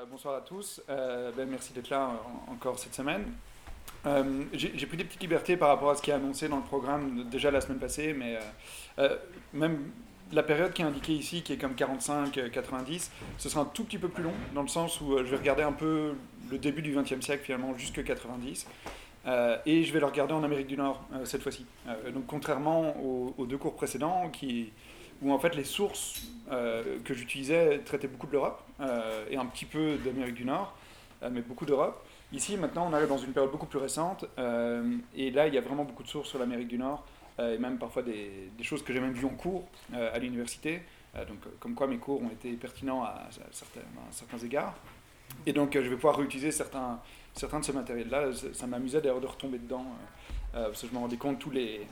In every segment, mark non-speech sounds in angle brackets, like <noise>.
Euh, bonsoir à tous. Euh, ben, merci d'être là encore cette semaine. Euh, j'ai pris des petites libertés par rapport à ce qui est annoncé dans le programme déjà la semaine passée, mais même la période qui est indiquée ici, qui est comme 45-90, ce sera un tout petit peu plus long, dans le sens où je vais regarder un peu le début du XXe siècle finalement jusque 90. et je vais le regarder en Amérique du Nord cette fois-ci. donc contrairement aux, aux, deux cours précédents qui, où en fait les sources euh, que j'utilisais traitaient beaucoup de l'Europe euh, et un petit peu d'Amérique du Nord, euh, mais beaucoup d'Europe. Ici, maintenant, on arrive dans une période beaucoup plus récente, et là, il y a vraiment beaucoup de sources sur l'Amérique du Nord, et même parfois des, choses que j'ai même vues en cours à l'université, donc comme quoi mes cours ont été pertinents à, certains, égards. Et donc, je vais pouvoir réutiliser certains, de ce matériel-là. Ça, m'amusait d'ailleurs de retomber dedans, parce que je me rendais compte tous les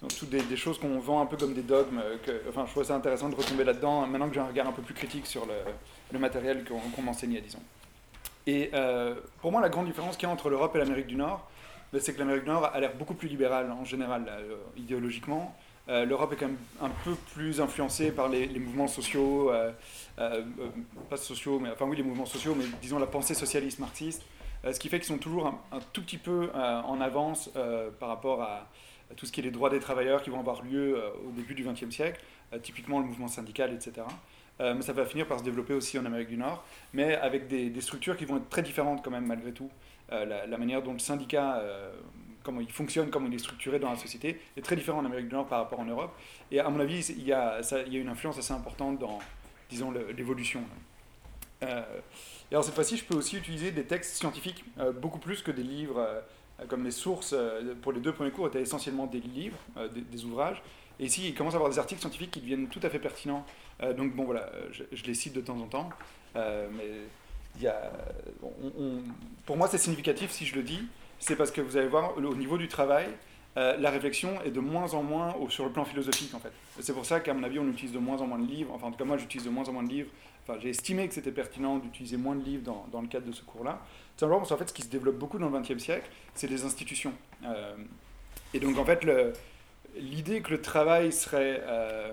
donc toutes des, choses qu'on vend un peu comme des dogmes. Euh, enfin, je trouve ça intéressant de retomber là-dedans, maintenant que j'ai un regard un peu plus critique sur le, matériel qu'on m'enseignait, disons. Et euh, pour moi, la grande différence qu'il y a entre l'Europe et l'Amérique du Nord, ben, c'est que l'Amérique du Nord a l'air beaucoup plus libérale en général, euh, idéologiquement. L'Europe est quand même un peu plus influencée par les, mouvements sociaux, pas sociaux, mais enfin oui, les mouvements sociaux, mais disons la pensée socialiste marxiste, ce qui fait qu'ils sont toujours un tout petit peu en avance par rapport à, tout ce qui est les droits des travailleurs qui vont avoir lieu euh, au début du XXe siècle, euh, typiquement le mouvement syndical, etc. Euh, mais ça va finir par se développer aussi en Amérique du Nord, mais avec des, structures qui vont être très différentes quand même malgré tout. La, manière dont le syndicat, comment il fonctionne, comment il est structuré dans la société, est très différent en Amérique du Nord par rapport en Europe. Et à mon avis, il y a, une influence assez importante dans, disons, l'évolution. et alors cette fois-ci, je peux aussi utiliser des textes scientifiques, beaucoup plus que des livres comme mes sources euh, pour les deux premiers cours étaient essentiellement des livres, euh, des, ouvrages. Et ici, il commence à avoir des articles scientifiques qui deviennent tout à fait pertinents. donc bon, voilà, je, les cite de temps en temps. mais pour moi, c'est significatif si je le dis. C'est parce que vous allez voir, au niveau du travail, la réflexion est de moins en moins sur le plan philosophique, en fait. C'est pour ça qu'à mon avis, on utilise de moins en moins de livres. Enfin, en tout cas, moi, j'utilise de moins en moins de livres. Enfin, j'ai estimé que c'était pertinent d'utiliser moins de livres dans, le cadre de ce cours-là. Simplement parce qu'en fait, ce qui se développe beaucoup dans le XXe siècle, c'est les institutions. Euh, et donc, en fait, l'idée que le travail serait euh,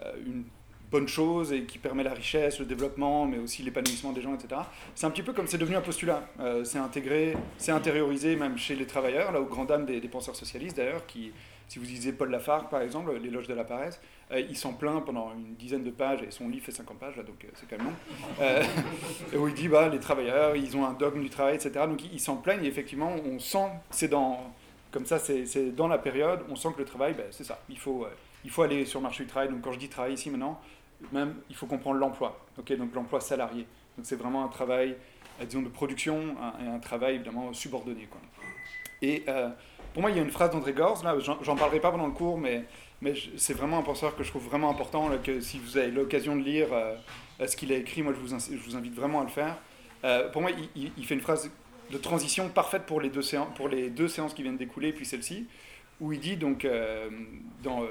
euh, une bonne chose et qui permet la richesse, le développement, mais aussi l'épanouissement des gens, etc. C'est un petit peu comme c'est devenu un postulat. c'est intégré, c'est intériorisé même chez les travailleurs, là, aux grandes dames des, des penseurs socialistes d'ailleurs, qui, si vous lisez Paul Lafargue, par exemple, L'éloge de la paresse, euh, il s'en plaint pendant une dizaine de pages, et son livre fait 50 pages, donc euh, c'est quand même long, euh, <laughs> où il dit bah, les travailleurs, ils ont un dogme du travail, etc. Donc il, s'en plaignent, et effectivement, on sent, c'est dans, comme ça, c'est dans la période, on sent que le travail, ben, c'est ça, il faut, il faut aller sur le marché du travail. Donc quand je dis travail ici maintenant, même, il faut comprendre l'emploi, ok donc l'emploi salarié. Donc c'est vraiment un travail, disons, de production, et un travail évidemment subordonné. Quoi. Et pour moi, il y a une phrase d'André Gorz, là, j'en parlerai pas pendant le cours, mais, c'est vraiment un penseur que je trouve vraiment important, que si vous avez l'occasion de lire euh, ce qu'il a écrit, moi je vous, invite vraiment à le faire. Euh, pour moi, il, fait une phrase de transition parfaite pour les deux séances, pour les deux séances qui viennent d'écouler, puis celle-ci, où il dit donc euh, dans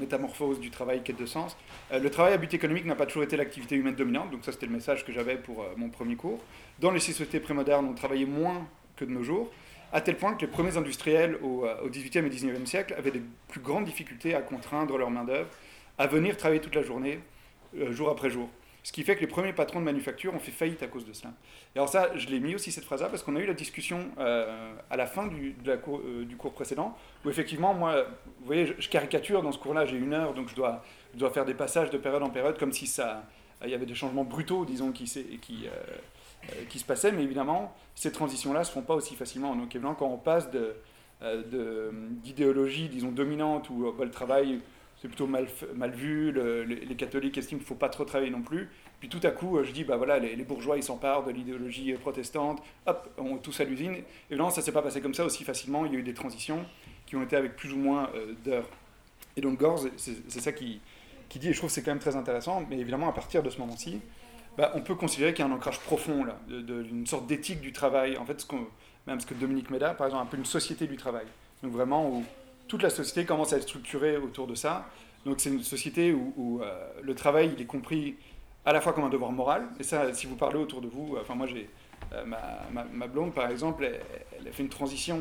Métamorphose du travail, quête de sens, le travail à but économique n'a pas toujours été l'activité humaine dominante, donc ça c'était le message que j'avais pour mon premier cours. Dans les sociétés prémodernes, on travaillait moins que de nos jours à tel point que les premiers industriels au, euh, XVIIIe et XIXe siècle avaient des plus grandes difficultés à contraindre leur main-d'œuvre à venir travailler toute la journée, euh, jour après jour. Ce qui fait que les premiers patrons de manufacture ont fait faillite à cause de cela. Et alors ça, je l'ai mis aussi cette phrase-là parce qu'on a eu la discussion euh, à la fin du, cours précédent, où effectivement, moi, vous voyez, je, caricature dans ce cours-là, j'ai une heure, donc je dois, faire des passages de période en période comme si ça, il y avait des changements brutaux, disons, qui, qui, qui se passait, mais évidemment, ces transitions-là ne se font pas aussi facilement. Donc évidemment, quand on passe euh, d'idéologie, disons, dominante, où bah, le travail, c'est plutôt mal, vu, les, catholiques estiment qu'il ne faut pas trop travailler non plus, puis tout à coup, je dis, bah voilà, les, bourgeois, ils s'emparent de l'idéologie protestante, hop, on tous à l'usine. Et non, ça ne s'est pas passé comme ça aussi facilement, il y a eu des transitions qui ont été avec plus ou moins euh, d'heures. Et donc Gorz, c'est ça qui, qui dit, et je trouve que c'est quand même très intéressant, mais évidemment, à partir de ce moment-ci, bah, on peut considérer qu'il y a un ancrage profond, là, d'une sorte d'éthique du travail. En fait, même ce que Dominique Méda, par exemple, appelle une société du travail. Donc vraiment, où toute la société commence à être structurée autour de ça. Donc c'est une société où, euh, le travail, il est compris à la fois comme un devoir moral. Et ça, si vous parlez autour de vous, enfin moi j'ai... Euh, ma, ma, blonde, par exemple, elle, a fait une transition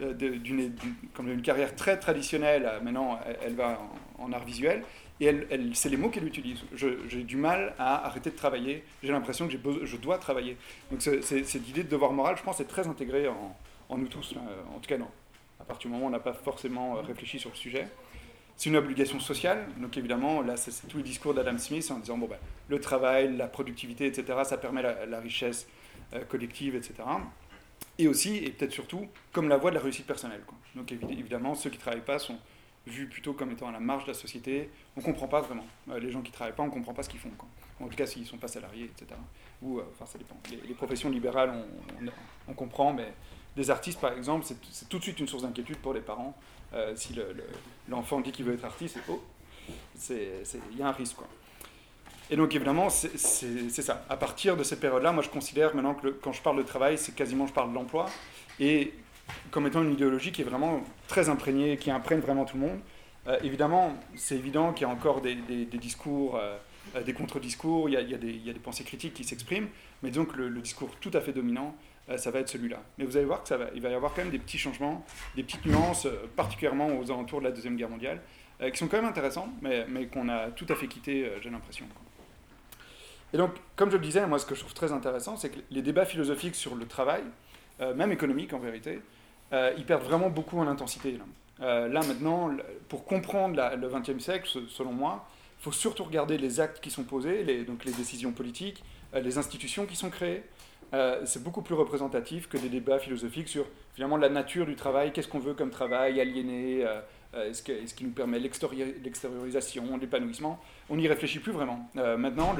euh, d'une carrière très traditionnelle. maintenant, elle, va en, art visuel. Et c'est les mots qu'elle utilise. J'ai du mal à arrêter de travailler, j'ai l'impression que je dois travailler. Donc cette idée de devoir moral, je pense, est très intégrée en, nous tous, en tout cas non. À partir du moment où on n'a pas forcément réfléchi sur le sujet. C'est une obligation sociale, donc évidemment, là, c'est tout le discours d'Adam Smith en disant bon, ben, le travail, la productivité, etc., ça permet la, richesse euh, collective, etc. Et aussi, et peut-être surtout, comme la voie de la réussite personnelle. Donc évidemment, ceux qui ne travaillent pas sont vus plutôt comme étant à la marge de la société. On ne comprend pas vraiment. Euh, les gens qui ne travaillent pas, on ne comprend pas ce qu'ils font. En tout cas, s'ils ne sont pas salariés, etc. Ou, euh, enfin, ça dépend. Les, professions libérales, on, comprend, mais des artistes, par exemple, c'est tout de suite une source d'inquiétude pour les parents euh, si l'enfant dit qu'il veut être artiste, oh, il y a un risque. Et donc évidemment, c'est ça. À partir de cette période-là, moi je considère maintenant que quand je parle de travail, c'est quasiment je parle de l'emploi, et comme étant une idéologie qui est vraiment très imprégnée, qui imprègne vraiment tout le monde. Euh, évidemment, c'est évident qu'il y a encore des, discours, euh, des contre-discours, il, y a, des, pensées critiques qui s'expriment, mais donc le, discours tout à fait dominant, euh, ça va être celui-là. Mais vous allez voir ça va, y avoir quand même des petits changements, des petites nuances, euh, particulièrement aux alentours de la Deuxième Guerre mondiale, euh, qui sont quand même intéressants, mais, mais qu'on a tout à fait quitté, j'ai l'impression. Et donc, comme je le disais, moi, ce que je trouve très intéressant, c'est que les débats philosophiques sur le travail, même économique en vérité, ils perdent vraiment beaucoup en intensité. Là, là maintenant, pour comprendre le XXe siècle, selon moi, il faut surtout regarder les actes qui sont posés, les, donc les décisions politiques, les institutions qui sont créées, euh, c'est beaucoup plus représentatif que des débats philosophiques sur finalement la nature du travail, qu'est-ce qu'on veut comme travail, aliéné, euh, euh, est-ce, qui nous permet l'extériorisation, l'épanouissement? On n'y réfléchit plus vraiment. maintenant,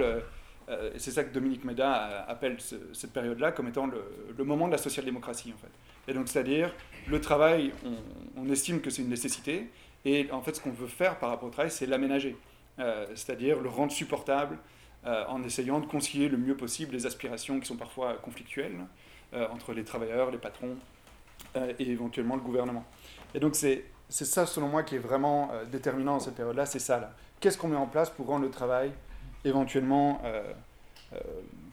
c'est ça que Dominique Méda appelle cette période-là comme étant le, moment de la social-démocratie, en fait. Et donc, c'est-à-dire, le travail, on, estime que c'est une nécessité, et en fait, ce qu'on veut faire par rapport au travail, c'est l'aménager. c'est-à-dire le rendre supportable, euh, en essayant de concilier le mieux possible les aspirations qui sont parfois conflictuelles euh, entre les travailleurs, les patrons euh, et éventuellement le gouvernement. Et donc c'est ça, selon moi, qui est vraiment déterminant dans cette période-là, c'est ça. Qu'est-ce qu'on met en place pour rendre le travail éventuellement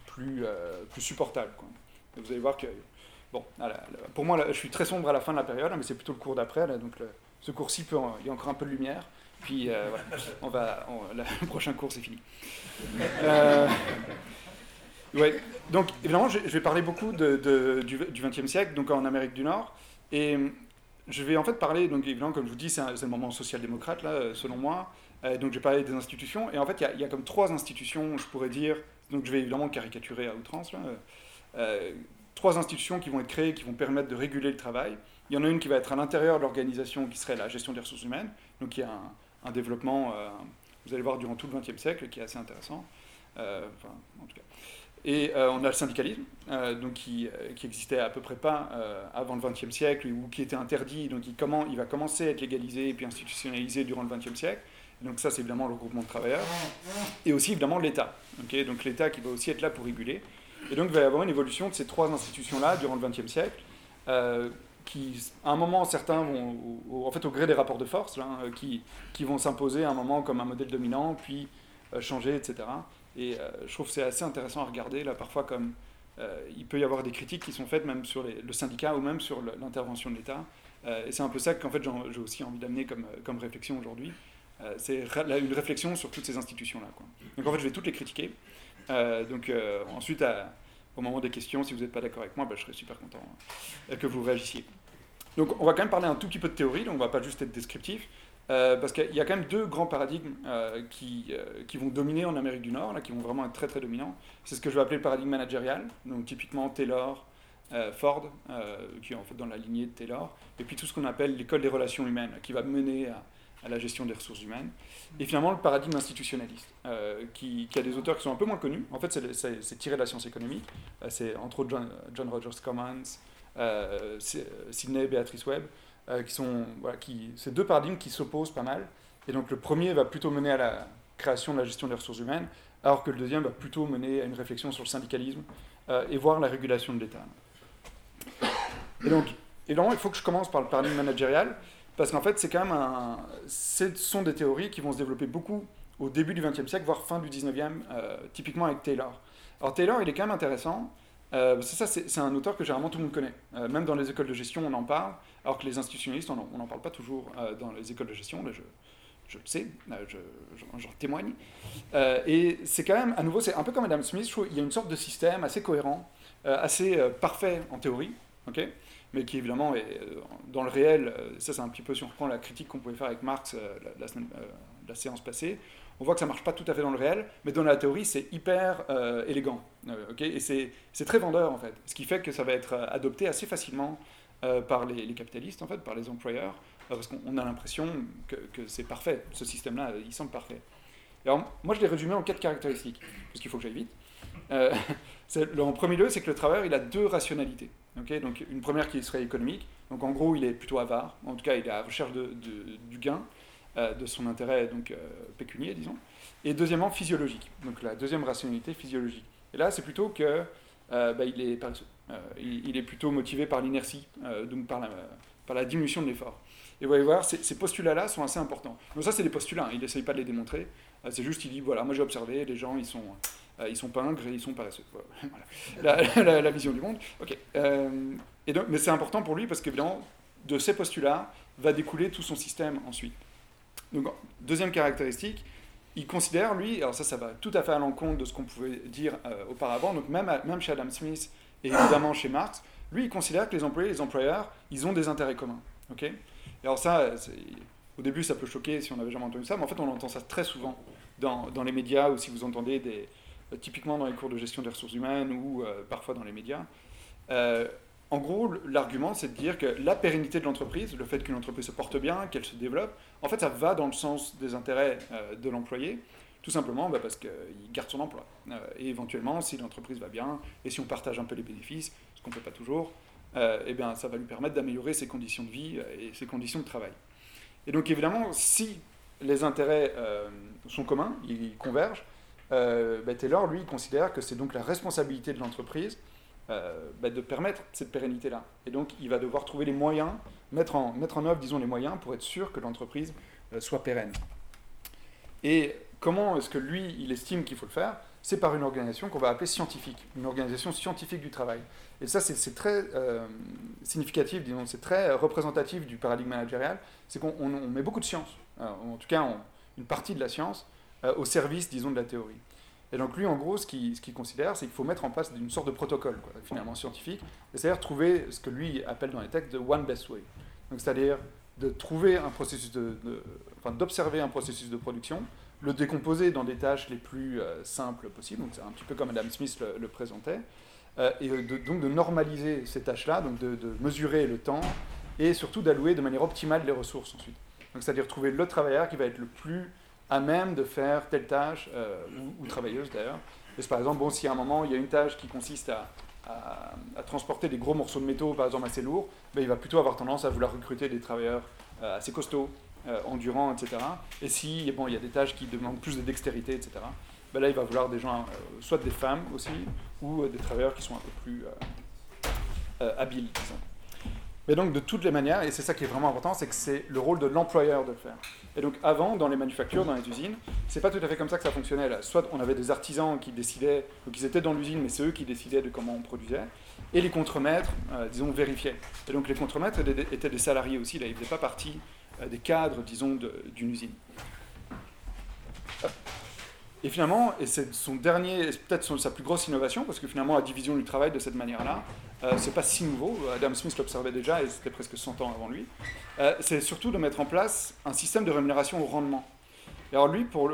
plus, plus supportable. Vous allez voir que, bon, pour moi, je suis très sombre à la fin de la période, mais c'est plutôt le cours d'après, donc ce cours-ci, il y a encore un peu de lumière. Puis euh, voilà, <laughs> le prochain cours c'est fini. Euh, donc évidemment, je, vais parler beaucoup du XXe siècle, donc en Amérique du Nord, et je vais en fait parler, donc évidemment, comme je vous dis, c'est le moment social-démocrate là, selon moi. Euh, donc je vais parler des institutions, et en fait, il y, a comme trois institutions, je pourrais dire, donc je vais évidemment caricaturer à outrance, trois institutions qui vont être créées, qui vont permettre de réguler le travail. Il y en a une qui va être à l'intérieur de l'organisation, qui serait la gestion des ressources humaines. Donc il y a un, développement, euh, vous allez voir, durant tout le XXe siècle, qui est assez intéressant. Euh, en tout cas. Et euh, on a le syndicalisme, donc qui, qui, existait à peu près pas avant le XXe siècle, ou qui était interdit, donc il, comment, il va commencer à être légalisé et puis institutionnalisé durant le XXe siècle. Donc ça, c'est évidemment le regroupement de travailleurs. Et aussi, évidemment, l'État. donc l'État qui va aussi être là pour réguler. Et donc, il va y avoir une évolution de ces trois institutions-là durant le XXe siècle qui, à un moment, certains vont, au, en fait, au gré des rapports de force, hein, qui, vont s'imposer à un moment comme un modèle dominant, puis euh, changer, etc. Et euh, je trouve que c'est assez intéressant à regarder, là, parfois, comme euh, il peut y avoir des critiques qui sont faites même sur le syndicat ou même sur l'intervention de l'État. et c'est un peu ça qu'en fait, j'ai aussi envie d'amener comme réflexion aujourd'hui. c'est une réflexion sur toutes ces institutions-là. Donc, en fait, je vais toutes les critiquer. Donc, ensuite, à, au moment des questions, si vous n'êtes pas d'accord avec moi, bah, je serais super content euh, que vous réagissiez. Donc on va quand même parler un tout petit peu de théorie, donc on ne va pas juste être descriptif, euh, parce qu'il y a quand même deux grands paradigmes euh, qui, qui, vont dominer en Amérique du Nord, là, qui vont vraiment être très très dominants. C'est ce que je vais appeler le paradigme managérial, donc typiquement Taylor, Ford, qui est en fait dans la lignée de Taylor, et puis tout ce qu'on appelle l'école des relations humaines, qui va mener à, à la gestion des ressources humaines. Et finalement, le paradigme institutionnaliste, euh, qui, a des auteurs qui sont un peu moins connus. En fait, c'est tiré de la science économique. Euh, c'est entre autres John, Rogers Commons, euh, Sidney et Beatrice Webb, qui sont voilà, qui, ces deux paradigmes qui s'opposent pas mal. Et donc, le premier va plutôt mener à la création de la gestion des ressources humaines, alors que le deuxième va plutôt mener à une réflexion sur le syndicalisme et voir la régulation de l'État. Et donc, évidemment, il faut que je commence par le paradigme managérial. Parce qu'en fait, c'est quand même un. Ce sont des théories qui vont se développer beaucoup au début du XXe siècle, voire fin du XIXe, euh, typiquement avec Taylor. Alors Taylor, il est quand même intéressant. Euh, c'est ça, c'est un auteur que généralement tout le monde connaît. Euh, même dans les écoles de gestion, on en parle, alors que les institutionnalistes, on n'en parle pas toujours dans les écoles de gestion. Là, je, je le sais, j'en témoigne. et c'est quand même, à nouveau, c'est un peu comme Adam Smith, je il y a une sorte de système assez cohérent, assez parfait en théorie, ok? Mais qui évidemment est dans le réel, ça c'est un petit peu reprend la critique qu'on pouvait faire avec Marx la, semaine, la séance passée, on voit que ça marche pas tout à fait dans le réel, mais dans la théorie, c'est hyper euh, élégant. Euh, et c'est très vendeur, en fait. Ce qui fait que ça va être euh, adopté assez facilement par les, capitalistes, en fait, par les employeurs, parce qu'on a l'impression que, c'est parfait. Ce système-là, il semble parfait. Alors, moi, je l'ai résumé en quatre caractéristiques, parce qu'il faut que j'aille vite. <laughs> en premier lieu, c'est que le travailleur, il a deux rationalités. Donc, une première qui serait économique. Donc, en gros, il est plutôt avare. En tout cas, il est à la recherche du gain. Euh, de son intérêt donc, euh, pécunier, disons. Et deuxièmement, physiologique. Donc la deuxième rationalité physiologique. Et là, c'est plutôt que euh, bah, il, est il, est plutôt motivé par l'inertie, donc par la, par la diminution de l'effort. Et vous allez voir, ces, postulats-là sont assez importants. Donc ça, c'est des postulats, hein. il n'essaye pas de les démontrer. c'est juste, il dit, voilà, moi j'ai observé, les gens, ils sont, ils sont pas et ils sont paresseux. <laughs> La, vision du monde. Ok. donc, mais c'est important pour lui parce qu'évidemment, de ces postulats va découler tout son système ensuite. Donc, deuxième caractéristique, il considère, lui, alors ça, ça va tout à fait à l'encontre de ce qu'on pouvait dire euh, auparavant, donc même, même chez Adam Smith et évidemment chez Marx, lui, il considère que les employés les employeurs, ils ont des intérêts communs. ok? Et alors ça, au début, ça peut choquer si on n'avait jamais entendu ça, mais en fait, on entend ça très souvent dans, dans les médias ou si vous entendez des, euh, typiquement dans les cours de gestion des ressources humaines ou euh, parfois dans les médias. En gros, l'argument, c'est de dire que la pérennité de l'entreprise, le fait qu'une entreprise se porte bien, qu'elle se développe, en fait, ça va dans le sens des intérêts euh, de l'employé, tout simplement bah, parce qu'il garde son emploi. Euh, et éventuellement, si l'entreprise va bien, et si on partage un peu les bénéfices, ce qu'on ne fait pas toujours, euh, eh bien, ça va lui permettre d'améliorer ses conditions de vie et ses conditions de travail. Et donc, évidemment, si les intérêts sont communs, ils convergent, bah, Taylor, lui, considère que c'est donc la responsabilité de l'entreprise euh, bah, de permettre cette pérennité-là. Et donc, il va devoir trouver les moyens, mettre en, mettre en œuvre, disons, les moyens pour être sûr que l'entreprise euh, soit pérenne. Et comment est-ce que lui, il estime qu'il faut le faire? C'est par une organisation qu'on va appeler scientifique, une organisation scientifique du travail. Et ça, c'est très euh, significatif, disons, c'est très représentatif du paradigme managérial, c'est qu'on met beaucoup de science, en tout cas une partie de la science, au service, disons, de la théorie. Et donc lui, en gros, ce qu'il considère, c'est qu'il faut mettre en place une sorte de protocole, finalement scientifique, c'est-à-dire trouver ce que lui appelle dans les textes de one best way. C'est-à-dire de trouver un processus de, enfin d'observer un processus de production, le décomposer dans des tâches les plus euh, simples possibles. Donc c'est un petit peu comme Adam Smith le, présentait, euh, et donc de normaliser ces tâches-là, donc de, de, mesurer le temps et surtout d'allouer de manière optimale les ressources ensuite. Donc c'est-à-dire trouver le travailleur qui va être le plus à même de faire telle tâche, euh, ou, travailleuse d'ailleurs. Par exemple, bon, si à un moment il y a une tâche qui consiste à, transporter des gros morceaux de métaux, par exemple assez lourds, ben, il va plutôt avoir tendance à vouloir recruter des travailleurs euh, assez costauds, euh, endurants, etc. Et si bon, il y a des tâches qui demandent plus de dextérité, etc., ben là il va vouloir des gens, soit des femmes aussi, ou des travailleurs qui sont un peu plus habiles, disons. Mais donc, de toutes les manières, et c'est ça qui est vraiment important, c'est que c'est le rôle de l'employeur de le faire. Et donc, avant, dans les manufactures, dans les usines, c'est pas tout à fait comme ça que ça fonctionnait. Là. Soit on avait des artisans qui décidaient, donc ils étaient dans l'usine, mais c'est eux qui décidaient de comment on produisait, et les contremaîtres, euh, disons, vérifiaient. Et donc, les contremaîtres étaient des salariés aussi, là, ils faisaient pas partie euh, des cadres, disons, d'une usine. Et finalement, et c'est son dernier, peut-être sa plus grosse innovation, parce que finalement la division du travail de cette manière-là, euh, c'est pas si nouveau. Adam Smith l'observait déjà et c'était presque 100 ans avant lui. Euh, c'est surtout de mettre en place un système de rémunération au rendement. Et alors lui, pour,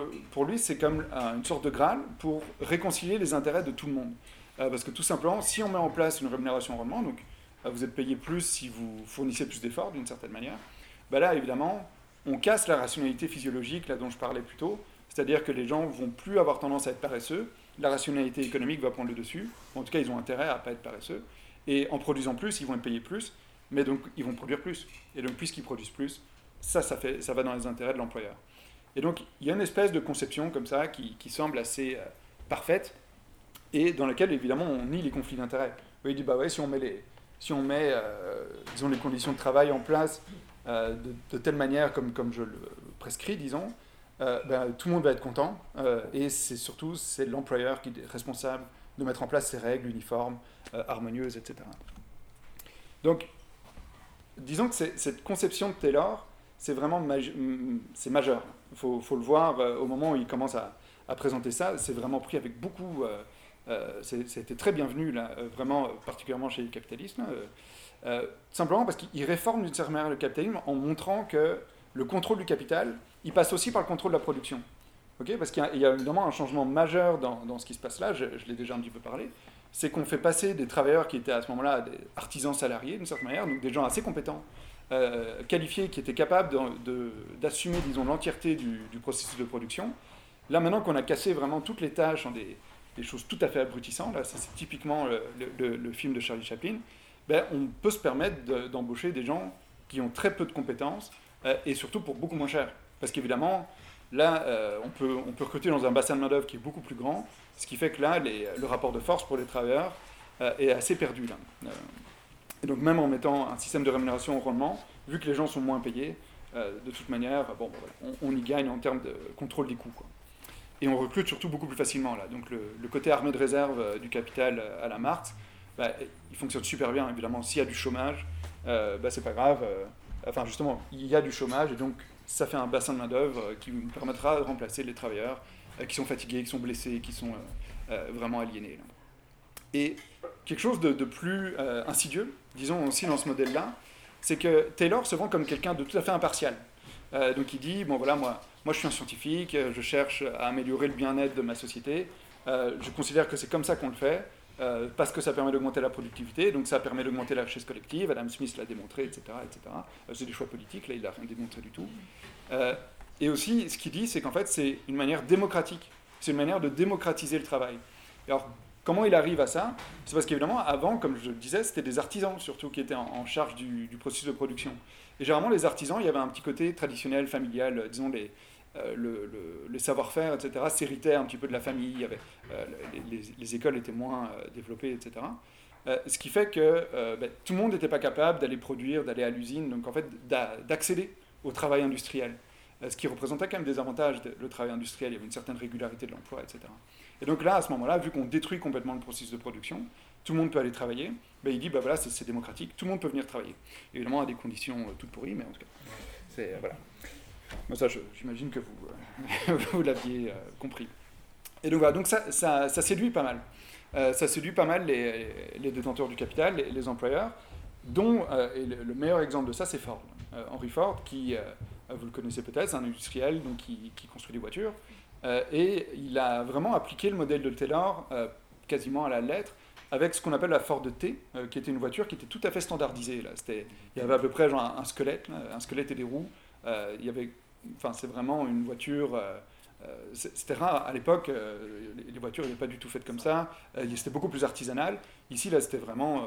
lui, c'est comme une sorte de graal pour réconcilier les intérêts de tout le monde. Euh, parce que tout simplement, si on met en place une rémunération au rendement, donc euh, vous êtes payé plus si vous fournissez plus d'efforts d'une certaine manière, ben là évidemment, on casse la rationalité physiologique là dont je parlais plus tôt c'est-à-dire que les gens vont plus avoir tendance à être paresseux, la rationalité économique va prendre le dessus, en tout cas ils ont intérêt à ne pas être paresseux, et en produisant plus, ils vont être payés plus, mais donc ils vont produire plus. Et donc puisqu'ils produisent plus, ça, ça, fait, ça va dans les intérêts de l'employeur. Et donc il y a une espèce de conception comme ça qui, semble assez euh, parfaite, et dans laquelle évidemment on nie les conflits d'intérêts. il dit, bah ouais, si on met, les, si on met euh, disons, les conditions de travail en place euh, de, de, telle manière comme, comme je le prescris, disons, euh, ben, tout le monde va être content. Euh, et c'est surtout c'est l'employeur qui est responsable de mettre en place ces règles uniformes, euh, harmonieuses, etc. Donc, disons que cette conception de Taylor, c'est vraiment c'est majeur. Il faut, faut, le voir au moment où il commence à, à présenter ça. C'est vraiment pris avec beaucoup. C'était très bienvenu, là, vraiment, particulièrement chez les capitalistes. simplement parce qu'il réforme d'une certaine manière le capitalisme en montrant que le contrôle du capital, il passe aussi par le contrôle de la production. Parce qu'il y, a évidemment un changement majeur dans, dans ce qui se passe là, je, l'ai déjà un petit peu parlé, c'est qu'on fait passer des travailleurs qui étaient à ce moment-là des artisans salariés, d'une certaine manière, donc des gens assez compétents, euh, qualifiés, qui étaient capables d'assumer, disons, l'entièreté du, processus de production. Là, maintenant qu'on a cassé vraiment toutes les tâches en des, choses tout à fait abrutissantes, là, c'est typiquement le, film de Charlie Chaplin, ben, on peut se permettre d'embaucher des gens qui ont très peu de compétences, euh, et surtout pour beaucoup moins cher. Parce qu'évidemment, Là, euh, on, peut, on peut recruter dans un bassin de main-d'œuvre qui est beaucoup plus grand, ce qui fait que là, le rapport de force pour les travailleurs euh, est assez perdu. Euh, et donc, même en mettant un système de rémunération au rendement, vu que les gens sont moins payés, de toute manière, bon, on, y gagne en termes de contrôle des coûts. Et on recrute surtout beaucoup plus facilement. Là. Donc, le, côté armée de réserve du capital à la Marthe, bah, il fonctionne super bien, évidemment. S'il y a du chômage, bah, c'est pas grave. enfin, justement, il y a du chômage, et donc ça fait un bassin de main-d'œuvre euh, qui nous permettra de remplacer les travailleurs euh, qui sont fatigués, qui sont blessés, qui sont euh, vraiment aliénés. Et quelque chose de, plus insidieux, disons aussi dans ce modèle-là, c'est que Taylor se vend comme quelqu'un de tout à fait impartial. donc il dit, bon voilà, moi, moi je suis un scientifique, je cherche à améliorer le bien-être de ma société, je considère que c'est comme ça qu'on le fait, euh, parce que ça permet d'augmenter la productivité, donc ça permet d'augmenter la richesse collective. Adam Smith l'a démontré, etc. etc. Euh, c'est des choix politiques, là il n'a rien démontré du tout. Euh, et aussi, ce qu'il dit, c'est qu'en fait, c'est une manière démocratique. C'est une manière de démocratiser le travail. alors, comment il arrive à ça? C'est parce qu'évidemment, avant, comme je le disais, c'était des artisans surtout qui étaient en, charge du, du, processus de production. Et généralement, les artisans, il y avait un petit côté traditionnel, familial, disons, les, euh, le, le, savoir-faire, etc., s'héritait un petit peu de la famille, il y avait, euh, les, écoles étaient moins euh, développées, etc. ce qui fait que ben, tout le monde n'était pas capable d'aller produire, d'aller à l'usine, donc en fait d'accéder au travail industriel. ce qui représentait quand même des avantages, le travail industriel, il y avait une certaine régularité de l'emploi, etc. Et donc là, à ce moment-là, vu qu'on détruit complètement le processus de production, tout le monde peut aller travailler, ben, il dit, ben voilà, c'est démocratique, tout le monde peut venir travailler. Évidemment, à des conditions toutes pourries, mais en tout cas, c'est... voilà ça, j'imagine que vous, euh, <laughs> vous l'aviez euh, compris. Et donc voilà, donc ça, ça, séduit pas mal. Euh, ça séduit pas mal les, les détenteurs du capital, les, employeurs, dont le, meilleur exemple de ça, c'est Ford. Henry Ford, qui, vous le connaissez peut-être, c'est un industriel donc, qui, qui construit des voitures. et il a vraiment appliqué le modèle de Taylor quasiment à la lettre avec ce qu'on appelle la Ford T, qui était une voiture qui était tout à fait standardisée. Là. Il y avait à peu près genre un, squelette, un squelette et des roues, il y avait, enfin, c'est vraiment une voiture. Euh, euh, c'était rare à l'époque, les voitures n'étaient pas du tout faites comme ça. c'était beaucoup plus artisanal. Ici, là, c'était vraiment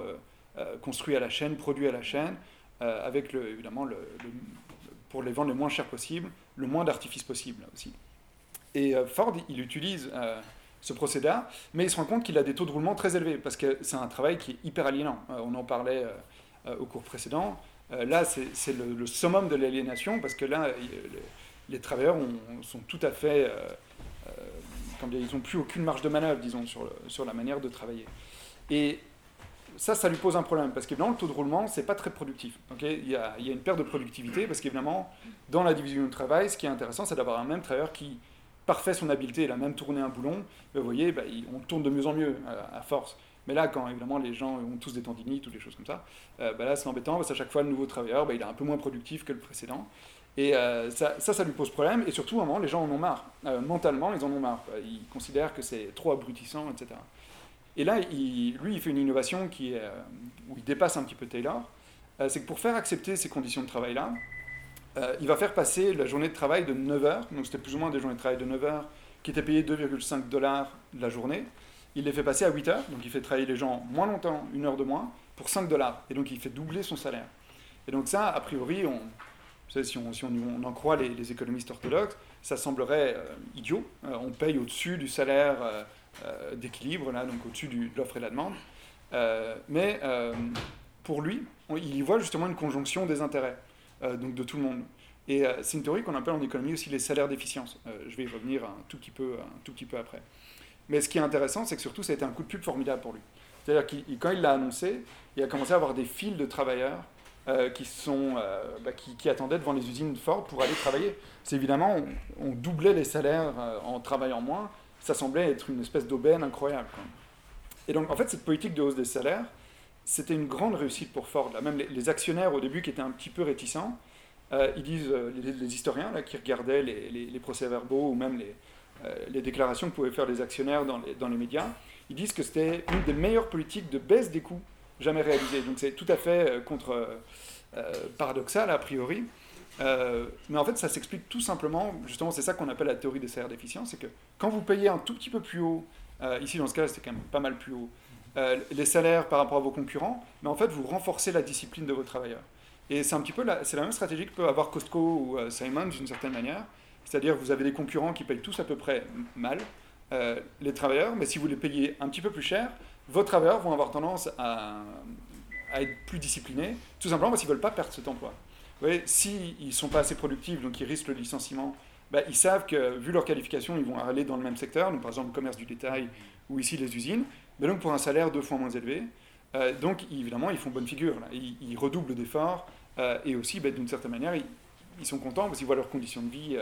construit à la chaîne, produit à la chaîne, avec évidemment pour les vendre le moins cher possible, le moins d'artifice possible aussi. Et Ford, il utilise ce procédé mais il se rend compte qu'il a des taux de roulement très élevés, parce que c'est un travail qui est hyper aliénant. on en parlait au cours précédent. Euh, là, c'est le, summum de l'aliénation, parce que là, les travailleurs sont tout à fait... Euh, euh, ils n'ont plus aucune marge de manœuvre, disons, sur, sur la manière de travailler. Et ça, ça lui pose un problème, parce qu'évidemment, le taux de roulement, c'est pas très productif. il, y a, il, y a, une perte de productivité, parce qu'évidemment, dans la division du travail, ce qui est intéressant, c'est d'avoir un même travailleur qui parfait son habileté, il a même tourné un boulon, vous voyez, bah, on tourne de mieux en mieux à force. Mais là, quand évidemment les gens ont tous des tendinites ou des choses comme ça, euh, bah là c'est embêtant parce qu'à chaque fois le nouveau travailleur, bah, il est un peu moins productif que le précédent. Et euh, ça, ça, lui pose problème. Et surtout, à un moment, les gens en ont marre. Euh, mentalement, ils en ont marre. Ils considèrent que c'est trop abrutissant, etc. Et là, lui, il fait une innovation qui où il dépasse un petit peu Taylor. c'est que pour faire accepter ces conditions de travail-là, il va faire passer la journée de travail de 9 heures. Donc c'était plus ou moins des journées de travail de 9 heures qui étaient payées 2,5 dollars la journée il les fait passer à 8 heures, donc il fait travailler les gens moins longtemps, une heure de moins, pour 5 dollars. Et donc il fait doubler son salaire. Et donc ça, a priori, on, si, on, en croit les, économistes orthodoxes, ça semblerait euh, idiot. Euh, on paye au-dessus du salaire euh, d'équilibre, là, donc au-dessus de l'offre et la demande. mais pour lui, il y voit justement une conjonction des intérêts, donc de tout le monde. Et c'est une théorie qu'on appelle en économie aussi les salaires d'efficience. je vais y revenir un tout petit peu, un tout petit peu après. Mais ce qui est intéressant, c'est que surtout, ça a été un coup de pub formidable pour lui. C'est-à-dire que quand il l'a annoncé, il a commencé à avoir des files de travailleurs qui, sont, bah, qui, attendaient devant les usines Ford pour aller travailler. C'est évidemment, on, doublait les salaires en travaillant moins, ça semblait être une espèce d'aubaine incroyable. Et donc, en fait, cette politique de hausse des salaires, c'était une grande réussite pour Ford. Même les, actionnaires, au début, qui étaient un petit peu réticents, euh, ils disent, euh, les, historiens là, qui regardaient les, procès-verbaux ou même euh, les, déclarations que pouvaient faire les actionnaires dans les, médias, ils disent que c'était une des meilleures politiques de baisse des coûts jamais réalisées. Donc c'est tout à fait contre, paradoxal a priori. mais en fait, ça s'explique tout simplement, justement, c'est ça qu'on appelle la théorie des salaires d'efficience, c'est que quand vous payez un tout petit peu plus haut, ici dans ce cas c'était quand même pas mal plus haut, les salaires par rapport à vos concurrents, mais en fait, vous renforcez la discipline de vos travailleurs. Et c'est un petit peu la, c'est la même stratégie que peut avoir Costco ou euh, Simon d'une certaine manière. C'est-à-dire vous avez des concurrents qui payent tous à peu près mal euh, les travailleurs, mais si vous les payez un petit peu plus cher, vos travailleurs vont avoir tendance à, être plus disciplinés, tout simplement parce qu'ils ne veulent pas perdre cet emploi. Vous voyez, s'ils ne sont pas assez productifs, donc ils risquent le licenciement, bah, ils savent que, vu leur qualification, ils vont aller dans le même secteur, donc par exemple le commerce du détail ou ici les usines, mais donc pour un salaire deux fois moins élevé. Euh, donc évidemment, ils font bonne figure, Ils, ils redoublent d'efforts, euh, et aussi, ben, d'une certaine manière, ils, sont contents parce qu'ils voient leurs conditions de vie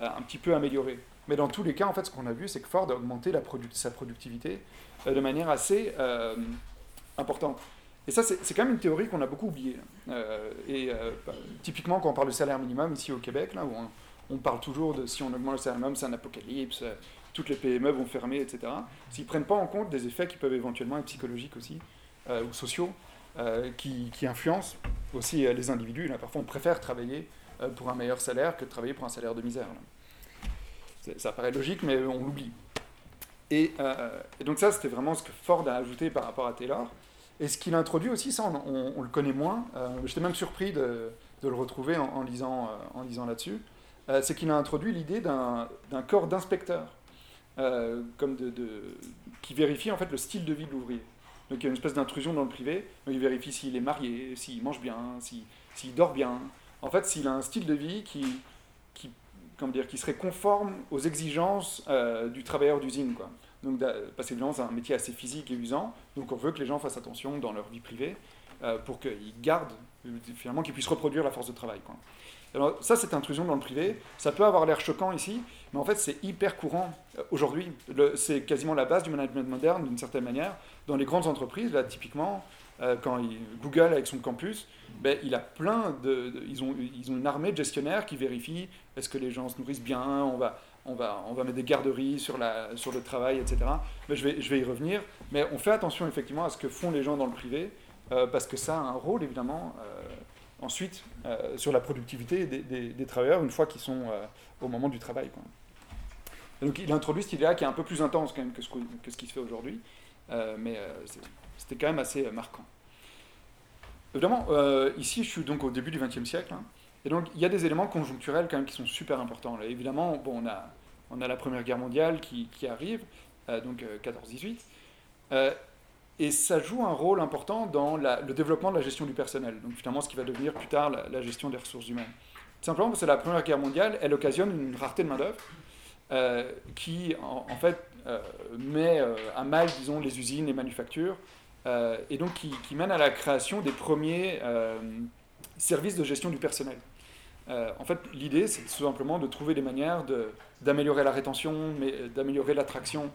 un petit peu améliorées. Mais dans tous les cas, en fait, ce qu'on a vu, c'est que Ford a augmenté sa productivité de manière assez importante. Et ça, c'est quand même une théorie qu'on a beaucoup oubliée. et bah, typiquement, quand on parle de salaire minimum ici au Québec, là, où on, parle toujours de si on augmente le salaire minimum, c'est un apocalypse, toutes les PME vont fermer, etc. S'ils ne prennent pas en compte des effets qui peuvent éventuellement être psychologiques aussi, ou sociaux, euh, qui, influencent aussi euh, les individus. Parfois, on préfère travailler euh, pour un meilleur salaire que de travailler pour un salaire de misère. Ça paraît logique, mais on l'oublie. Et, donc ça, c'était vraiment ce que Ford a ajouté par rapport à Taylor. Et ce qu'il introduit aussi, ça, on, le connaît moins. J'étais même surpris de, le retrouver en, lisant, là-dessus. c'est qu'il a introduit l'idée d'un corps d'inspecteurs, qui vérifie en fait le style de vie de l'ouvrier. Donc il y a une espèce d'intrusion dans le privé. Donc il vérifie s'il est marié, s'il mange bien, s'il dort bien. En fait, s'il a un style de vie qui, comment dire, qui serait conforme aux exigences euh, du travailleur d'usine. Quoi. Donc, parce que c'est un métier assez physique et usant. Donc on veut que les gens fassent attention dans leur vie privée euh, pour qu'ils gardent, finalement, qu'ils puissent reproduire la force de travail. Alors ça, cette intrusion dans le privé, ça peut avoir l'air choquant ici, mais en fait c'est hyper courant euh, aujourd'hui. C'est quasiment la base du management moderne d'une certaine manière. Dans les grandes entreprises, là typiquement, euh, quand Google avec son campus, ben, il a plein de, ils, ont, ils ont une armée de gestionnaires qui vérifient est-ce que les gens se nourrissent bien, on va, on va, on va mettre des garderies sur, la, sur le travail, etc. Mais je vais, je vais y revenir. Mais on fait attention effectivement à ce que font les gens dans le privé, euh, parce que ça a un rôle évidemment ensuite euh, sur la productivité des, travailleurs une fois qu'ils sont au moment du travail. donc il introduit cette idée-là qui est un peu plus intense quand même que ce, que ce qui se fait aujourd'hui, mais c'était quand même assez marquant. Évidemment, ici je suis donc au début du XXe siècle, hein, et donc il y a des éléments conjoncturels quand même qui sont super importants. Là, évidemment, bon, on, a, on a la Première Guerre mondiale qui, arrive, donc 14-18. Et ça joue un rôle important dans le développement de la gestion du personnel, donc finalement ce qui va devenir plus tard la, gestion des ressources humaines. Simplement parce que la Première Guerre mondiale, elle occasionne une rareté de main-d'œuvre euh, qui, en, fait, euh, met euh, à mal, disons, les usines, les manufactures, et donc qui, mène à la création des premiers services de gestion du personnel. en fait, l'idée, c'est tout simplement de trouver des manières d'améliorer la rétention, d'améliorer l'attraction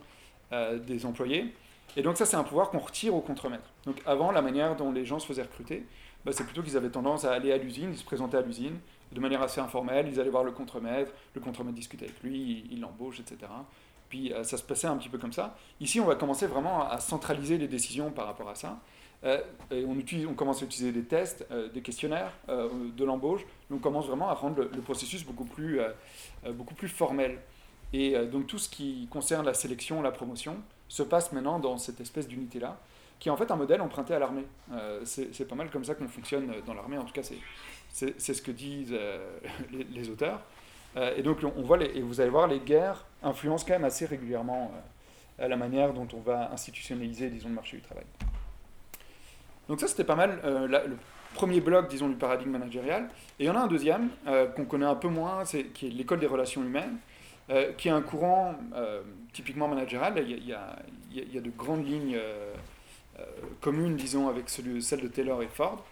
des employés, et donc ça, c'est un pouvoir qu'on retire au contremaître. Donc avant, la manière dont les gens se faisaient recruter, bah, c'est plutôt qu'ils avaient tendance à aller à l'usine, ils se présentaient à l'usine, de manière assez informelle, ils allaient voir le contremaître, le contremaître discutait avec lui, il l'embauche, etc. Puis euh, ça se passait un petit peu comme ça. Ici, on va commencer vraiment à centraliser les décisions par rapport à ça. Euh, on, utilise, on commence à utiliser des tests, euh, des questionnaires de l'embauche. On commence vraiment à rendre le, processus beaucoup plus, beaucoup plus formel. Et donc tout ce qui concerne la sélection, la promotion, se passe maintenant dans cette espèce d'unité-là, qui est en fait un modèle emprunté à l'armée. C'est pas mal comme ça qu'on fonctionne dans l'armée, en tout cas c'est ce que disent euh, <laughs> les, auteurs. Et donc on voit, les, et vous allez voir, les guerres influencent quand même assez régulièrement la manière dont on va institutionnaliser, disons, le marché du travail. Donc ça c'était pas mal le premier bloc, disons, du paradigme managérial. Et il y en a un deuxième qu'on connaît un peu moins, qui est l'école des relations humaines. Euh, qui est un courant euh, typiquement managérial. Il y, a, y de grandes lignes euh, communes, disons, avec celui, celle de Taylor et Ford.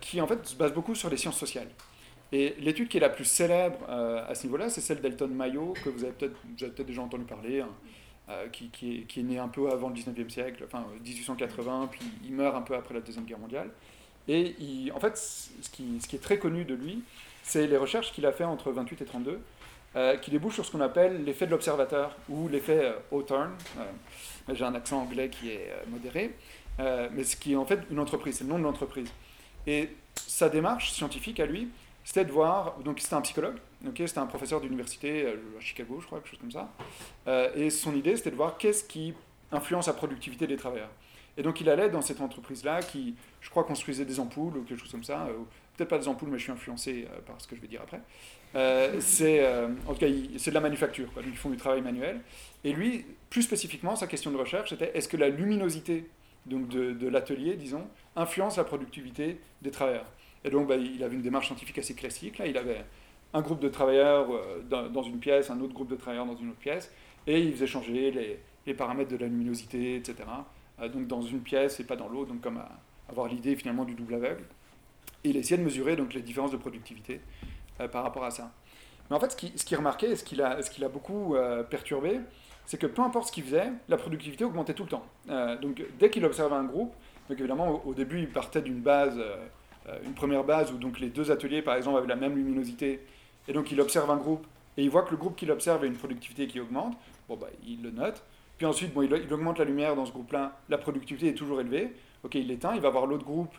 qui en fait se base beaucoup sur les sciences sociales. Et l'étude qui est la plus célèbre à ce niveau-là, c'est celle d'Elton Mayo, que vous avez peut-être peut déjà entendu parler, hein, qui, qui, est, qui, né un peu avant le 19e siècle, enfin 1880, puis il meurt un peu après la Deuxième Guerre mondiale. Et en fait, ce qui, est très connu de lui, c'est les recherches qu'il a fait entre 28 et 32, euh, qui débouchent sur ce qu'on appelle l'effet de l'observateur ou l'effet euh, Hawthorne. Euh, J'ai un accent anglais qui est euh, modéré, mais ce qui est en fait une entreprise, c'est le nom de l'entreprise. Et sa démarche scientifique à lui, c'était de voir, donc c'était un psychologue, okay, c'était un professeur d'université à Chicago, je crois, quelque chose comme ça, et son idée c'était de voir qu'est-ce qui influence la productivité des travailleurs. Et donc il allait dans cette entreprise-là qui, je crois, construisait des ampoules ou quelque chose comme ça, peut-être pas des ampoules, mais je suis influencé par ce que je vais dire après. Euh, c'est euh, en tout cas c'est de la manufacture, ils font du travail manuel. Et lui, plus spécifiquement, sa question de recherche c'était est-ce que la luminosité donc de, l'atelier, disons, influence la productivité des travailleurs? Et donc bah, il avait une démarche scientifique assez classique. Là, il avait un groupe de travailleurs euh, dans, une pièce, un autre groupe de travailleurs dans une autre pièce, et il faisait changer les, paramètres de la luminosité, etc. donc dans une pièce et pas dans l'autre, donc comme avoir l'idée finalement du double aveugle. Et il essayait de mesurer donc les différences de productivité. Euh, par rapport à ça. Mais en fait, ce qu'il qui remarquait, ce qu'il a, ce qu'il a beaucoup euh, perturbé, c'est que peu importe ce qu'il faisait, la productivité augmentait tout le temps. Euh, donc dès qu'il observait un groupe, donc évidemment au, début il partait d'une base, une première base où donc les deux ateliers par exemple avaient la même luminosité, et donc il observe un groupe et il voit que le groupe qu'il observe a une productivité qui augmente, bon bah il le note. Puis ensuite, bon, il, augmente la lumière dans ce groupe-là, la productivité est toujours élevée. Ok, il l'éteint, il va voir l'autre groupe,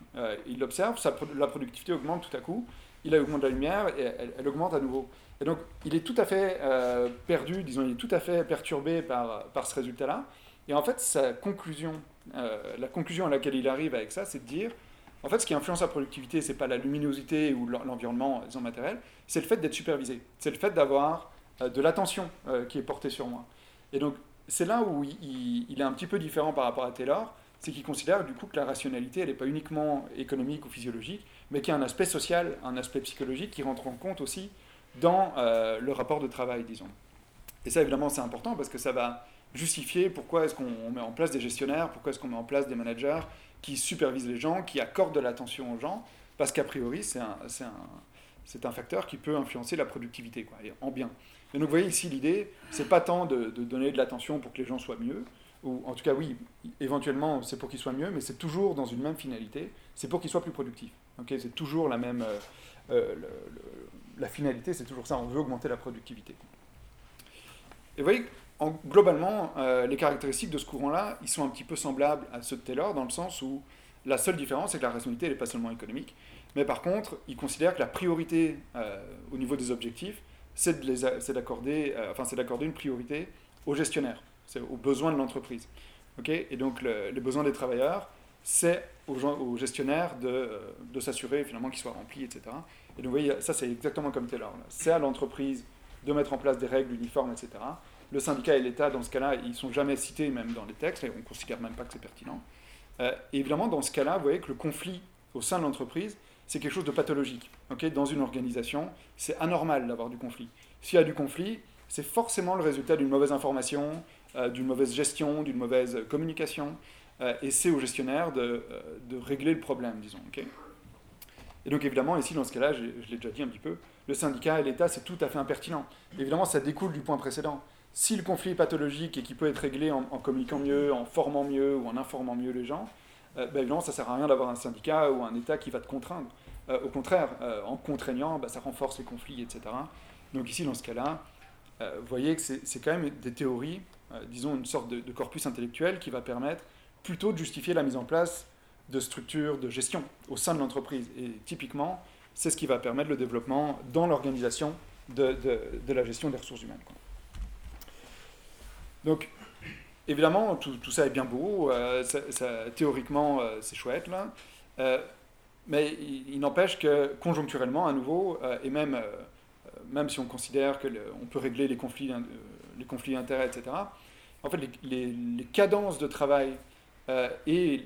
il l'observe, la productivité augmente tout à coup il augmente la lumière et elle, augmente à nouveau. Et donc, il est tout à fait euh, perdu, disons, il est tout à fait perturbé par, par ce résultat-là. Et en fait, sa conclusion, euh, la conclusion à laquelle il arrive avec ça, c'est de dire, en fait, ce qui influence la productivité, c'est pas la luminosité ou l'environnement, disons, matériel, c'est le fait d'être supervisé. C'est le fait d'avoir euh, de l'attention qui est portée sur moi. Et donc, c'est là où il, est un petit peu différent par rapport à Taylor, c'est qu'il considère du coup que la rationalité, elle n'est pas uniquement économique ou physiologique, mais qu'il y a un aspect social, un aspect psychologique qui rentre en compte aussi dans euh, le rapport de travail, disons. Et ça, évidemment, c'est important parce que ça va justifier pourquoi est-ce qu'on met en place des gestionnaires, pourquoi est-ce qu'on met en place des managers qui supervisent les gens, qui accordent de l'attention aux gens, parce qu'a priori, c'est un, un, un, facteur qui peut influencer la productivité, quoi, en bien. Et donc, vous voyez ici, l'idée, c'est pas tant de, donner de l'attention pour que les gens soient mieux, ou en tout cas, oui, éventuellement, c'est pour qu'ils soient mieux, mais c'est toujours dans une même finalité, c'est pour qu'ils soient plus productifs c'est toujours la même. Euh, euh, la finalité, c'est toujours ça, on veut augmenter la productivité. Et vous voyez, en, globalement, euh, les caractéristiques de ce courant-là, ils sont un petit peu semblables à ceux de Taylor, dans le sens où la seule différence, c'est que la rationalité n'est pas seulement économique, mais par contre, il considère que la priorité au niveau des objectifs, c'est d'accorder enfin, d'accorder une priorité aux gestionnaires, aux besoins de l'entreprise. et donc, les besoins des travailleurs, c'est aux, gestionnaires de, euh, de s'assurer finalement qu'ils soient remplis, etc. Et donc, vous voyez, ça c'est exactement comme Taylor. C'est à l'entreprise de mettre en place des règles uniformes, etc. Le syndicat et l'État, dans ce cas-là, ils ne sont jamais cités même dans les textes, et on ne considère même pas que c'est pertinent. Euh, et évidemment, dans ce cas-là, vous voyez que le conflit au sein de l'entreprise, c'est quelque chose de pathologique. dans une organisation, c'est anormal d'avoir du conflit. S'il y a du conflit, c'est forcément le résultat d'une mauvaise information, euh, d'une mauvaise gestion, d'une mauvaise communication. Euh, et c'est au gestionnaire de, de, régler le problème, disons. et donc évidemment, ici, dans ce cas-là, je, l'ai déjà dit un petit peu, le syndicat et l'État, c'est tout à fait impertinent. Évidemment, ça découle du point précédent. Si le conflit est pathologique et qu'il peut être réglé en, communiquant mieux, en formant mieux ou en informant mieux les gens, euh, ben évidemment, ça ne sert à rien d'avoir un syndicat ou un État qui va te contraindre. au contraire, en contraignant, ben, ça renforce les conflits, etc. Donc ici, dans ce cas-là, vous voyez que c'est quand même des théories, disons une sorte de, corpus intellectuel qui va permettre plutôt de justifier la mise en place de structures de gestion au sein de l'entreprise. Et typiquement, c'est ce qui va permettre le développement dans l'organisation de, la gestion des ressources humaines. Donc, évidemment, tout, tout, ça est bien beau, euh, ça, théoriquement, euh, c'est chouette, là. Euh, mais il, n'empêche que conjoncturellement, à nouveau, et même, même si on considère qu'on peut régler les conflits, les conflits d'intérêts, etc., en fait, les, les cadences de travail et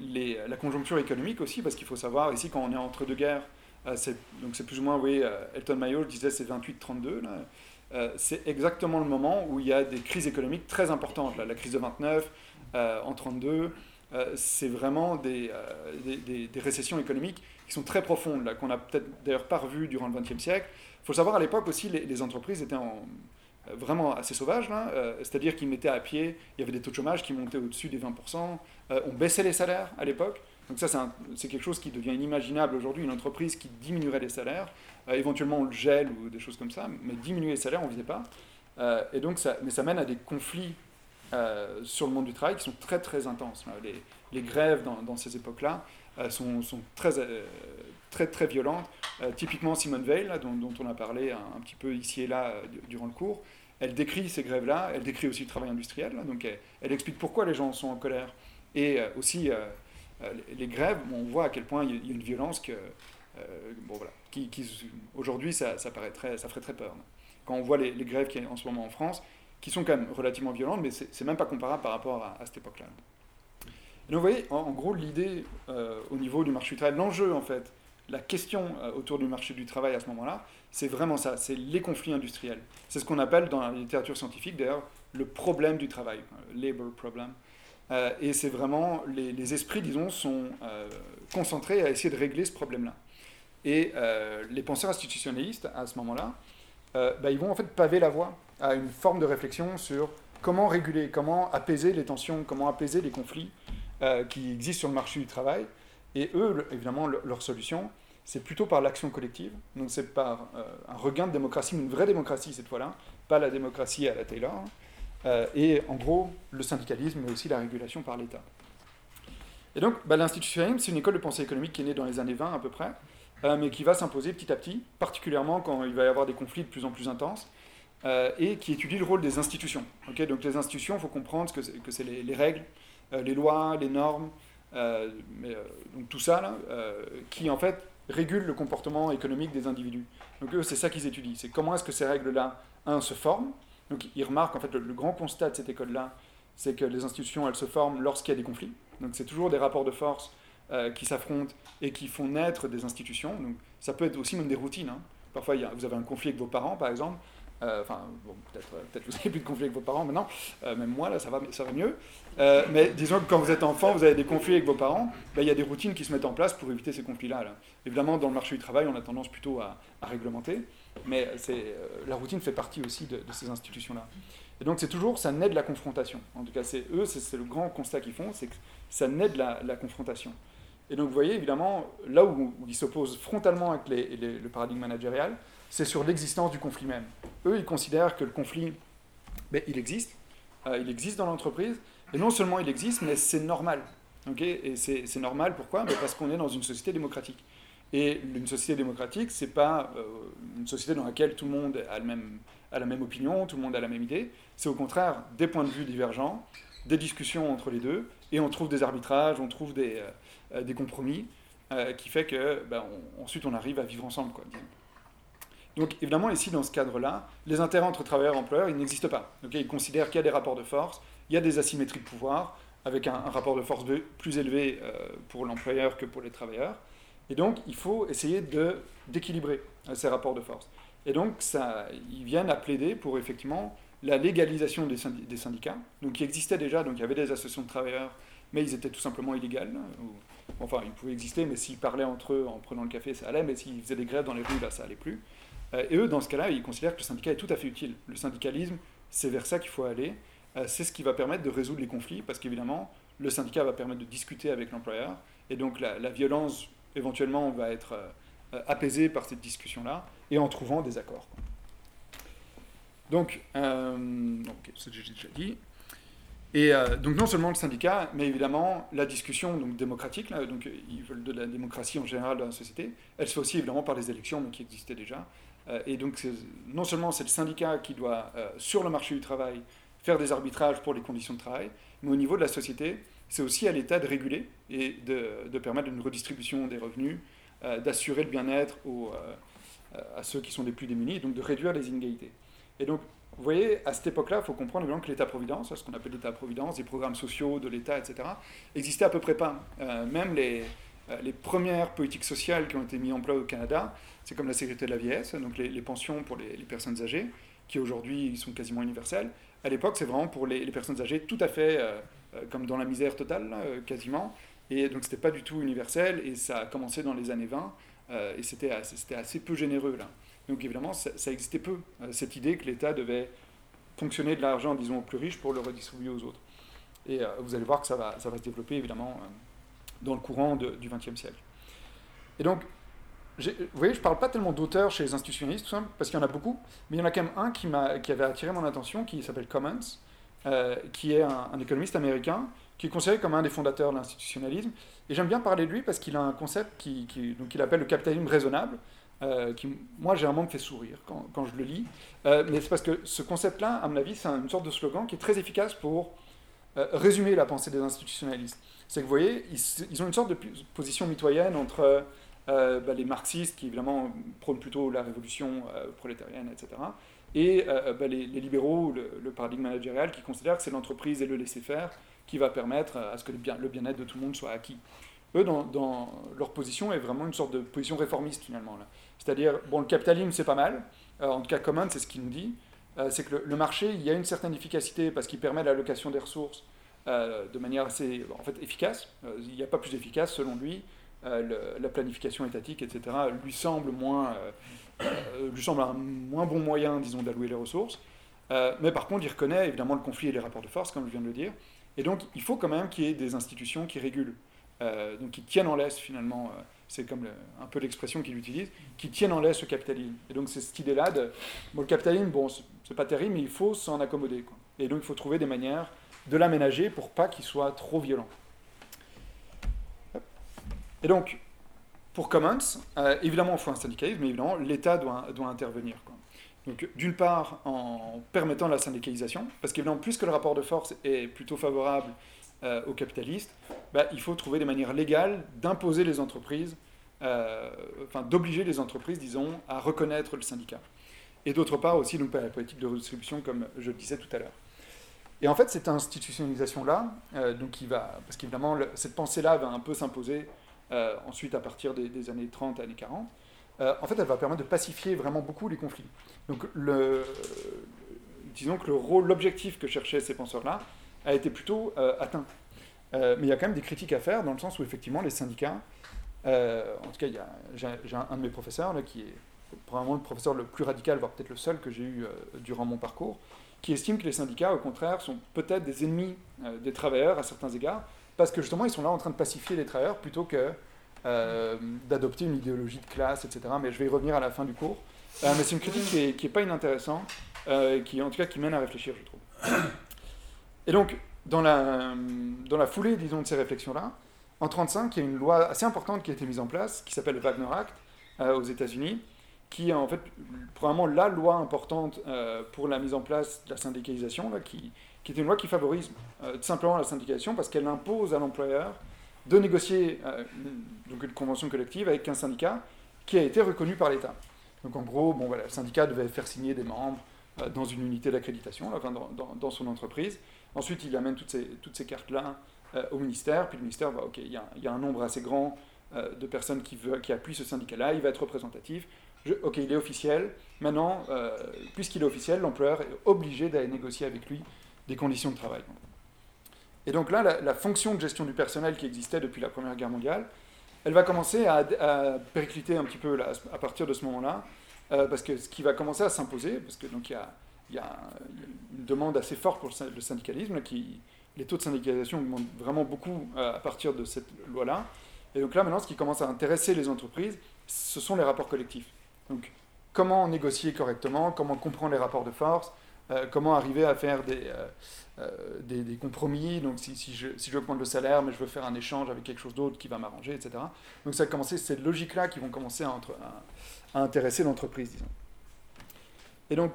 la conjoncture économique aussi, parce qu'il faut savoir, ici, quand on est entre deux guerres, donc c'est plus ou moins, oui, Elton Mayo disait c'est 28-32, c'est exactement le moment où il y a des crises économiques très importantes. la crise de 29, en 32, c'est vraiment des, récessions économiques qui sont très profondes, qu'on n'a peut-être d'ailleurs pas revues durant le XXe siècle. Il faut savoir, à l'époque aussi, les, entreprises étaient en, vraiment assez sauvages, c'est-à-dire qu'ils mettaient à pied, il y avait des taux de chômage qui montaient au-dessus des 20%, on baissait les salaires à l'époque, donc ça, c'est quelque chose qui devient inimaginable aujourd'hui, une entreprise qui diminuerait les salaires, euh, éventuellement on le gèle ou des choses comme ça, mais diminuer les salaires, on ne faisait pas. Euh, et donc mais ça mène à des conflits euh, sur le monde du travail qui sont très très intenses. Les, grèves dans, ces époques-là sont, très, très très violentes. typiquement Simone Veil, dont, on a parlé un, petit peu ici et là durant le cours, elle décrit ces grèves-là, elle décrit aussi le travail industriel, donc elle, explique pourquoi les gens sont en colère et aussi euh, les, grèves, on voit à quel point il y a une violence que, euh, bon, voilà, qui, aujourd'hui, ça, ferait très peur. Quand on voit les, grèves qu'il y a en ce moment en France, qui sont quand même relativement violentes, mais c'est même pas comparable par rapport à, cette époque-là. Donc vous voyez, en, gros, l'idée euh, au niveau du marché du travail, l'enjeu en fait, la question autour du marché du travail à ce moment-là, c'est vraiment ça, c'est les conflits industriels. C'est ce qu'on appelle dans la littérature scientifique d'ailleurs le problème du travail, labor problem. Euh, et c'est vraiment, les, esprits, disons, sont euh, concentrés à essayer de régler ce problème-là. Et euh, les penseurs institutionnalistes, à ce moment-là, bah, ils vont en fait paver la voie à une forme de réflexion sur comment réguler, comment apaiser les tensions, comment apaiser les conflits qui existent sur le marché du travail. Et eux, évidemment, leur solution, c'est plutôt par l'action collective. Donc c'est par un regain de démocratie, une vraie démocratie cette fois-là, pas la démocratie à la Taylor, euh, et en gros le syndicalisme, mais aussi la régulation par l'État. Et donc bah, l'institutionnalisme, c'est une école de pensée économique qui est née dans les années 20 à peu près, euh, mais qui va s'imposer petit à petit, particulièrement quand il va y avoir des conflits de plus en plus intenses, euh, et qui étudie le rôle des institutions. donc les institutions, il faut comprendre que c'est les, règles, les lois, les normes, tout ça, qui en fait régulent le comportement économique des individus. Donc eux, c'est ça qu'ils étudient, c'est comment est-ce que ces règles-là, un, se forment, donc ils remarquent, en fait, le, grand constat de cette école-là, c'est que les institutions, elles se forment lorsqu'il y a des conflits. Donc c'est toujours des rapports de force euh, qui s'affrontent et qui font naître des institutions. Donc ça peut être aussi même des routines. Hein. Parfois, vous avez un conflit avec vos parents, par exemple. Euh, enfin, peut-être euh, peut vous <laughs> n'avez plus de conflit avec vos parents maintenant. même moi, là, ça va, ça va mieux. mais disons que quand vous êtes enfant, vous avez des conflits avec vos parents, ben, il y a des routines qui se mettent en place pour éviter ces conflits-là. Là. Évidemment, dans le marché du travail, on a tendance plutôt à, réglementer. Mais la routine fait partie aussi de, ces institutions-là. Et donc c'est toujours, ça naît de la confrontation. En tout cas, c'est eux, c'est le grand constat qu'ils font, c'est que ça naît de la, confrontation. Et donc vous voyez, évidemment, là où, ils s'opposent frontalement avec le paradigme managérial, c'est sur l'existence du conflit même. Eux, ils considèrent que le conflit, ben, il existe, euh, il existe dans l'entreprise, et non seulement il existe, mais c'est normal. et c'est normal, pourquoi? Ben, Parce qu'on est dans une société démocratique. Et une société démocratique, c'est pas euh, une société dans laquelle tout le monde a, le même, a la même opinion, tout le monde a la même idée. C'est au contraire des points de vue divergents, des discussions entre les deux, et on trouve des arbitrages, on trouve des, euh, des compromis, euh, qui fait que ben, ensuite on arrive à vivre ensemble. Quoi, donc évidemment, ici, dans ce cadre-là, les intérêts entre travailleurs et employeurs, ils n'existent pas. ils considèrent qu'il y a des rapports de force, il y a des asymétries de pouvoir, avec un, rapport de force plus élevé pour l'employeur que pour les travailleurs. Et donc, il faut essayer d'équilibrer euh, ces rapports de force. Et donc, ça, ils viennent à plaider pour effectivement la légalisation des, syndicats, donc qui existaient déjà, donc il y avait des associations de travailleurs, mais ils étaient tout simplement illégaux. Enfin, ils pouvaient exister, mais s'ils parlaient entre eux en prenant le café, ça allait, mais s'ils faisaient des grèves dans les rues, là, ça allait plus. Euh, et eux, dans ce cas-là, ils considèrent que le syndicat est tout à fait utile. Le syndicalisme, c'est vers ça qu'il faut aller. Euh, c'est ce qui va permettre de résoudre les conflits, parce qu'évidemment, le syndicat va permettre de discuter avec l'employeur, et donc la, la violence éventuellement va être euh, apaisé par cette discussion-là et en trouvant des accords. Donc, euh, ça j'ai déjà dit. Et euh, donc non seulement le syndicat, mais évidemment la discussion démocratique, ils veulent de la démocratie en général dans la société, elle se fait aussi évidemment par les élections, qui existaient déjà. et donc non seulement c'est le syndicat qui doit, sur le marché du travail, faire des arbitrages pour les conditions de travail, mais au niveau de la société, c'est aussi à l'État de réguler et de, permettre une redistribution des revenus, euh, d'assurer le bien-être euh, à ceux qui sont les plus démunis, et donc de réduire les inégalités. Et donc, vous voyez, à cette époque-là, il faut comprendre que l'État-providence, ce qu'on appelle l'État-providence, des programmes sociaux de l'État, etc., existait à peu près pas. Euh, même les, les premières politiques sociales qui ont été mises en place au Canada, c'est comme la sécurité de la vieillesse, donc les, pensions pour les, personnes âgées, qui aujourd'hui sont quasiment universelles. À l'époque, c'est vraiment pour les, personnes âgées tout à fait comme dans la misère totale, quasiment. Et donc, c'était pas du tout universel, et ça a commencé dans les années 20, et c'était assez, assez, peu généreux, là. Donc, évidemment, ça, existait peu, cette idée que l'État devait fonctionner de l'argent, disons, aux plus riches pour le redistribuer aux autres. Et vous allez voir que ça va, ça va se développer, évidemment, dans le courant du XXe siècle. Et donc, vous voyez, je ne parle pas tellement d'auteurs chez les institutionnalistes, tout ça, parce qu'il y en a beaucoup, mais il y en a quand même un qui, qui avait attiré mon attention, qui s'appelle Commons, euh, qui est un, économiste américain, qui est considéré comme un des fondateurs de l'institutionnalisme. Et j'aime bien parler de lui parce qu'il a un concept qu'il appelle le capitalisme raisonnable, euh, qui, moi, généralement, me fait sourire quand, je le lis. Euh, mais c'est parce que ce concept-là, à mon avis, c'est une sorte de slogan qui est très efficace pour résumer la pensée des institutionnalistes. C'est que, vous voyez, ils, ont une sorte de position mitoyenne entre euh, bah, les marxistes qui évidemment prônent plutôt la révolution euh, prolétarienne, etc. Et euh, bah, les, libéraux, le, paradigme managérial qui considèrent que c'est l'entreprise et le laisser-faire qui va permettre à ce que le bien-être de tout le monde soit acquis. Eux, dans, leur position, est vraiment une sorte de position réformiste finalement. C'est-à-dire, bon, le capitalisme c'est pas mal, en tout cas Common c'est ce qu'il nous dit, c'est que le, marché, il y a une certaine efficacité parce qu'il permet l'allocation des ressources de manière assez en fait, efficace. il n'y a pas plus efficace selon lui euh, la planification étatique, etc., lui semble, moins, euh, euh, lui semble un moins bon moyen, disons, d'allouer les ressources. mais par contre, il reconnaît évidemment le conflit et les rapports de force, comme je viens de le dire. Et donc, il faut quand même qu'il y ait des institutions qui régulent, donc qui tiennent en laisse finalement, c'est comme un peu l'expression qu'il utilise, qui tiennent en laisse le capitalisme. Et donc, c'est cette idée-là de, bon, le capitalisme, bon, c'est pas terrible, mais il faut s'en accommoder. Et donc, il faut trouver des manières de l'aménager pour pas qu'il soit trop violent. Et donc, pour Commons, euh, évidemment, il faut un syndicalisme, mais évidemment, l'État doit, intervenir. Donc, d'une part, en permettant la syndicalisation, parce qu'évidemment, puisque le rapport de force est plutôt favorable euh, aux capitalistes, bah, il faut trouver des manières légales d'imposer les entreprises, euh, enfin, d'obliger les entreprises, disons, à reconnaître le syndicat. Et d'autre part aussi, donc, la politique de redistribution, comme je le disais tout à l'heure. Et en fait, cette institutionnalisation-là, donc qui va, parce qu'évidemment, cette pensée-là va un peu s'imposer euh, ensuite à partir des, années 30, années 40, euh, en fait, elle va permettre de pacifier vraiment beaucoup les conflits. Donc, disons que le rôle, l'objectif que cherchaient ces penseurs-là a été plutôt euh, atteint. mais il y a quand même des critiques à faire dans le sens où, effectivement, les syndicats, en tout cas, j'ai un, un, de mes professeurs là, qui est probablement le professeur le plus radical, voire peut-être le seul que j'ai eu durant mon parcours, qui estime que les syndicats, au contraire, sont peut-être des ennemis des travailleurs à certains égards, parce que justement, ils sont là en train de pacifier les travailleurs plutôt que euh, d'adopter une idéologie de classe, etc. Mais je vais y revenir à la fin du cours. Euh, mais c'est une critique qui n'est est pas inintéressante, euh, qui en tout cas qui mène à réfléchir, je trouve. Et donc, dans la, dans la foulée, disons, de ces réflexions-là, en 1935, il y a une loi assez importante qui a été mise en place, qui s'appelle le Wagner Act, aux États-Unis, qui est en fait probablement la loi importante pour la mise en place de la syndicalisation, là, qui, qui est une loi qui favorise euh, simplement la syndicalisation parce qu'elle impose à l'employeur de négocier euh, donc une convention collective avec un syndicat qui a été reconnu par l'État. Donc en gros, bon, voilà, le syndicat devait faire signer des membres euh, dans une unité d'accréditation, dans, dans, son entreprise. Ensuite, il amène toutes ces, cartes-là au ministère, puis le ministère va, OK, il y, a un nombre assez grand de personnes qui, veut, appuient ce syndicat-là, il va être représentatif. Ok, il est officiel. Maintenant, puisqu'il est officiel, l'employeur est obligé d'aller négocier avec lui des conditions de travail. Et donc là, la, fonction de gestion du personnel qui existait depuis la Première Guerre mondiale, elle va commencer à, péricliter un petit peu à partir de ce moment-là, euh, parce que ce qui va commencer à s'imposer, parce que donc il y a, une demande assez forte pour le syndicalisme, qui, les taux de syndicalisation augmentent vraiment beaucoup euh, à partir de cette loi-là. Et donc là, maintenant, ce qui commence à intéresser les entreprises, ce sont les rapports collectifs. Donc, comment négocier correctement, comment comprendre les rapports de force, euh, comment arriver à faire des, euh, euh, des, compromis. Donc, si, si, je, si prendre le salaire, mais je veux faire un échange avec quelque chose d'autre qui va m'arranger, etc. Donc, ça a commencé, cette logique-là qui vont commencer à, à, intéresser l'entreprise, disons. Et donc,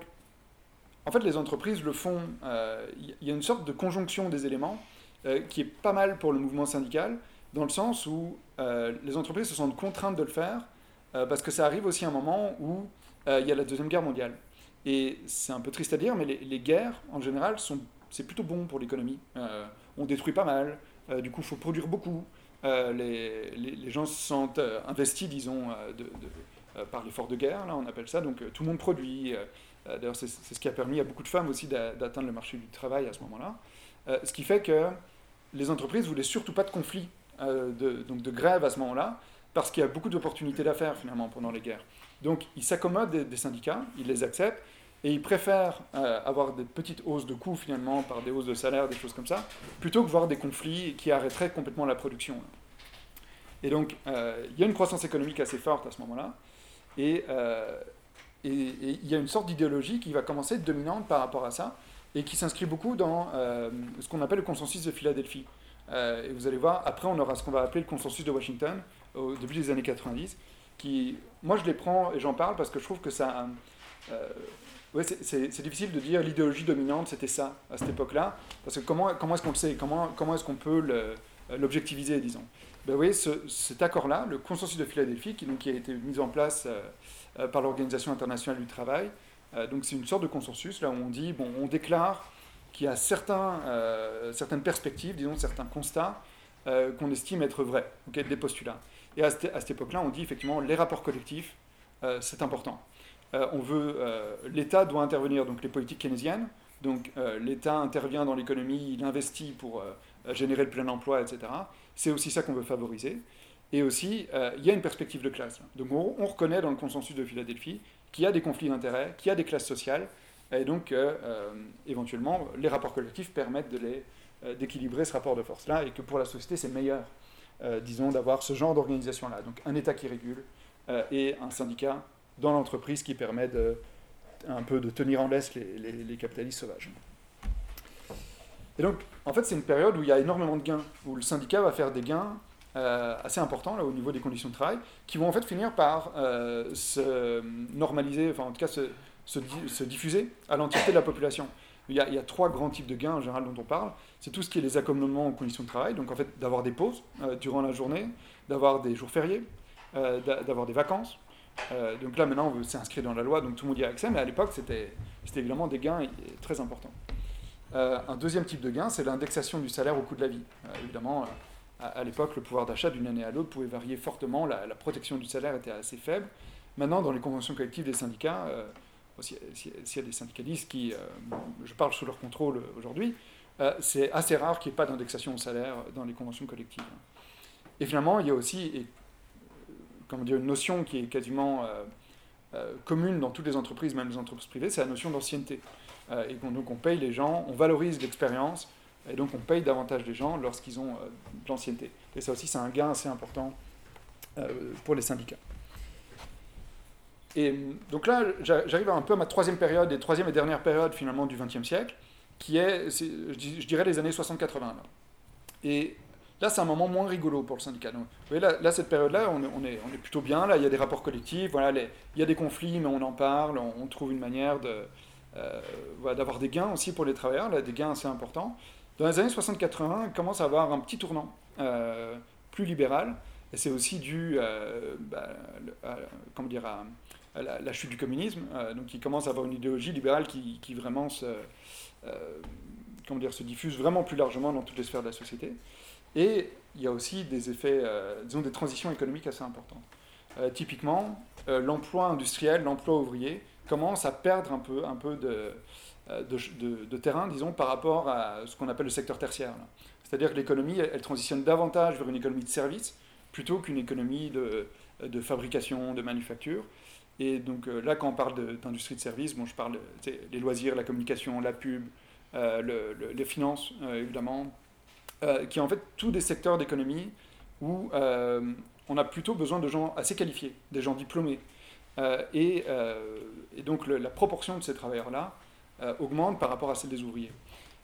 en fait, les entreprises le font. Il y a une sorte de conjonction des éléments qui est pas mal pour le mouvement syndical, dans le sens où les entreprises se sentent contraintes de le faire, parce que ça arrive aussi à un moment où il y a la Deuxième Guerre mondiale. Et c'est un peu triste à dire, mais les, guerres, en général, sont, c'est plutôt bon pour l'économie. Euh, on détruit pas mal, euh, du coup, il faut produire beaucoup. Euh, les, les, gens se sentent investis, disons, par l'effort de guerre, là, on appelle ça. Donc, tout le monde produit. D'ailleurs, c'est, ce qui a permis à beaucoup de femmes aussi d'atteindre le marché du travail à ce moment-là. ce qui fait que les entreprises voulaient surtout pas de conflit, de, donc de grève à ce moment-là, parce qu'il y a beaucoup d'opportunités d'affaires finalement pendant les guerres. Donc ils s'accommodent des, syndicats, ils les acceptent, et ils préfèrent avoir des petites hausses de coûts finalement par des hausses de salaire, des choses comme ça, plutôt que voir des conflits qui arrêteraient complètement la production. Et donc il y a une croissance économique assez forte à ce moment-là, et, et, il y a une sorte d'idéologie qui va commencer à être dominante par rapport à ça, et qui s'inscrit beaucoup dans euh, ce qu'on appelle le consensus de Philadelphie. Euh, et vous allez voir, après on aura ce qu'on va appeler le consensus de Washington, au début des années 90, qui, moi je les prends et j'en parle parce que je trouve que ça... Euh, c'est difficile de dire l'idéologie dominante, c'était ça, à cette époque-là, parce que comment, comment est-ce qu'on le sait? Comment, comment est-ce qu'on peut l'objectiviser, disons? Ben oui, ce, cet accord-là, le consensus de Philadelphie, qui a été mis en place par l'Organisation internationale du travail, euh, donc c'est une sorte de consensus là où on dit, bon, on déclare qu'il y a certains, euh, certaines perspectives, disons certains constats euh, qu'on estime être vrais, des postulats. Et à cette, à cette époque-là, on dit effectivement les rapports collectifs, c'est important. on veut, l'État doit intervenir, donc les politiques keynésiennes, donc l'État intervient dans l'économie, il investit pour générer le plein emploi, etc. C'est aussi ça qu'on veut favoriser. Et aussi, il y a une perspective de classe. Donc on, on, reconnaît dans le consensus de Philadelphie qui a des conflits d'intérêts, qui a des classes sociales, et donc euh, euh, éventuellement les rapports collectifs permettent euh, d'équilibrer ce rapport de force-là, et que pour la société c'est meilleur, disons, d'avoir ce genre d'organisation-là. Donc un État qui régule et un syndicat dans l'entreprise qui permet de, un peu de tenir en laisse les capitalistes sauvages. Et donc, en fait, c'est une période où il y a énormément de gains, où le syndicat va faire des gains euh, assez importants là, au niveau des conditions de travail, qui vont en fait finir par euh, se normaliser, enfin en tout cas se, se, diffuser à l'entièreté de la population. Il y, a, il y, a, trois grands types de gains en général dont on parle. C'est tout ce qui est les accommodements aux conditions de travail, donc en fait d'avoir des pauses euh, durant la journée, d'avoir des jours fériés, d'avoir des vacances. donc là maintenant c'est inscrit dans la loi, donc tout le monde y a accès, mais à l'époque c'était évidemment des gains très importants. un deuxième type de gain, c'est l'indexation du salaire au coût de la vie. évidemment, à, l'époque, le pouvoir d'achat d'une année à l'autre pouvait varier fortement, la, protection du salaire était assez faible. Maintenant, dans les conventions collectives des syndicats, euh, s'il y a des syndicalistes qui, euh, je parle sous leur contrôle aujourd'hui, euh, c'est assez rare qu'il n'y ait pas d'indexation au salaire dans les conventions collectives. Et finalement, il y a aussi et, comment dire, une notion qui est quasiment commune dans toutes les entreprises, même les entreprises privées, c'est la notion d'ancienneté. et donc on paye les gens, on valorise l'expérience, et donc on paye davantage les gens lorsqu'ils ont euh, de l'ancienneté. Et ça aussi, c'est un gain assez important euh, pour les syndicats. Et donc là, j'arrive un peu à ma troisième période, et troisième et dernière période finalement du XXe siècle, qui est, je dirais, les années 60-80. Et là, c'est un moment moins rigolo pour le syndicat. Vous voyez, là, cette période-là, on, est, plutôt bien. Là, il y a des rapports collectifs, voilà, il y a des conflits, mais on en parle, on, trouve une manière de, euh, d'avoir des gains aussi pour les travailleurs, des gains assez importants. Dans les années 60-80, on commence à avoir un petit tournant euh, plus libéral, et c'est aussi dû euh, bah, à, comment dire, à, la, chute du communisme, euh, donc il commence à avoir une idéologie libérale qui, qui vraiment se, comment dire, se diffuse vraiment plus largement dans toutes les sphères de la société. Et il y a aussi des effets, disons, des transitions économiques assez importantes. typiquement, l'emploi industriel, l'emploi ouvrier commence à perdre un peu, un peu de, euh, de, terrain, disons, par rapport à ce qu'on appelle le secteur tertiaire. C'est-à-dire que l'économie, elle, transitionne davantage vers une économie de service plutôt qu'une économie de, fabrication, de manufacture. Et donc euh, là, quand on parle d'industrie de, service, bon, je parle des loisirs, la communication, la pub, euh, les finances, évidemment, qui est en fait tous des secteurs d'économie où on a plutôt besoin de gens assez qualifiés, des gens diplômés. Et, donc la proportion de ces travailleurs-là euh, augmente par rapport à celle des ouvriers.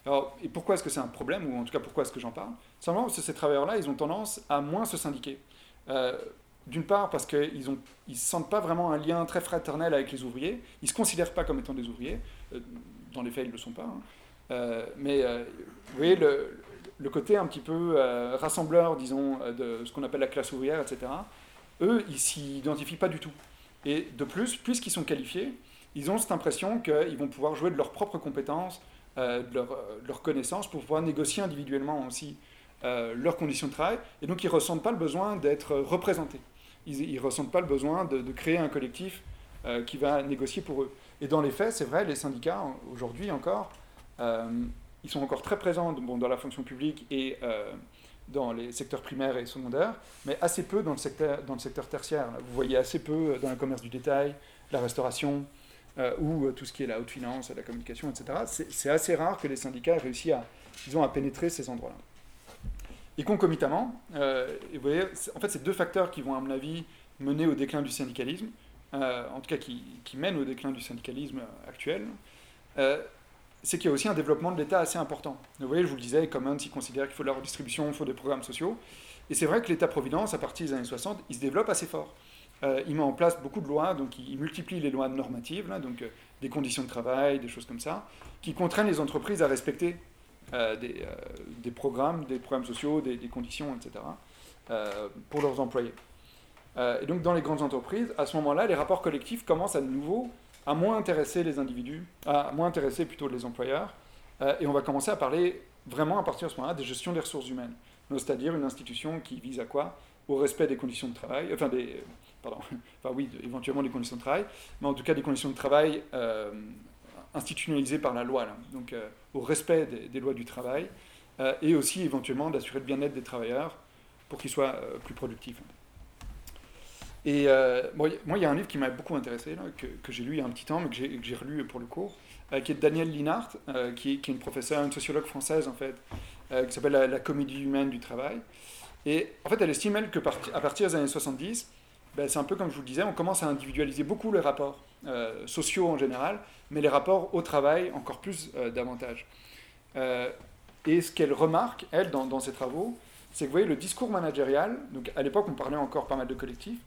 Alors, et pourquoi est-ce que c'est un problème, ou en tout cas pourquoi est-ce que j'en parle? Simplement parce que ces travailleurs-là, ils ont tendance à moins se syndiquer. Euh, d'une part parce qu'ils ne ils sentent pas vraiment un lien très fraternel avec les ouvriers, ils ne se considèrent pas comme étant des ouvriers, euh, dans les faits ils ne le sont pas, hein. mais vous voyez le, côté un petit peu rassembleur, disons, de ce qu'on appelle la classe ouvrière, etc., eux, ils s'y identifient pas du tout. Et de plus, puisqu'ils sont qualifiés, ils ont cette impression qu'ils vont pouvoir jouer de leurs propres compétences, euh, de, euh, leurs connaissances pour pouvoir négocier individuellement aussi euh, leurs conditions de travail. Et donc ils ne ressentent pas le besoin d'être représentés. Ils ne ressentent pas le besoin de, créer un collectif qui va négocier pour eux. Et dans les faits, c'est vrai, les syndicats, aujourd'hui encore, ils sont encore très présents dans la fonction publique et dans les secteurs primaires et secondaires, mais assez peu dans le secteur, dans le secteur tertiaire. Vous voyez assez peu dans le commerce du détail, la restauration, ou tout ce qui est la haute finance, la communication, etc. C'est assez rare que les syndicats aient réussi à, à pénétrer ces endroits-là. Et concomitamment, euh, vous voyez, en fait, c'est deux facteurs qui vont, à mon avis, mener au déclin du syndicalisme, euh, en tout cas qui, mènent au déclin du syndicalisme actuel. Euh, c'est qu'il y a aussi un développement de l'État assez important. Vous voyez, je vous le disais, Commons, il considère qu'il faut la redistribution, il faut des programmes sociaux. Et c'est vrai que l'État-providence, à partir des années 60, il se développe assez fort. Il met en place beaucoup de lois, donc il multiplie les lois normatives, donc des conditions de travail, des choses comme ça, qui contraignent les entreprises à respecter euh, des, euh, programmes, des programmes sociaux, des, conditions, etc., euh, pour leurs employés. et donc dans les grandes entreprises, à ce moment-là, les rapports collectifs commencent à nouveau à moins intéresser les individus, à moins intéresser plutôt les employeurs, et on va commencer à parler vraiment à partir de ce moment-là des gestions des ressources humaines, c'est-à-dire une institution qui vise à quoi? Au respect des conditions de travail, enfin des, pardon, <laughs> enfin oui, éventuellement des conditions de travail, mais en tout cas des conditions de travail institutionnalisé par la loi, donc euh, au respect des, lois du travail, euh, et aussi éventuellement d'assurer le bien-être des travailleurs pour qu'ils soient euh, plus productifs. Et moi, il y a un livre qui m'a beaucoup intéressé, que, j'ai lu il y a un petit temps, mais que j'ai relu pour le cours, qui est de Danielle Linhart, qui, est une professeure, une sociologue française en fait, qui s'appelle la, comédie humaine du travail. Et en fait, elle estime, elle, que à partir des années 70, ben, c'est un peu comme je vous le disais, on commence à individualiser beaucoup les rapports sociaux en général, mais les rapports au travail encore plus euh, davantage. Euh, et ce qu'elle remarque, elle, dans, ses travaux, c'est que vous voyez, le discours managérial, donc à l'époque on parlait encore pas mal de collectifs,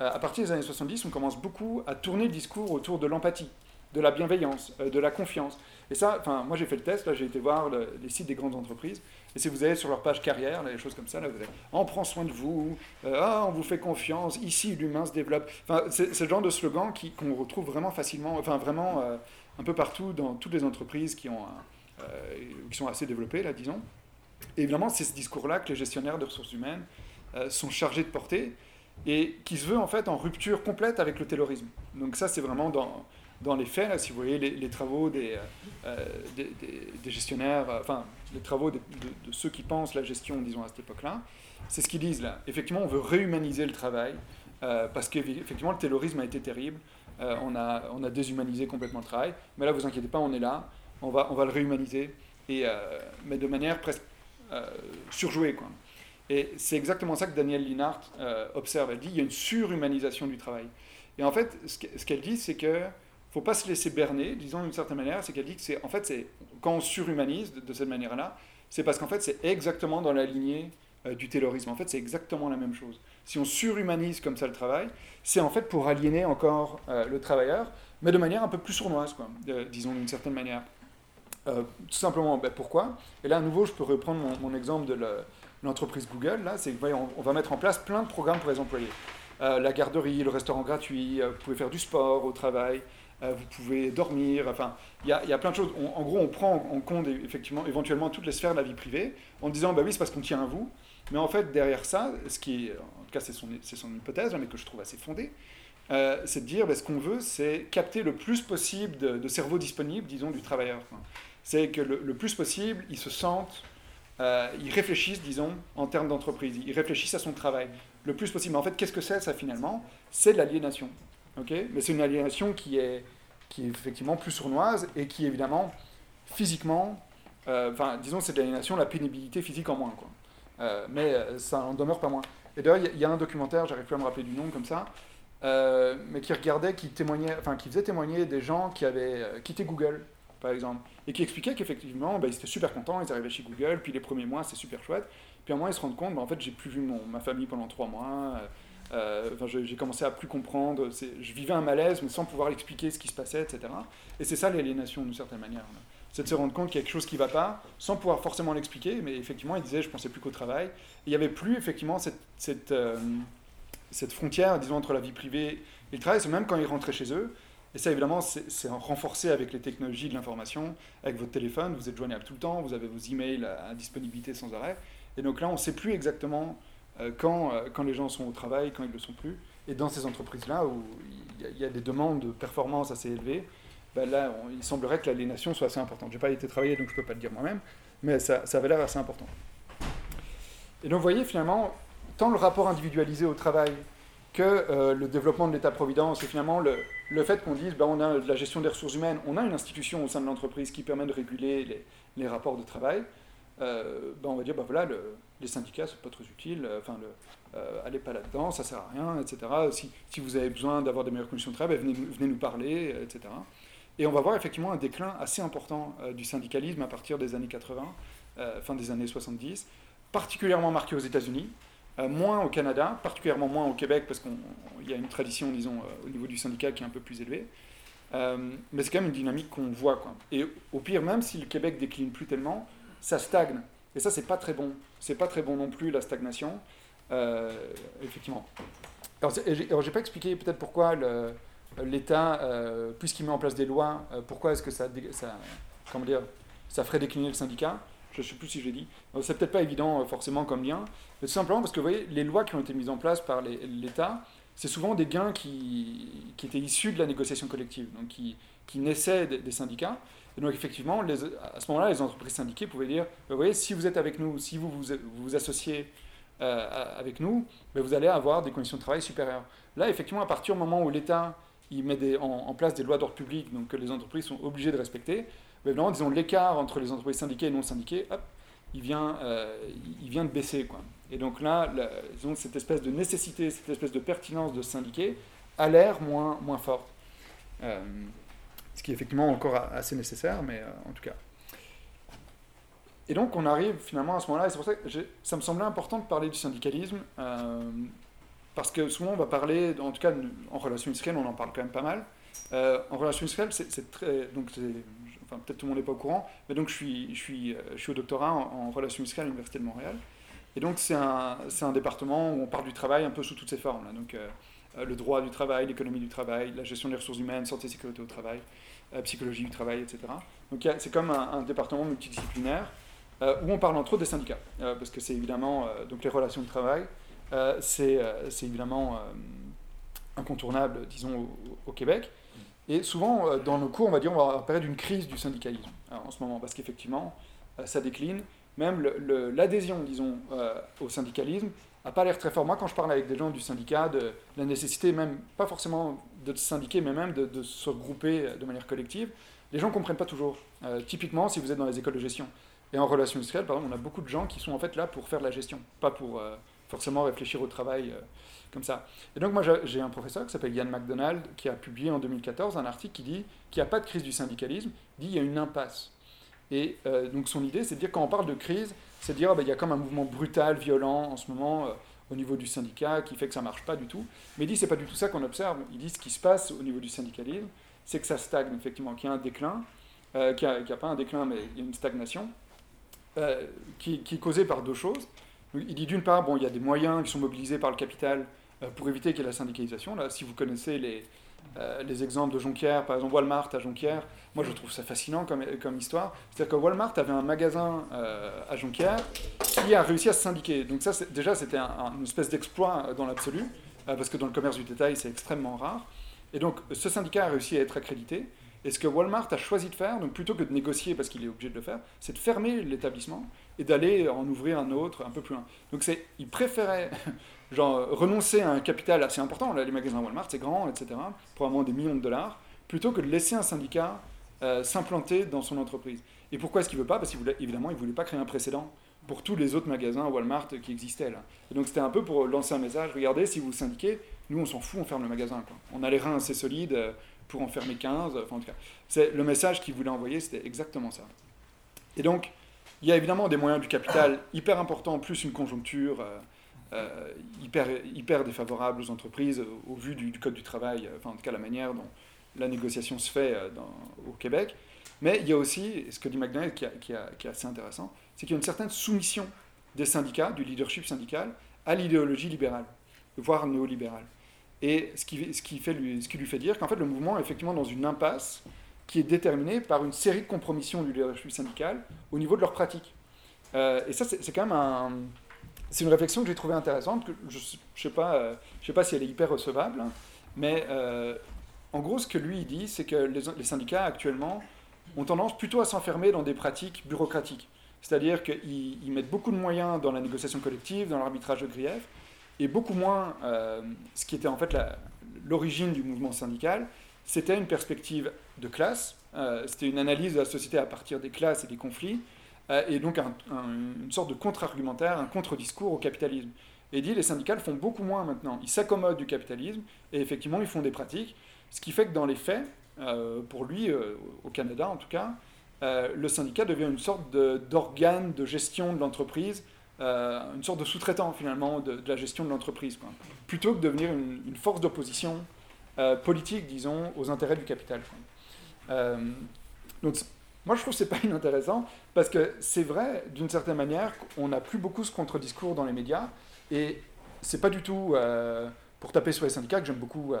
euh, à partir des années 70, on commence beaucoup à tourner le discours autour de l'empathie, de la bienveillance, de la confiance. Et ça, enfin, moi j'ai fait le test, là j'ai été voir les sites des grandes entreprises, et si vous allez sur leur page carrière, là, les choses comme ça, là, vous avez on prend soin de vous, ah, on vous fait confiance, ici l'humain se développe. Enfin, c'est le genre de slogan qu'on retrouve vraiment facilement, enfin vraiment un peu partout dans toutes les entreprises qui, ont euh, qui sont assez développées, là, disons. Et évidemment, c'est ce discours-là que les gestionnaires de ressources humaines euh, sont chargés de porter et qui se veut en fait en rupture complète avec le taylorisme. Donc ça, c'est vraiment dans, dans les faits, là, si vous voyez les, travaux des, euh, des, des, gestionnaires, enfin, les travaux de, ceux qui pensent la gestion, disons, à cette époque-là, c'est ce qu'ils disent là. Effectivement, on veut réhumaniser le travail, parce qu'effectivement, le taylorisme a été terrible, euh, on, a, on a déshumanisé complètement le travail. Mais là, vous inquiétez pas, on est là. On va, on va le réhumaniser, et, euh, mais de manière presque euh, surjouée. Quoi. Et c'est exactement ça que Danielle Linhart observe. Elle dit il y a une surhumanisation du travail. Et en fait, ce qu'elle dit, c'est que faut pas se laisser berner, disons d'une certaine manière, c'est qu'elle dit que c'est en fait c'est quand on surhumanise de, cette manière-là, c'est parce qu'en fait c'est exactement dans la lignée du terrorisme. En fait, c'est exactement la même chose. Si on surhumanise comme ça le travail, c'est en fait pour aliéner encore euh, le travailleur, mais de manière un peu plus sournoise, quoi, disons d'une certaine manière. Euh, tout simplement, ben, pourquoi? Et là, à nouveau, je peux reprendre mon, exemple de l'entreprise Google. Là, c'est on, on, va mettre en place plein de programmes pour les employés. Euh, la garderie, le restaurant gratuit, vous pouvez faire du sport au travail, vous pouvez dormir, enfin, il y, a, plein de choses. en gros, on prend en compte effectivement, éventuellement toutes les sphères de la vie privée en disant, bah oui, c'est parce qu'on tient à vous, mais en fait, derrière ça, ce qui en tout cas, c'est son, hypothèse, mais que je trouve assez fondée, euh, c'est de dire, ben, ce qu'on veut, c'est capter le plus possible de, cerveau disponible, disons, du travailleur. C'est que le, plus possible, ils se sentent, euh, ils réfléchissent, disons, en termes d'entreprise, ils réfléchissent à son travail, le plus possible. Mais en fait, qu'est-ce que c'est, ça, finalement? C'est de l'aliénation. Okay mais c'est une aliénation qui est, qui est effectivement plus sournoise et qui, évidemment, physiquement, euh, enfin, disons, c'est de l'aliénation, la pénibilité physique en moins, quoi. Euh, mais euh, ça n'en demeure pas moins. Et d'ailleurs, il y, a un documentaire, j'arrive plus à me rappeler du nom comme ça, euh, mais qui regardait, qui témoignait, enfin qui faisait témoigner des gens qui avaient quitté Google, par exemple, et qui expliquaient qu'effectivement, bah, ils étaient super contents, ils arrivaient chez Google, puis les premiers mois, c'est super chouette, puis à un moment, ils se rendent compte, bah, en fait, j'ai plus vu mon, ma famille pendant trois mois, enfin, j'ai commencé à plus comprendre, je vivais un malaise, mais sans pouvoir expliquer ce qui se passait, etc. Et c'est ça l'aliénation, d'une certaine manière c'est de se rendre compte qu'il y a quelque chose qui ne va pas, sans pouvoir forcément l'expliquer, mais effectivement, il disait, je pensais plus qu'au travail. il n'y avait plus, effectivement, euh, cette, frontière, disons, entre la vie privée et le travail, c'est même quand ils rentraient chez eux. Et ça, évidemment, c'est renforcé avec les technologies de l'information, avec votre téléphone, vous êtes joignable tout le temps, vous avez vos emails à, disponibilité sans arrêt. Et donc là, on ne sait plus exactement euh, quand, euh, quand les gens sont au travail, quand ils ne le sont plus. Et dans ces entreprises-là, où il y, a des demandes de performance assez élevées, ben là, il semblerait que l'aliénation soit assez importante. Je n'ai pas été travaillé, donc je ne peux pas le dire moi-même, mais ça, ça avait l'air assez important. Et donc, vous voyez, finalement, tant le rapport individualisé au travail que euh, le développement de l'État-providence et finalement le, le fait qu'on dise ben, on a de la gestion des ressources humaines, on a une institution au sein de l'entreprise qui permet de réguler les, les rapports de travail, euh, ben, on va dire ben voilà, le, les syndicats, c'est pas très utile, euh, enfin, le, allez pas là-dedans, ça sert à rien, etc. Si, si vous avez besoin d'avoir des meilleures conditions de travail, ben, venez, venez, nous parler, etc. Et on va voir effectivement un déclin assez important du syndicalisme à partir des années 80, fin des années 70, particulièrement marqué aux États-Unis. Euh, moins au Canada, particulièrement moins au Québec, parce qu'il y a une tradition, disons, euh, au niveau du syndicat qui est un peu plus élevée. Euh, mais c'est quand même une dynamique qu'on voit. Quoi. Et au pire, même si le Québec décline plus tellement, ça stagne. Et ça, c'est pas très bon. C'est pas très bon non plus, la stagnation. effectivement. Alors, j'ai pas expliqué peut-être pourquoi l'État, puisqu'il met en place des lois, pourquoi est-ce que ça, comment dire, ça ferait décliner le syndicat? Je ne sais plus si je l'ai dit. C'est peut-être pas évident euh, forcément comme lien, mais tout simplement parce que vous voyez, les lois qui ont été mises en place par l'État, c'est souvent des gains qui, qui, étaient issus de la négociation collective, donc qui, qui naissaient des, syndicats. Et donc effectivement, à ce moment-là, les entreprises syndiquées pouvaient dire, vous voyez, si vous êtes avec nous, si vous vous, vous, associez euh, avec nous, ben, vous allez avoir des conditions de travail supérieures. Là, effectivement, à partir du moment où l'État met en, place des lois d'ordre public, donc que les entreprises sont obligées de respecter, vraiment, disons, l'écart entre les entreprises syndiquées et non syndiquées, hop, il vient, euh, il vient de baisser. Quoi. Et donc là, disons, cette espèce de nécessité, cette espèce de pertinence de syndiquer a l'air moins, moins forte. Euh, ce qui est effectivement encore assez nécessaire, mais euh, en tout cas. Et donc on arrive finalement à ce moment-là, et c'est pour ça que ça me semblait important de parler du syndicalisme, parce que souvent on va parler, en tout cas en relation industrielle, on en parle quand même pas mal. en relation industrielle, c'est très. Donc peut-être tout le monde n'est pas au courant, mais donc je suis, euh, au doctorat en, relations industrielles à l'Université de Montréal. Et donc c'est un, département où on parle du travail un peu sous toutes ses formes. Donc euh, euh, le droit du travail, l'économie du travail, la gestion des ressources humaines, santé et sécurité au travail, psychologie du travail, etc. Donc c'est comme un, département multidisciplinaire où on parle entre autres des syndicats, parce que c'est évidemment donc les relations de travail, c'est évidemment incontournable, disons, au Québec. Et souvent, euh, dans nos cours, on va dire on va parler d'une crise du syndicalisme en ce moment, parce qu'effectivement, euh, ça décline. Même l'adhésion, disons, euh, au syndicalisme n'a pas l'air très fort. Moi, quand je parle avec des gens du syndicat, de, la nécessité, même pas forcément de se syndiquer, mais même de, se regrouper de manière collective, les gens ne comprennent pas toujours. typiquement, si vous êtes dans les écoles de gestion et en relations industrielles, par exemple, on a beaucoup de gens qui sont en fait là pour faire la gestion, pas pour forcément réfléchir au travail comme ça. Et donc moi j'ai un professeur qui s'appelle Yann McDonald qui a publié en 2014 un article qui dit qu'il n'y a pas de crise du syndicalisme, dit qu'il y a une impasse. Et euh, donc son idée c'est de dire quand on parle de crise, c'est de dire qu'il oh, ben, y a comme un mouvement brutal, violent en ce moment euh, au niveau du syndicat qui fait que ça ne marche pas du tout. Mais il dit c'est pas du tout ça qu'on observe. Il dit ce qui se passe au niveau du syndicalisme, c'est que ça stagne effectivement, qu'il y a un déclin, euh, qu'il n'y a, pas un déclin mais il y a une stagnation qui, qui, est causée par deux choses. Il dit d'une part, bon, il y a des moyens qui sont mobilisés par le capital euh, pour éviter qu'il y ait la syndicalisation. Là, si vous connaissez les, euh, les exemples de Jonquière, par exemple Walmart à Jonquière, moi je trouve ça fascinant comme, comme histoire. C'est-à-dire que Walmart avait un magasin euh, à Jonquière qui a réussi à se syndiquer. Donc ça, déjà, c'était une espèce d'exploit dans l'absolu, parce que dans le commerce du détail, c'est extrêmement rare. Et donc ce syndicat a réussi à être accrédité. Et ce que Walmart a choisi de faire, donc plutôt que de négocier parce qu'il est obligé de le faire, c'est de fermer l'établissement et d'aller en ouvrir un autre un peu plus loin. Donc il préférait genre renoncer à un capital assez important, là les magasins Walmart c'est grand, etc., probablement des millions de dollars, plutôt que de laisser un syndicat euh, s'implanter dans son entreprise. Et pourquoi est-ce qu'il veut pas? Parce qu'évidemment, il voulait pas créer un précédent pour tous les autres magasins Walmart qui existaient là. Et donc c'était un peu pour lancer un message, regardez, si vous syndiquez, nous on s'en fout, on ferme le magasin. Quoi. On a les reins assez solides euh, pour en fermer 15, enfin en tout cas. C'est, le message qu'il voulait envoyer, c'était exactement ça. Et donc, il y a évidemment des moyens du capital hyper importants, plus une conjoncture... Euh, euh, hyper, hyper défavorable aux entreprises au, vu du, Code du travail, euh, enfin en tout cas la manière dont la négociation se fait euh, au Québec. Mais il y a aussi, ce que dit McDonald qui est assez intéressant, c'est qu'il y a une certaine soumission des syndicats, du leadership syndical, à l'idéologie libérale, voire néolibérale. Et ce qui, ce, qui fait lui, ce qui lui fait dire qu'en fait le mouvement est effectivement dans une impasse qui est déterminée par une série de compromissions du leadership syndical au niveau de leurs pratiques. et ça, c'est quand même un, c'est une réflexion que j'ai trouvée intéressante, je ne sais, pas, euh, sais pas si elle est hyper recevable, hein, mais euh, en gros, ce que lui dit, c'est que les, syndicats actuellement ont tendance plutôt à s'enfermer dans des pratiques bureaucratiques. C'est-à-dire qu'ils mettent beaucoup de moyens dans la négociation collective, dans l'arbitrage de griefs, et beaucoup moins euh, ce qui était en fait l'origine du mouvement syndical, c'était une perspective de classe, c'était une analyse de la société à partir des classes et des conflits, et donc une sorte de contre-argumentaire, un contre-discours au capitalisme. Et dit, les syndicats font beaucoup moins maintenant. Ils s'accommodent du capitalisme, et effectivement, ils font des pratiques, ce qui fait que dans les faits, pour lui, au Canada en tout cas, le syndicat devient une sorte d'organe de, gestion de l'entreprise euh, une sorte de sous-traitant finalement de, la gestion de l'entreprise, plutôt que de devenir une, force d'opposition euh, politique, disons, aux intérêts du capital. Euh, donc, moi, je trouve que c'est pas <laughs> inintéressant parce que c'est vrai, d'une certaine manière, qu'on n'a plus beaucoup ce contre-discours dans les médias et c'est pas du tout pour taper sur les syndicats que j'aime beaucoup.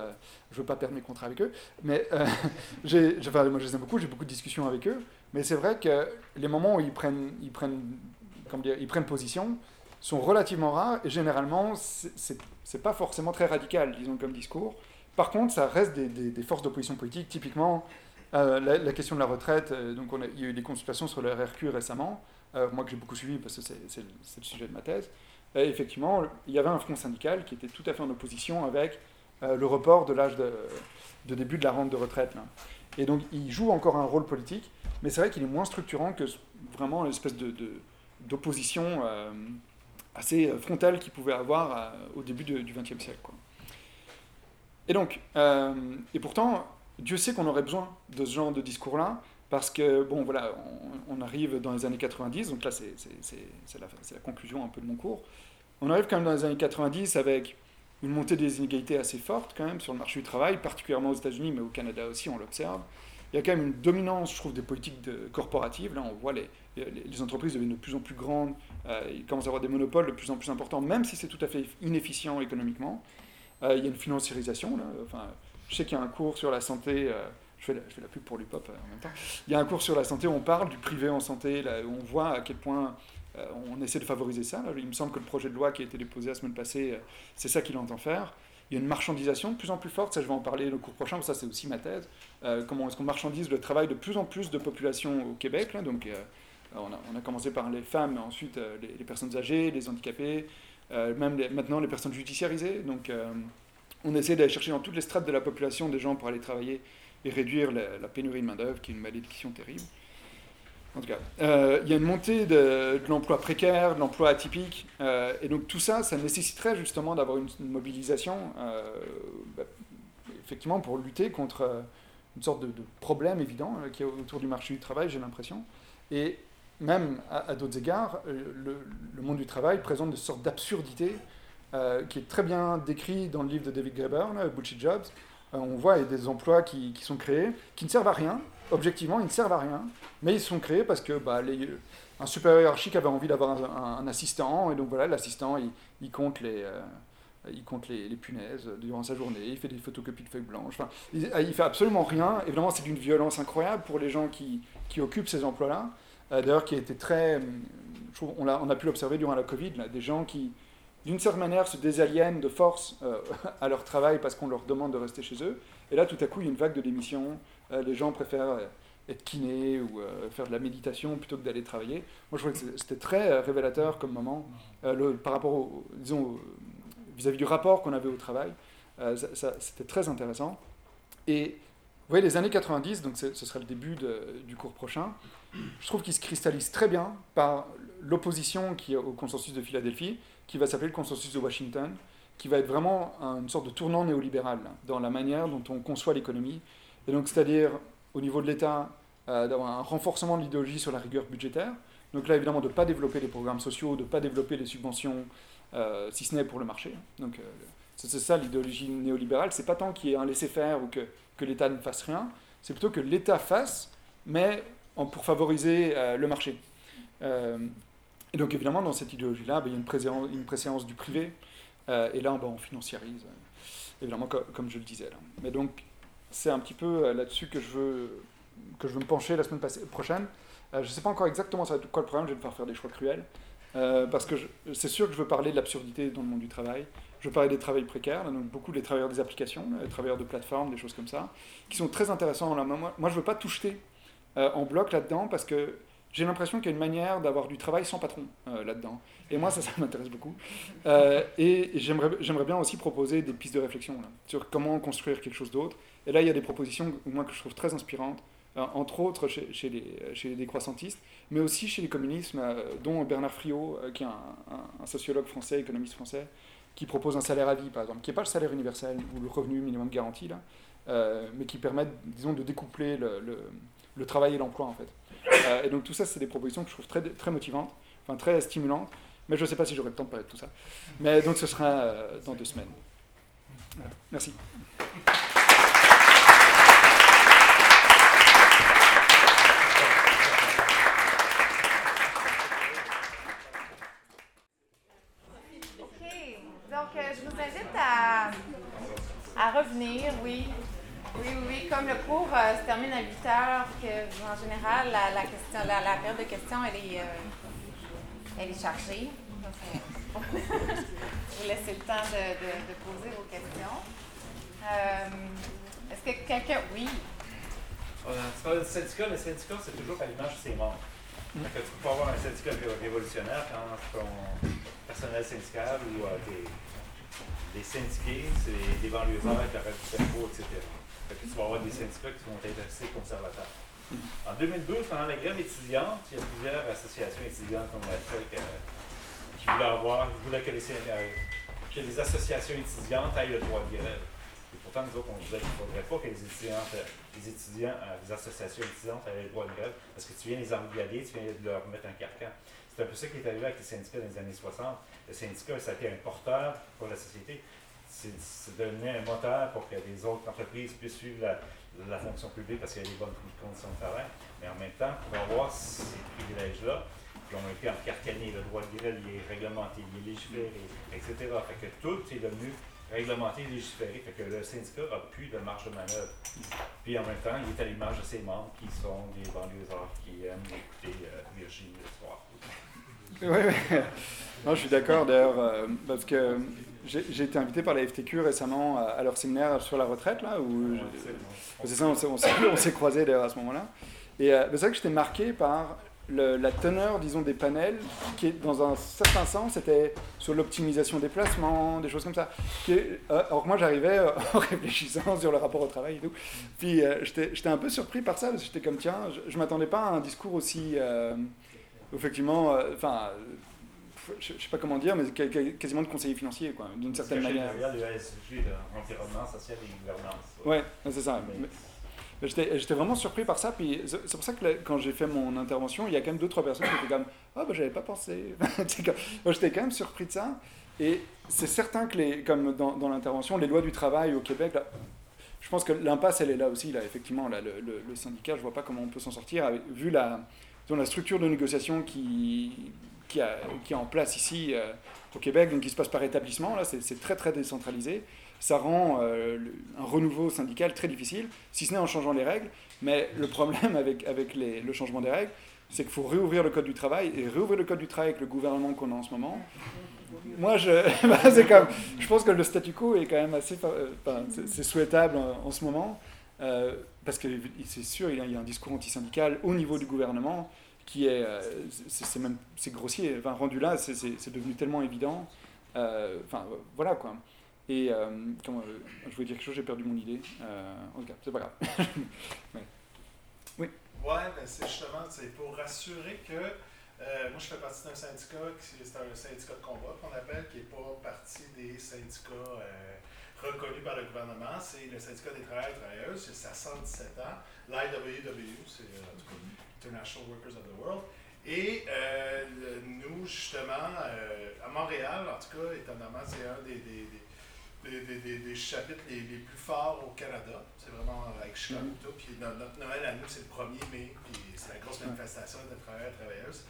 je veux pas perdre mes contrats avec eux, mais <laughs> enfin, moi je les aime beaucoup. J'ai beaucoup de discussions avec eux, mais c'est vrai que les moments où ils prennent, ils prennent ils prennent position, sont relativement rares et généralement, c'est pas forcément très radical, disons, comme discours. Par contre, ça reste des, forces d'opposition politique. Typiquement, euh, la, question de la retraite, euh, donc il y a eu des consultations sur le RRQ récemment, euh, moi que j'ai beaucoup suivi parce que c'est le sujet de ma thèse. Effectivement, il y avait un front syndical qui était tout à fait en opposition avec le report de l'âge de, début de la rente de retraite. Et donc, il joue encore un rôle politique, mais c'est vrai qu'il est moins structurant que vraiment l'espèce d'opposition euh, assez frontale qu'il pouvait avoir euh, au début du XXe siècle. Et donc, euh, et pourtant, Dieu sait qu'on aurait besoin de ce genre de discours-là, parce que, bon, voilà, on, arrive dans les années 90, donc là, c'est la, la, conclusion un peu de mon cours. On arrive quand même dans les années 90 avec une montée des inégalités assez forte, quand même, sur le marché du travail, particulièrement aux États-Unis, mais au Canada aussi, on l'observe. Il y a quand même une dominance, je trouve, des politiques corporatives. Là, on voit les, les entreprises deviennent de plus en plus grandes, euh, ils commencent à avoir des monopoles de plus en plus importants, même si c'est tout à fait inefficient économiquement. Euh, il y a une financiarisation. Là. Enfin, je sais qu'il y a un cours sur la santé, euh, je, fais la, pub pour l'UPOP en même temps. Il y a un cours sur la santé où on parle du privé en santé, où on voit à quel point on essaie de favoriser ça. Il me semble que le projet de loi qui a été déposé la semaine passée, c'est ça qu'il entend faire. Il y a une marchandisation de plus en plus forte, ça je vais en parler le cours prochain, ça c'est aussi ma thèse. comment est-ce qu'on marchandise le travail de plus en plus de populations au Québec, donc on a, commencé par les femmes, ensuite euh, les, personnes âgées, les handicapés, euh, même maintenant les personnes judiciarisées. Donc euh, on essaie d'aller chercher dans toutes les strates de la population des gens pour aller travailler et réduire la, pénurie de main-d'œuvre, qui est une malédiction terrible. En tout cas, il y a une montée de, l'emploi précaire, de l'emploi atypique, et donc tout ça, ça nécessiterait justement d'avoir une, mobilisation, bah, effectivement, pour lutter contre une sorte de, problème évident qui est autour du marché du travail, j'ai l'impression. Et même à, d'autres égards, euh, le, monde du travail présente une sorte d'absurdité euh, qui est très bien décrit dans le livre de David Graeber, Bullshit Jobs. Euh, on voit des emplois qui, sont créés, qui ne servent à rien, objectivement, ils ne servent à rien, mais ils sont créés parce que bah, un supérieur hiérarchique avait envie d'avoir un, assistant, et donc voilà, l'assistant, il, compte compte les, punaises durant sa journée, il fait des photocopies de feuilles blanches. Il, il fait absolument rien. Évidemment, c'est d'une violence incroyable pour les gens qui, occupent ces emplois-là. Euh, d'ailleurs qui a été très, on, a, on a pu l'observer durant la Covid, des gens qui, d'une certaine manière, se désaliènent de force euh, <laughs> à leur travail parce qu'on leur demande de rester chez eux. Et là, tout à coup, il y a une vague de démission. Euh, les gens préfèrent être kiné ou faire de la méditation plutôt que d'aller travailler. Moi, je trouvais que c'était très révélateur comme moment par rapport, au, disons, vis-à-vis du rapport qu'on avait au travail. c'était très intéressant. Et vous voyez, les années 90, donc ce serait le début du cours prochain, je trouve qu'il se cristallise très bien par l'opposition qui au consensus de Philadelphie, qui va s'appeler le consensus de Washington, qui va être vraiment une sorte de tournant néolibéral dans la manière dont on conçoit l'économie. Et donc, c'est-à-dire, au niveau de l'État, euh, d'avoir un renforcement de l'idéologie sur la rigueur budgétaire. Donc là, évidemment, de ne pas développer les programmes sociaux, de ne pas développer les subventions, euh, si ce n'est pour le marché. Donc, euh, c'est ça l'idéologie néolibérale. C'est pas tant qu'il y ait un laisser-faire ou que, l'État ne fasse rien, c'est plutôt que l'État fasse, mais pour favoriser le marché. Euh, et donc évidemment, dans cette idéologie-là, ben, il y a une, préséance, du privé, euh, et là, ben, on financiarise, évidemment, comme, je le disais. Mais donc, c'est un petit peu là-dessus que, je veux, que je veux me pencher la semaine prochaine. je ne sais pas encore exactement ça quoi le problème, je vais devoir faire des choix cruels. parce que c'est sûr que je veux parler de l'absurdité dans le monde du travail. Je veux parler des travailleurs précaires, donc beaucoup des travailleurs des applications, les travailleurs de plateformes, des choses comme ça, qui sont très intéressants. Moi, moi je ne veux pas tout jeter en bloc là-dedans parce que j'ai l'impression qu'il y a une manière d'avoir du travail sans patron là-dedans. Et moi, ça, ça <laughs> m'intéresse beaucoup. et j'aimerais bien aussi proposer des pistes de réflexion sur comment construire quelque chose d'autre. Et là, il y a des propositions, moi, que je trouve très inspirantes, entre autres chez, les, décroissantistes, mais aussi chez les communistes, dont Bernard Friot, qui est un, sociologue français, économiste français, qui propose un salaire à vie, par exemple, qui n'est pas le salaire universel ou le revenu minimum garanti, euh, mais qui permettent, disons, de découpler le, le, le travail et l'emploi, en fait. Euh, et donc tout ça, c'est des propositions que je trouve très, très motivantes, enfin très stimulantes, mais je ne sais pas si j'aurai le temps de parler de tout ça. Mais donc ce sera euh, dans deux semaines. Merci. Euh, se termine à 8 heures, que, en général, la, question, la, période de questions, elle est, euh, elle est chargée. <laughs> vous laissez le temps de, de, poser vos questions. Euh, est-ce que quelqu'un. Oui? C'est pas le syndicat, le syndicat, c'est toujours à l'image de ses membres. Mm. que tu peux avoir un syndicat révolutionnaire quand ton personnel syndical ou tes les syndiqués, c'est des banlieusards avec la du cerveau, etc. Fait que tu vas avoir des syndicats qui vont être assez conservateurs. En 2012, pendant la grève étudiante, il y a plusieurs associations étudiantes comme la FEC euh, qui voulaient avoir, qui voulaient que les, euh, que les associations étudiantes aient le droit de grève. Et pourtant, nous autres, on disait qu'il ne faudrait pas que les les étudiants, euh, les associations étudiantes aient le droit de grève parce que tu viens les embrigader, tu viens leur mettre un carcan. C'est un peu ça qui est arrivé avec les syndicats dans les années 60 le syndicat, ça a été un porteur pour la société. C'est devenu un moteur pour que les autres entreprises puissent suivre la, fonction publique parce qu'il y a des bonnes conditions de travail. Mais en même temps, pour avoir ces privilèges-là, qui ont été encarcanés, le droit de grève, il est réglementé, il est légiféré, etc. Fait que tout est devenu réglementé, légiféré, fait que le syndicat n'a plus de marge de manœuvre. Puis en même temps, il est à l'image de ses membres qui sont des banlieusards qui aiment écouter euh, Virginie le soir. Oui, oui. Non, je suis d'accord d'ailleurs, euh, parce que j'ai été invité par la FTQ récemment à, leur séminaire sur la retraite, là, où c'est ça, on s'est croisés d'ailleurs à ce moment-là. Et euh, c'est vrai que j'étais marqué par la teneur, disons, des panels, qui, dans un certain sens, était sur l'optimisation des placements, des choses comme ça. Qui, euh, alors moi, j'arrivais en <laughs> réfléchissant sur le rapport au travail et tout. Puis j'étais un peu surpris par ça, parce que j'étais comme, tiens, je ne m'attendais pas à un discours aussi, effectivement, enfin je ne sais pas comment dire, mais quasiment de conseiller financier, quoi, d'une certaine manière. Regarde le l'environnement social et gouvernance. Ouais, c'est ça. J'étais vraiment surpris par ça. Puis c'est pour ça que quand j'ai fait mon intervention, il y a quand même deux trois personnes qui étaient comme ah oh, bah j'avais pas pensé. <laughs> j'étais quand même surpris de ça. Et c'est certain que les, comme dans, dans l'intervention, les lois du travail au Québec, je pense que l'impasse elle est là aussi. Là, effectivement, là, le, le, syndicat, je vois pas comment on peut s'en sortir vu la, la structure de négociation qui qui, est en place ici euh, au Québec, donc qui se passe par établissement. Là, c'est très très décentralisé. Ça rend euh, un renouveau syndical très difficile, si ce n'est en changeant les règles. Mais le problème avec, avec le changement des règles, c'est qu'il faut réouvrir le code du travail et réouvrir le code du travail avec le gouvernement qu'on a en ce moment. Moi, je, <laughs> bah, comme, je pense que le statu quo est quand même assez, euh, c'est souhaitable en, ce moment, parce que c'est sûr, il y a un discours antisyndical au niveau du gouvernement qui est, euh, c'est même, c'est grossier. Enfin, rendu là, c'est devenu tellement évident. Euh, enfin, voilà quoi. Et euh, je voulais dire quelque chose, j'ai perdu mon idée. en tout cas, c'est pas grave. <laughs> Oui. Ouais, ben c'est justement, pour rassurer que moi, je fais partie d'un syndicat, c'est un syndicat de combat qu'on appelle, qui n'est pas partie des syndicats reconnus par le gouvernement. C'est le syndicat des travailleurs et travailleuses, c'est ça 117 ans. L'IWW, c'est International Workers of the World. Et euh, nous, justement, euh, à Montréal, en tout cas, étonnamment, c'est un des, des, des, des, chapitres les, les, plus forts au Canada. C'est vraiment avec Chicago. Mm-hmm. Puis notre Noël à nous, c'est le 1er mai, puis c'est la grosse manifestation des travailleurs et travailleuses.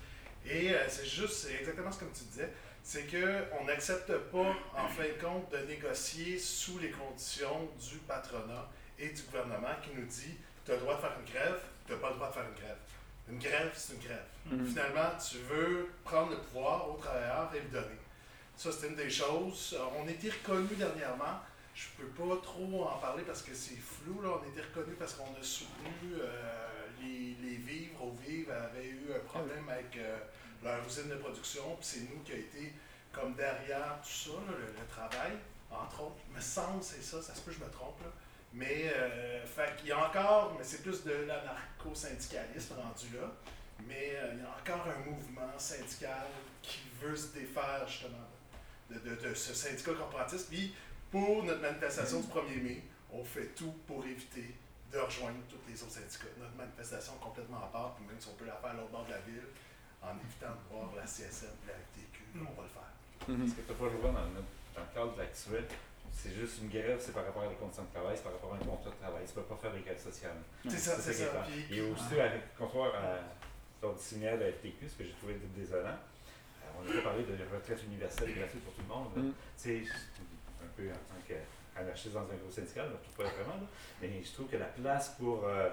Et euh, c'est juste, c'est exactement ce que tu disais, c'est qu'on n'accepte pas, en fin de compte, de négocier sous les conditions du patronat et du gouvernement qui nous dit tu as le droit de faire une grève, tu n'as pas le droit de faire une grève. Une grève, c'est une grève. Mhm. Finalement, tu veux prendre le pouvoir au travailleur et le donner. Ça, c'est une des choses. Euh, On a été reconnu dernièrement. Je peux pas trop en parler parce que c'est flou. Là. On a été reconnu parce qu'on a soutenu euh, les, les vivres. Au vivre avait eu un problème avec euh, leur usine de production. Puis c'est nous qui a été comme derrière tout ça, le, travail, entre autres. Me semble c'est ça. Ça se peut que je me trompe. Là. Mais euh, fait qu'il y a encore, mais c'est plus de l'anarcho-syndicalisme rendu là. Mais euh, il y a encore un mouvement syndical qui veut se défaire justement de, de- de ce syndicat corporatiste. Puis pour notre manifestation du 1er mai, on fait tout pour éviter de rejoindre tous les autres syndicats. Notre manifestation est complètement à part, puis même si on peut la faire à l'autre bord de la ville, en évitant de voir la CSN et la FTQ, on va le faire. Mhm. Ce que tu n'as pas le droit dans, notre- dans le cadre actuel, c'est juste une grève, c'est par rapport à les conditions de travail, c'est par rapport à un contrat de travail. Tu ne peux pas faire des grèves sociales. C'est ça, c'est ça. Et aussi, avec comptoir à du signal à FTQ, ce que j'ai trouvé désolant, euh, on n'a pas parlé de retraite universelle gratuite pour tout le monde. Mm. Tu sais, un peu en tant qu'anarchiste dans un gros syndical, je trouve pas vraiment, là. mais je trouve que la place pour euh,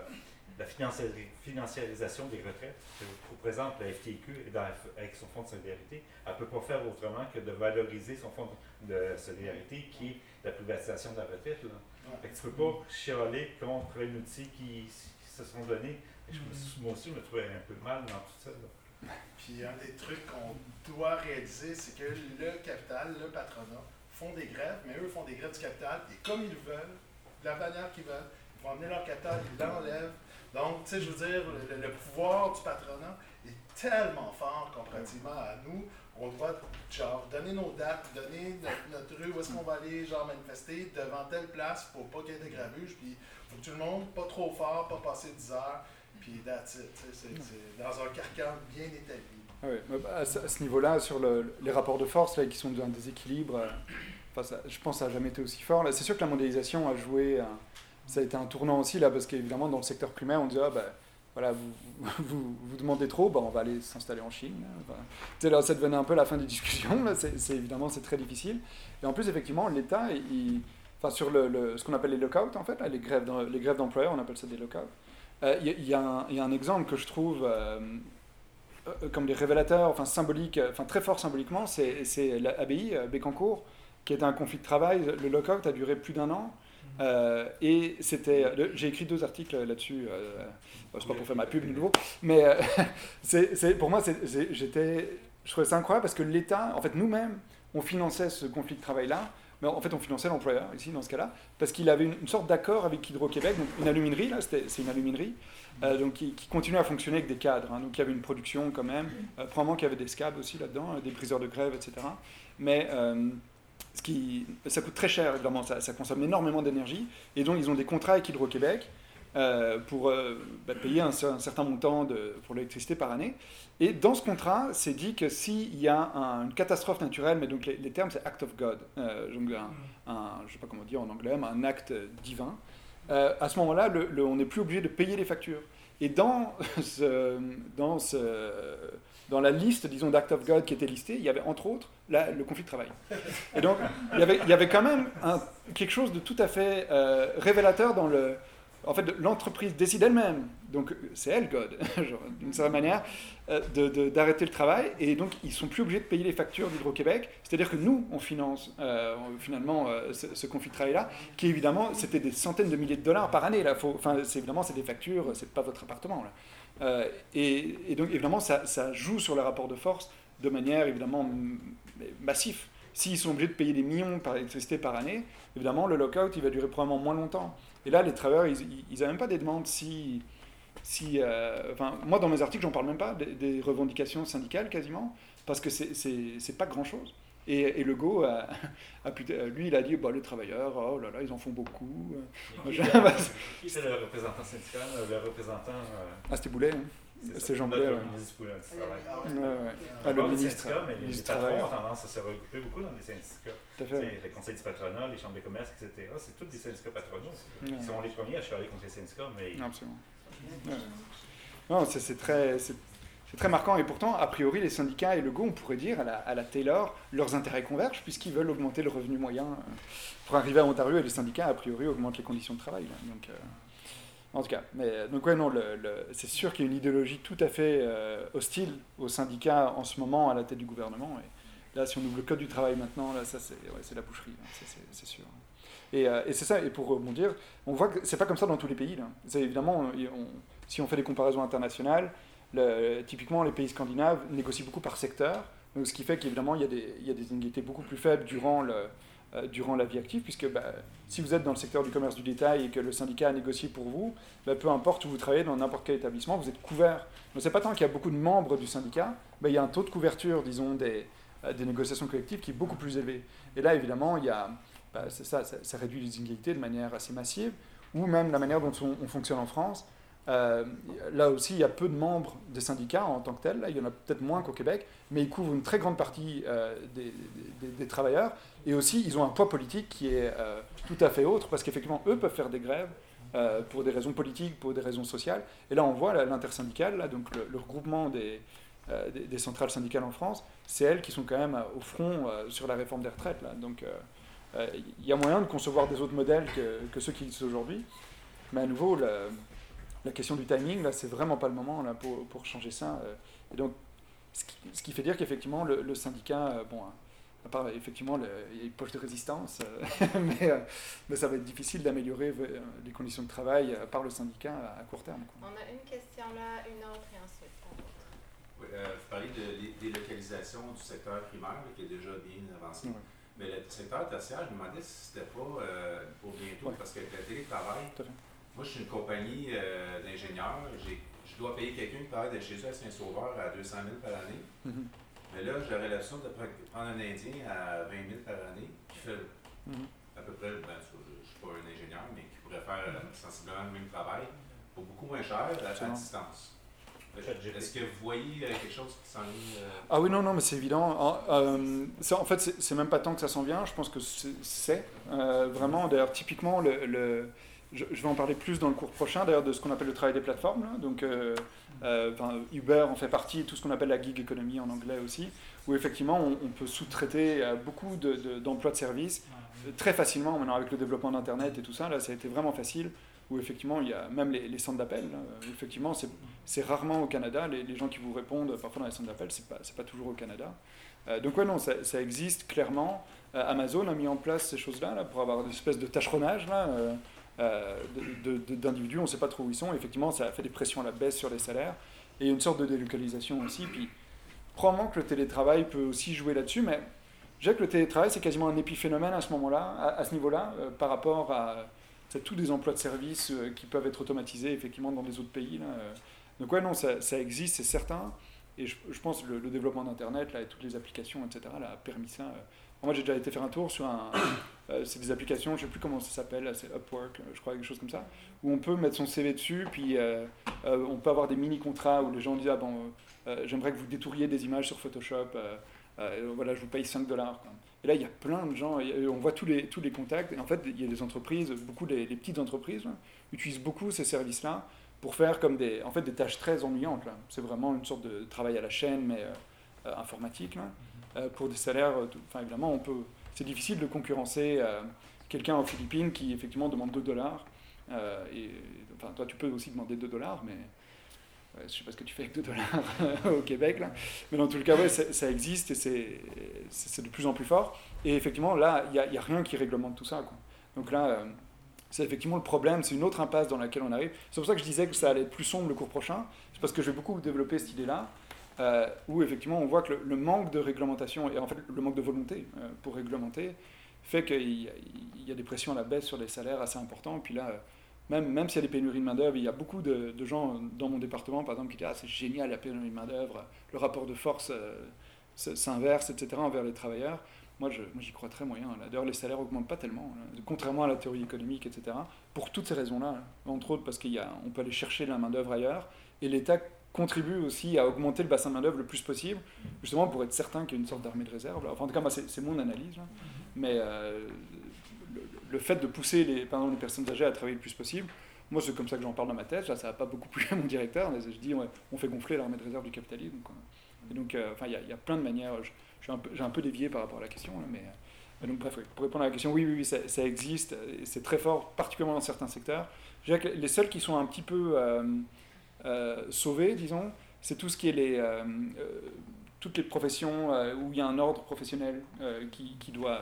la financiari- financiarisation des retraites que représente la FTQ et dans avec son fonds de solidarité, elle ne peut pas faire autrement que de valoriser son fonds de solidarité qui est la privatisation de la retraite. Là. Ouais. Fait que tu peux pas chialer contre un outil qui, qui se sont donnés. Je moi aussi, je me trouvais un peu mal dans tout ça. là. Puis un des trucs qu'on doit réaliser, c'est que le capital, le patronat, font des grèves, mais eux font des grèves du capital, et comme ils veulent, de la manière qu'ils veulent, ils vont amener leur capital, ils l'enlèvent. Donc, tu sais, je veux dire, le, le pouvoir du patronat est tellement fort comparativement à nous. On doit, genre, donner nos dates, donner notre, notre rue, où est-ce qu'on va aller, genre, manifester devant telle place pour pas qu'il y ait de gravuge. Puis, faut que tout le monde, pas trop fort, pas passer 10 heures. Puis, that's it. C'est dans un carcan bien établi. Ah ouais, bah, à ce, niveau-là, sur le- les rapports de force là, qui sont dans un déséquilibre, euh, enfin, ça- je pense que ça n'a jamais été aussi fort. Là, C'est sûr que la mondialisation a joué, ça a été un tournant aussi, là, parce qu'évidemment, dans le secteur primaire, on disait, ah, bah, voilà, vous, vous, vous demandez trop, bah, on va aller s'installer en Chine. sais, là, ça devenait un peu la fin des discussions, là, c'est, évidemment, c'est très difficile. Et en plus, effectivement, l'État, enfin, sur le, le- ce qu'on appelle les lockouts, en fait, les, grèves les grèves d'employeurs, on appelle ça des lockouts, euh, il y, a- il y il y a un exemple que je trouve... euh, euh, comme des révélateurs, enfin symboliques, euh, enfin très fort symboliquement, c'est euh, Bécancourt, qui était un conflit de travail. Le lockout a duré plus d'un an. Euh, et c'était, j'ai écrit deux articles là-dessus. euh, c'est pas pour faire ma pub de nouveau, mais euh, <laughs> pour moi, j'étais, je trouvais ça incroyable parce que l'État, en fait, nous-mêmes, on finançait ce conflit de travail-là. Mais en fait, on finançait l'employeur ici dans ce cas-là parce qu'il avait une, sorte d'accord avec Hydro-Québec, une aluminerie là, c'est une aluminerie, euh, donc qui, continuait à fonctionner avec des cadres. hein. donc il y avait une production quand même, probablement qu'il y avait des scabs aussi là-dedans, des briseurs de grève, etc. Mais ce qui, ça coûte très cher, évidemment, ça, consomme énormément d'énergie. Et donc ils ont des contrats avec Hydro-Québec euh, pour euh, bah, payer un, cer- un certain montant de, pour l'électricité par année. Et dans ce contrat, c'est dit que s'il y a un- une catastrophe naturelle, mais donc les, termes c'est act of God, euh, donc un, je sais pas comment dire en anglais, mais un acte divin, à ce moment-là, on n'est plus obligé de payer les factures. Et dans, ce, dans, ce, dans la liste, disons, d'Act of God qui était listée, il y avait entre autres le conflit de travail. Et donc, il y avait, quand même quelque chose de tout à fait euh, révélateur dans le. En fait, l'entreprise décide elle-même, donc c'est elle, God, <laughs> d'une certaine manière, euh, d'arrêter le travail, et donc ils sont plus obligés de payer les factures d'Hydro-Québec. C'est-à-dire que nous, on finance euh, finalement ce, conflit de travail-là, qui évidemment, c'était des centaines de milliers de dollars par année. Là. Enfin, évidemment, c'est des factures, c'est pas votre appartement. Là. Euh, et, donc, évidemment, ça, joue sur le rapport de force de manière évidemment massif. S'ils sont obligés de payer des millions par électricité par année, évidemment, le lockout, il va durer probablement moins longtemps. Et là, les travailleurs, ils n'ont même pas des demandes si... si euh, enfin, moi, dans mes articles, j'en parle même pas des, des revendications syndicales quasiment, parce que c'est pas grand-chose. Et, et le Go, a, a pu- lui, il a dit, bah, les travailleurs, oh là là, ils en font beaucoup. Qui <laughs> Je- qui c'est le représentant syndical, le représentant. euh, Ah, c'était Boulet, hein. c'est Jean Boulet. ouais. ministre Boulet du Travail. Ah Ouais, ouais. Le les ministre, syndicats, mais le les ministre patrons travail. ont tendance à se regrouper beaucoup dans les syndicats. Tout à fait. Les conseils du patronat, les chambres de commerce, etc. C'est tous des syndicats patronaux. Ouais. Ils sont les premiers à chialer contre les syndicats, mais Non, absolument. Ouais. Non, c'est très, c'est très marquant. Et pourtant, a priori, les syndicats et le Go, on pourrait dire, à la, Taylor, leurs intérêts convergent, puisqu'ils veulent augmenter le revenu moyen. euh, Pour arriver à Ontario, et les syndicats, a priori, augmentent les conditions de travail. là. Donc, euh, En tout cas, mais donc ouais, non, c'est sûr qu'il y a une idéologie tout à fait hostile aux syndicats en ce moment à la tête du gouvernement. Là, si on ouvre le code du travail maintenant, là, ça c'est la boucherie, hein, c'est sûr. Et, c'est ça, et pour rebondir, on voit que c'est pas comme ça dans tous les pays. Évidemment, si on fait des comparaisons internationales, typiquement les pays scandinaves négocient beaucoup par secteur, donc, ce qui fait qu'évidemment il, y a des inégalités beaucoup plus faibles euh, durant la vie active, puisque bah, si vous êtes dans le secteur du commerce du détail et que le syndicat a négocié pour vous, bah, peu importe où vous travaillez, dans n'importe quel établissement, vous êtes couvert. Donc c'est pas tant qu'il y a beaucoup de membres du syndicat, bah, il y a un taux de couverture, disons, des, euh, négociations collectives qui est beaucoup plus élevé. Et là, évidemment, il y a, ça, ça, ça, réduit les inégalités de manière assez massive, ou même la manière dont on fonctionne en France. Euh, là aussi, il y a peu de membres des syndicats en tant que tels. Il y en a peut-être moins qu'au Québec, mais ils couvrent une très grande partie euh, des, travailleurs. Et aussi, ils ont un poids politique qui est euh, tout à fait autre, parce qu'effectivement, eux peuvent faire des grèves pour des raisons politiques, pour des raisons sociales. Et là, on voit l'intersyndicale, donc le, regroupement des, centrales syndicales en France, c'est elles qui sont quand même au front sur la réforme des retraites. Donc, il y a moyen de concevoir des autres modèles que, que ceux qui existent aujourd'hui. Mais à nouveau, le, la question du timing, là, c'est vraiment pas le moment là, pour, pour changer ça. Euh. Et donc, ce qui, ce qui fait dire qu'effectivement, le, syndicat, euh, bon, à part effectivement, il y a une poche de résistance, euh, <laughs> mais, mais, ça va être difficile d'améliorer les conditions de travail par le syndicat à, court terme. On a une question là, une autre et ensuite. Oui, vous parlez de délocalisation du secteur primaire qui est déjà bien avancé. Mais le secteur tertiaire, je me demandais si c'était pas pour bientôt, parce que le télétravail, moi, je suis une compagnie euh, d'ingénieurs. Je dois payer quelqu'un qui travaille de chez eux à Saint-Sauveur à 200 000 par année. Mhm. Mais là, j'aurais l'option de prendre un Indien à 20 000 par année qui fait mhm. à peu près, ben, je ne suis pas un ingénieur, mais qui pourrait faire euh, sensiblement le même travail pour beaucoup moins cher à, distance. Est-ce que vous voyez euh, quelque chose qui s'en vient Ah oui, non, non, mais c'est évident. Ah, en fait, c'est même pas tant que ça s'en vient, je pense que c'est vraiment, d'ailleurs, typiquement, le je, vais en parler plus dans le cours prochain, d'ailleurs, de ce qu'on appelle le travail des plateformes. Donc, euh, euh, Uber en fait partie, tout ce qu'on appelle la gig economy en anglais aussi, où effectivement, on, peut sous-traiter euh, beaucoup d'emplois de, services très facilement, maintenant avec le développement d'Internet et tout ça, là, ça a été vraiment facile, où effectivement, il y a même les, centres d'appel, effectivement, c'est rarement au Canada, les, gens qui vous répondent parfois dans les centres d'appel, c'est pas, pas toujours au Canada. donc ouais, non, ça, ça existe clairement. Amazon a mis en place ces choses-là là, pour avoir une espèce de tâcheronnage. Là, d'individus, on ne sait pas trop où ils sont. Effectivement, ça a fait des pressions à la baisse sur les salaires et une sorte de délocalisation aussi. Puis probablement que le télétravail peut aussi jouer là-dessus, mais je dirais que le télétravail, c'est quasiment un épiphénomène à ce moment-là, à, ce niveau-là, euh, par rapport à tous des emplois de service euh, qui peuvent être automatisés effectivement dans les autres pays. Donc ouais, non, ça, existe, c'est certain. Et je, pense que le, développement d'Internet et toutes les applications, etc., a permis ça. Moi, j'ai déjà été faire un tour sur un. Euh, c'est des applications, je ne sais plus comment ça s'appelle, c'est Upwork, euh, je crois, quelque chose comme ça, où on peut mettre son CV dessus, puis euh, on peut avoir des mini-contrats où les gens disent Ah bon, j'aimerais que vous détouriez des images sur Photoshop, voilà, je vous paye 5 dollars. Et là, il y a plein de gens, on voit tous les, tous les contacts, et en fait, il y a des entreprises, beaucoup des, petites entreprises, utilisent beaucoup ces services-là pour faire comme des, en fait, des tâches très ennuyantes. C'est vraiment une sorte de travail à la chaîne, mais informatique. Là. Euh, pour des salaires. Enfin, évidemment, on peut. C'est difficile de concurrencer euh, quelqu'un aux Philippines qui effectivement demande 2 dollars. et enfin, toi, tu peux aussi demander 2 dollars, mais je ne sais pas ce que tu fais avec 2 dollars <laughs> au Québec, là. mais dans tout le cas, ouais, ça existe et c'est de plus en plus fort. Et effectivement, là, il n'y a, rien qui réglemente tout ça. Donc là, c'est effectivement le problème, c'est une autre impasse dans laquelle on arrive. C'est pour ça que je disais que ça allait être plus sombre le cours prochain, c'est parce que je vais beaucoup développer cette idée-là. Euh, où effectivement on voit que le, manque de réglementation et en fait le manque de volonté euh, pour réglementer fait qu'il y, a des pressions à la baisse sur les salaires assez importants. Puis là, même, même s'il y a des pénuries de main-d'œuvre, il y a beaucoup de, gens dans mon département, par exemple, qui disent Ah, c'est génial la pénurie de main-d'œuvre, le rapport de force euh, s'inverse, etc., envers les travailleurs. Moi, j'y crois très moyen. D'ailleurs, les salaires n'augmentent pas tellement, contrairement à la théorie économique, etc., pour toutes ces raisons-là. Entre autres, parce qu'on peut aller chercher la main-d'œuvre ailleurs, et l'État contribue aussi à augmenter le bassin de main-d'œuvre le plus possible, justement pour être certain qu'il y a une sorte d'armée de réserve. Enfin, en tout cas, moi, c'est mon analyse. Mais euh, le, fait de pousser les, personnes âgées à travailler le plus possible, moi, c'est comme ça que j'en parle dans ma tête. Ça n'a pas beaucoup plu à mon directeur. Mais je dis, on fait gonfler l'armée de réserve du capitalisme. Et donc, euh, il y, a plein de manières. J'ai un, peu, dévié par rapport à la question, mais donc, bref, pour répondre à la question, oui, oui, oui ça, ça existe, c'est très fort, particulièrement dans certains secteurs. Je dirais que les seuls qui sont un petit peu sauvés, disons, c'est tout ce qui est les, toutes les professions où il y a un ordre professionnel qui, qui, doit,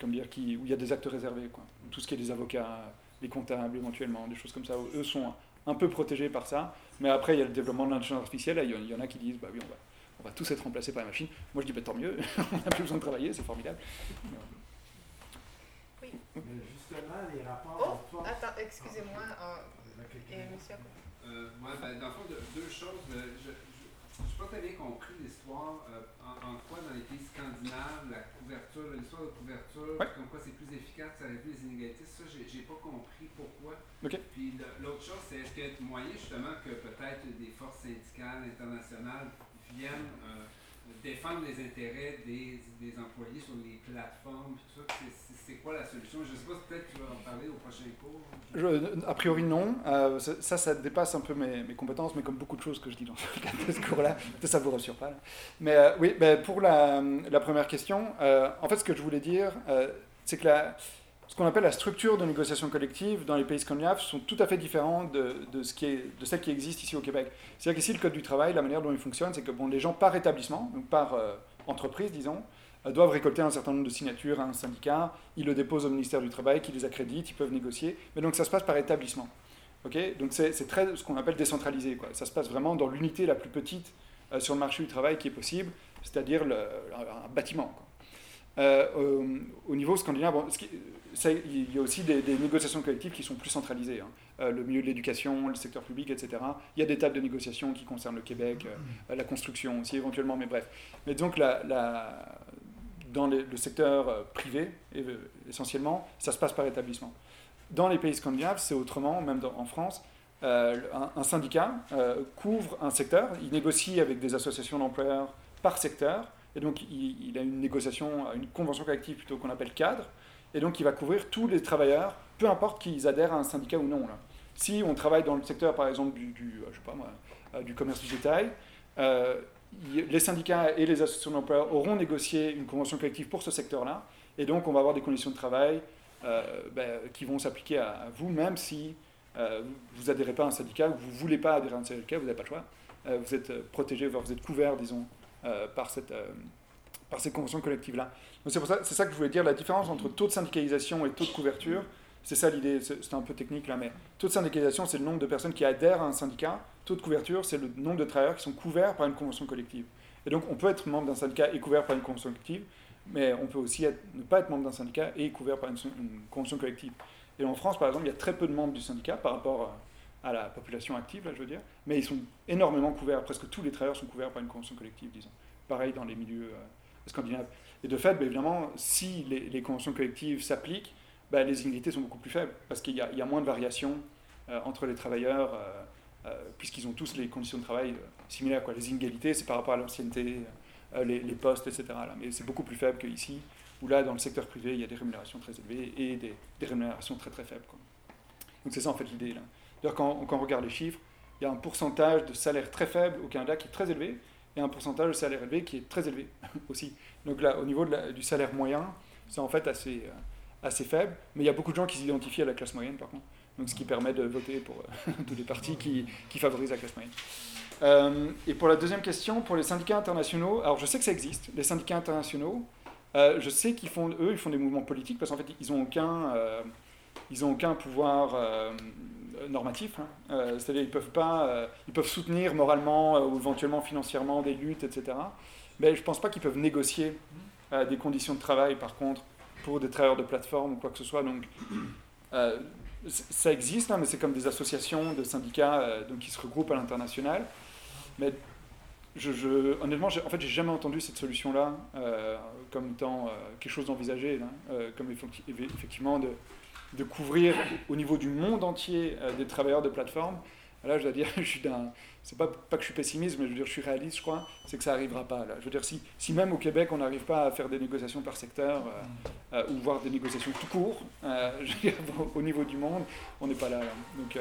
comme dire, qui, où il y a des actes réservés, quoi. Tout ce qui est des avocats, les comptables éventuellement, des choses comme ça, où eux sont un peu protégés par ça. Mais après, il y a le développement de l'intelligence artificielle, il y en a qui disent, bah oui, on va, on va tous être remplacés par la machine. Moi, je dis, bah, tant mieux, <laughs> on n'a plus besoin de travailler, c'est formidable. Oui. justement, les rapports. Oh, attends, excusez-moi. Euh, et monsieur euh, ouais, ben, dans le fond, deux choses. Euh, je n'ai pas très bien compris l'histoire. Euh, en, quoi, dans les pays scandinaves, la couverture, l'histoire de couverture, comme quoi c'est plus efficace, ça réduit les inégalités, ça, j'ai pas compris pourquoi. Puis l'autre chose, c'est est-ce qu'il y a moyen justement que peut-être des forces syndicales internationales viennent euh, défendre les intérêts des, des, employés sur les plateformes, tout ça. C'est quoi la solution? Je ne sais pas peut-être tu vas en parler au prochain cours. Je, a priori, non. Euh, ça, ça dépasse un peu mes, mes, compétences, mais comme beaucoup de choses que je dis dans ce cours-là, ça vous rassure pas. Mais euh, oui, ben, pour la, la, première question, en fait, ce que je voulais dire, c'est que la ce qu'on appelle la structure de négociation collective dans les pays scandinaves sont tout à fait différents de, de, ce qui est, de celle qui existe ici au Québec. C'est-à-dire qu'ici, le Code du travail, la manière dont il fonctionne, c'est que bon, les gens par établissement, donc par euh, entreprise, disons, euh, doivent récolter un certain nombre de signatures à un syndicat, ils le déposent au ministère du Travail, qui les accrédite, ils peuvent négocier, mais donc ça se passe par établissement. Okay donc c'est très ce qu'on appelle décentralisé. Quoi. Ça se passe vraiment dans l'unité la plus petite euh, sur le marché du travail qui est possible, c'est-à-dire un bâtiment. Au, au, niveau scandinave, il y a aussi des, négociations collectives qui sont plus centralisées. Hein. Euh, le milieu de l'éducation, le secteur public, etc. Il y a des tables de négociation qui concernent le Québec, euh, la construction aussi éventuellement, mais bref. Mais donc dans le secteur euh, privé, essentiellement, ça se passe par établissement. Dans les pays scandinaves, c'est autrement, même en France. un, syndicat couvre un secteur, il négocie avec des associations d'employeurs par secteur, et donc il, a une négociation, une convention collective plutôt qu'on appelle cadre, et donc il va couvrir tous les travailleurs, peu importe qu'ils adhèrent à un syndicat ou non. Si on travaille dans le secteur, par exemple, du, du je sais pas moi, euh, du commerce du détail, euh, les syndicats et les associations d'employeurs auront négocié une convention collective pour ce secteur-là, et donc on va avoir des conditions de travail euh, ben, qui vont s'appliquer à, vous, même si vous n'adhérez pas à un syndicat ou vous voulez pas adhérer à un syndicat, vous n'avez pas le choix. vous êtes protégé, vous êtes couvert, disons, par cette par ces conventions collectives-là. Ça, c'est ça que je voulais dire, la différence entre taux de syndicalisation et taux de couverture, c'est ça l'idée, c'est un peu technique là, mais taux de syndicalisation, c'est le nombre de personnes qui adhèrent à un syndicat, taux de couverture, c'est le nombre de travailleurs qui sont couverts par une convention collective. Et donc on peut être membre d'un syndicat et couvert par une convention collective, mais on peut aussi ne pas être membre d'un syndicat et couvert par une, convention collective. Et en France, par exemple, il y a très peu de membres du syndicat par rapport à la population active, là, je veux dire, mais ils sont énormément couverts, presque tous les travailleurs sont couverts par une convention collective, disons. Pareil dans les milieux... Euh, scandinave. Et de fait, ben, évidemment, si les, conventions collectives s'appliquent, ben, les inégalités sont beaucoup plus faibles, parce qu'il y, a moins de variations euh, entre les travailleurs, euh, puisqu'ils ont tous les conditions de travail similaires. Quoi. Les inégalités, c'est par rapport à l'ancienneté, les, postes, etc. Là. Mais c'est beaucoup plus faible qu'ici, où là, dans le secteur privé, il y a des rémunérations très élevées et des, rémunérations très très faibles. Quoi. Donc c'est ça en fait l'idée. Quand, on regarde les chiffres, il y a un pourcentage de salaire très faible au Canada qui est très élevé, et un pourcentage de salaire élevé qui est très élevé <laughs> aussi. Donc là, au niveau du salaire moyen, c'est en fait assez, euh, assez faible, mais il y a beaucoup de gens qui s'identifient à la classe moyenne par contre. Donc ce qui permet de voter pour euh, <laughs> tous les partis qui, favorisent la classe moyenne. Euh, et pour la deuxième question, pour les syndicats internationaux, alors je sais que ça existe, les syndicats internationaux, je sais qu'ils font, eux, ils font des mouvements politiques parce qu'en fait, ils n'ont aucun, aucun pouvoir normatif, hein. euh, c'est-à-dire ils peuvent euh, peuvent soutenir moralement euh, ou éventuellement financièrement des luttes, etc. Mais je ne pense pas qu'ils peuvent négocier des conditions de travail, par contre, pour des travailleurs de plateforme ou quoi que ce soit. Donc, ça existe, hein, mais c'est comme des associations de syndicats donc, qui se regroupent à l'international. Mais je, je, honnêtement, en fait, j'ai jamais entendu cette solution-là comme étant quelque chose d'envisagé, hein, comme effectivement de de couvrir au niveau du monde entier euh, des travailleurs de plateforme. Là, je dois dire, <laughs> je suis d'un. C'est pas, pas que je suis pessimiste, mais je veux dire, je suis réaliste, je crois, c'est que ça n'arrivera pas. Je veux dire, si, même au Québec, on n'arrive pas à faire des négociations par secteur, euh, euh, ou voir des négociations tout court, <laughs> au niveau du monde, on n'est pas là. Donc,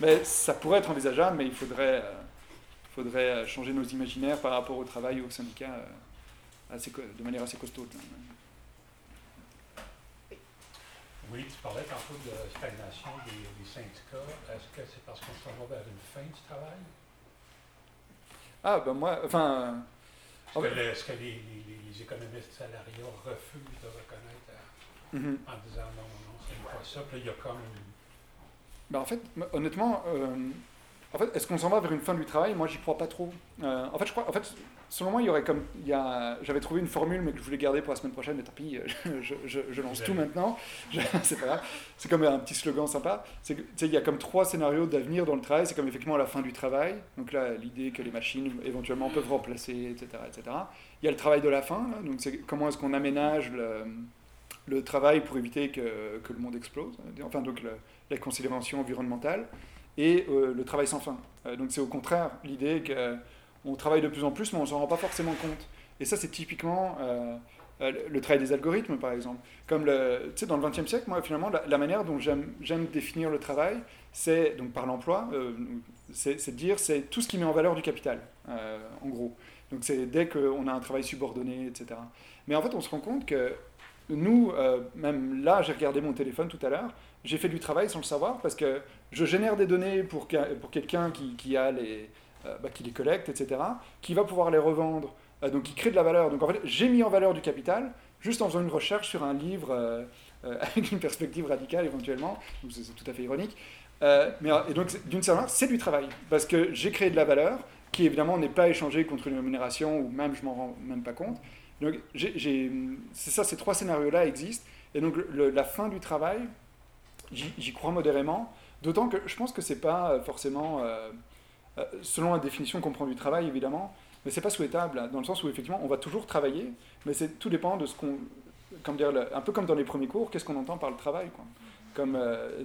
mais ça pourrait être envisageable, mais il faudrait, faudrait changer nos imaginaires par rapport au travail et aux syndicats assez, de manière assez costaud. Parlais tantôt de stagnation des, syndicats. Est-ce que c'est parce qu'on s'en va vers une fin du travail? Ah, ben moi, enfin. Est-ce que, les, les, économistes salariaux refusent de reconnaître mhm. en disant non, non, c'est pas ça? Puis il y a comme Ben en fait, honnêtement, euh, en fait, est-ce qu'on s'en va vers une fin du travail? Moi, j'y crois pas trop. Euh, en fait, je crois, en fait, selon moi, il y aurait comme, il y a, j'avais trouvé une formule, mais que je voulais garder pour la semaine prochaine, mais tant pis, je, je, je lance tout maintenant. <laughs> c'est pas grave. C'est comme un petit slogan sympa. C'est que, il y a comme trois scénarios d'avenir dans le travail. C'est comme effectivement la fin du travail. Donc là, l'idée que les machines éventuellement peuvent remplacer, etc., etc. Il y a le travail de la fin. donc c'est comment est-ce qu'on aménage le, le, travail pour éviter que, que, le monde explose. Enfin, donc la considération environnementale et euh, le travail sans fin. Euh, donc c'est au contraire l'idée que on travaille de plus en plus, mais on ne s'en rend pas forcément compte. Et ça, c'est typiquement euh, euh, le travail des algorithmes, par exemple. Comme le, dans le XXe siècle, moi, finalement, la, manière dont j'aime définir le travail, c'est, donc par l'emploi, euh, c'est de dire c'est tout ce qui met en valeur du capital, en gros. Donc c'est dès qu'on a un travail subordonné, etc. Mais en fait, on se rend compte que nous, même là, j'ai regardé mon téléphone tout à l'heure, j'ai fait du travail sans le savoir parce que je génère des données pour, pour quelqu'un qui, qui, les, euh, bah, qui les collecte, etc., qui va pouvoir les revendre, euh, donc qui crée de la valeur. Donc en fait, j'ai mis en valeur du capital juste en faisant une recherche sur un livre euh, <laughs> avec une perspective radicale éventuellement, c'est tout à fait ironique. mais, et donc d'une certaine manière, c'est du travail, parce que j'ai créé de la valeur qui évidemment n'est pas échangée contre une rémunération ou même je m'en rends même pas compte. Donc c'est ça, ces trois scénarios-là existent. Et donc la fin du travail, j'y crois modérément, d'autant que je pense que c'est pas forcément euh, selon la définition qu'on prend du travail, évidemment, mais c'est pas souhaitable, dans le sens où effectivement on va toujours travailler, mais c'est tout dépend de ce qu'on. Comme dire, un peu comme dans les premiers cours, qu'est-ce qu'on entend par le travail quoi. Comme euh,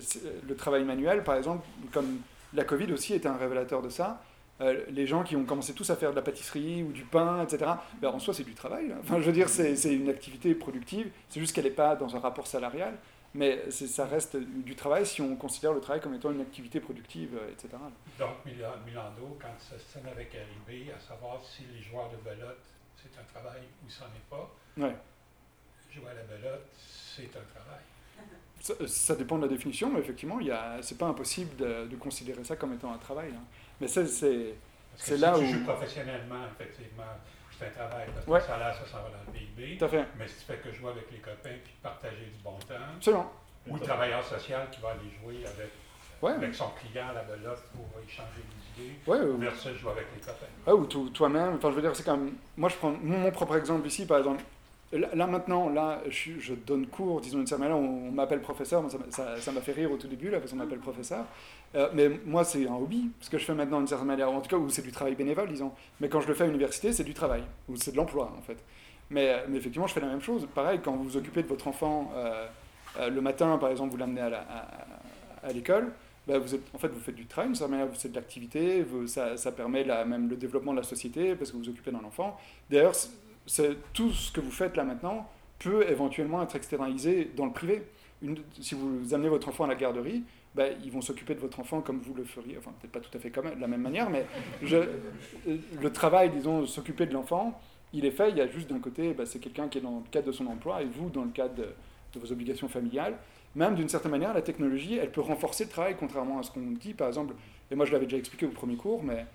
le travail manuel, par exemple, comme la Covid aussi était un révélateur de ça. Euh, les gens qui ont commencé tous à faire de la pâtisserie ou du pain, etc., ben en soi c'est du travail. Enfin, je veux dire, c'est une activité productive, c'est juste qu'elle n'est pas dans un rapport salarial mais ça reste du travail si on considère le travail comme étant une activité productive, euh, etc. Donc, Milando, quand ça s'est avec arrivé, à savoir si les joueurs de belote, c'est un travail ou c'en est pas, ouais. jouer à la belote, c'est un travail. Ça, ça, dépend de la définition, mais effectivement, ce n'est pas impossible de, de, considérer ça comme étant un travail. Hein. Mais c'est là si où... tu joues professionnellement, effectivement, c'est un travail, parce que le salaire, ça s'en va dans le PIB. Tout à fait. Mais si tu fais que jouer avec les copains puis partager du bon temps. Absolument. Ou le travailleur social qui va aller jouer avec, avec son client à la belote pour échanger des idées. Ouais, versus jouer avec les copains. Ouais, ou toi-même. Enfin, je veux dire, c'est comme. Moi, je prends mon propre exemple ici, par exemple. Là, maintenant, là, je, je, donne cours, disons d'une certaine manière, on, m'appelle professeur, ça m'a fait rire au tout début, là, parce qu'on m'appelle professeur. Euh, mais moi, c'est un hobby, ce que je fais maintenant d'une certaine manière, en tout cas, où c'est du travail bénévole, disons. Mais quand je le fais à l'université, c'est du travail, ou c'est de l'emploi, en fait. Mais, euh, effectivement, je fais la même chose. Pareil, quand vous vous occupez de votre enfant euh, le matin, par exemple, vous l'amenez à, l'école, bah, vous en fait, vous faites du travail, certaine manière, c'est de l'activité, ça, ça, permet même le développement de la société, parce que vous vous occupez d'un enfant. D'ailleurs, tout ce que vous faites là maintenant peut éventuellement être externalisé dans le privé. Si vous amenez votre enfant à la garderie, ben, ils vont s'occuper de votre enfant comme vous le feriez, enfin peut-être pas tout à fait comme, de la même manière, mais je, le travail, disons, s'occuper de l'enfant, il est fait, il y a juste d'un côté, ben, c'est quelqu'un qui est dans le cadre de son emploi, et vous, dans le cadre de, de vos obligations familiales. Même d'une certaine manière, la technologie, elle peut renforcer le travail, contrairement à ce qu'on dit, par exemple, et moi je l'avais déjà expliqué au premier cours, mais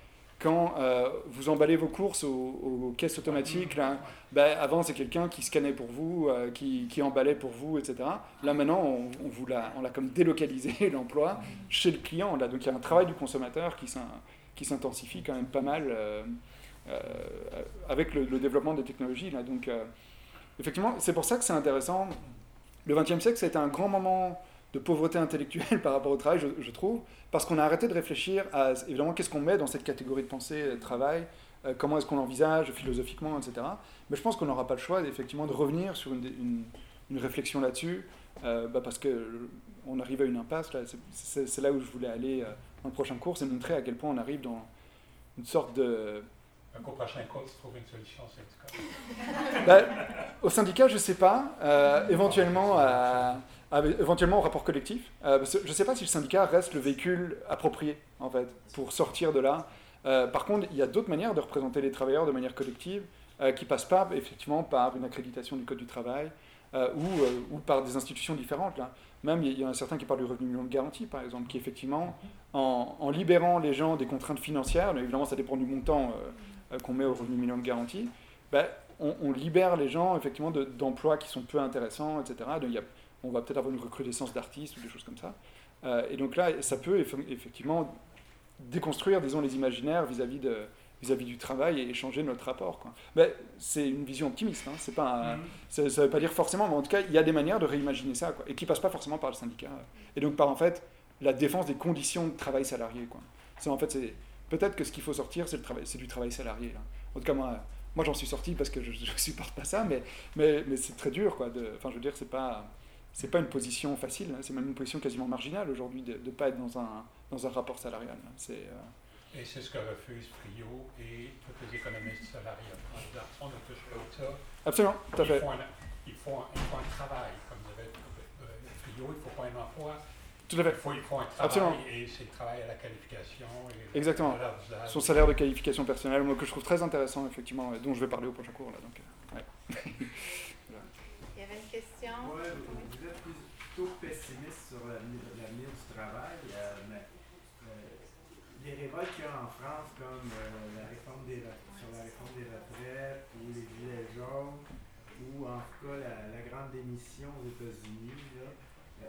quand euh, vous emballez vos courses aux, caisses automatiques, là, ben, avant c'est quelqu'un qui scannait pour vous, euh, qui, qui, emballait pour vous, etc. Là maintenant, on, vous l'a, on l'a comme délocalisé <laughs> l'emploi chez le client. Là. Donc il y a un travail du consommateur qui, s'intensifie quand même pas mal euh, avec le, développement des technologies. Là. Donc effectivement, c'est pour ça que c'est intéressant. Le XXe siècle, été un grand moment de pauvreté intellectuelle <laughs> par rapport au travail, je, trouve, parce qu'on a arrêté de réfléchir à, évidemment, qu'est-ce qu'on met dans cette catégorie de pensée euh, travail, euh, comment est-ce qu'on l'envisage philosophiquement, etc. Mais je pense qu'on n'aura pas le choix, effectivement, de revenir sur une, une, réflexion là-dessus, euh, bah parce qu'on arrive à une impasse. Là, c'est, là où je voulais aller dans le prochain cours, c'est montrer à quel point on arrive dans une sorte de... Donc au prochain cours, tu trouves une solution syndicat bah, Au syndicat, je ne sais pas. éventuellement, à ah, éventuellement au rapport collectif. Euh, je ne sais pas si le syndicat reste le véhicule approprié, en fait, pour sortir de là. Euh, par contre, il y a d'autres manières de représenter les travailleurs de manière collective euh, qui passent pas, effectivement, par une accréditation du Code du travail, ou, ou, par des institutions différentes. Là. Même, il y, en a certains qui parlent du revenu minimum garanti, par exemple, qui effectivement, en, libérant les gens des contraintes financières, évidemment ça dépend du montant qu'on met au revenu minimum garanti, ben, on, libère les gens effectivement d'emplois qui sont peu intéressants, etc. Donc, il y a, on va peut-être avoir une recrudescence d'artistes ou des choses comme ça. Euh, et donc là, ça peut effectivement déconstruire, disons, les imaginaires vis-à-vis de vis-à-vis du travail et changer notre rapport. Mais c'est une vision optimiste, hein. c'est pas mm-hmm. ça ne veut pas dire forcément, mais en tout cas, il y a des manières de réimaginer ça, quoi, et qui ne passent pas forcément par le syndicat. Et donc par en fait la défense des conditions de travail salarié. Quoi. En fait, c'est peut-être que ce qu'il faut sortir, c'est, le travail, c'est du travail salarié. Là. En tout cas, moi, moi j'en suis sorti parce que je ne supporte pas ça, mais, mais, mais c'est très dur. Quoi, de, enfin, je veux dire, c'est pas c'est pas une position facile, hein. c'est même une position quasiment marginale aujourd'hui de ne pas être dans un, dans un rapport salarial. Hein. C'est, euh, Et c'est ce que refusent Frio et tous les économistes salariés. On ne touche pas ça. Absolument, tout à fait. Il faut un, il faut un, travail, comme disait euh, il ne faut pas un emploi. Tout à fait. Il faut, il faut un travail Absolument. et c'est le travail à la qualification. Et Exactement. Son salaire de qualification personnelle, moi, que je trouve très intéressant, effectivement, dont je vais parler au prochain cours. Là, donc, euh, ouais. <laughs> Il y avait une question pessimiste sur l'avenir du travail, euh, mais euh, les révoltes qu'il y a en France, comme euh, la réforme des, retraites ou les gilets jaunes, ou en tout cas la, grande démission aux États-Unis,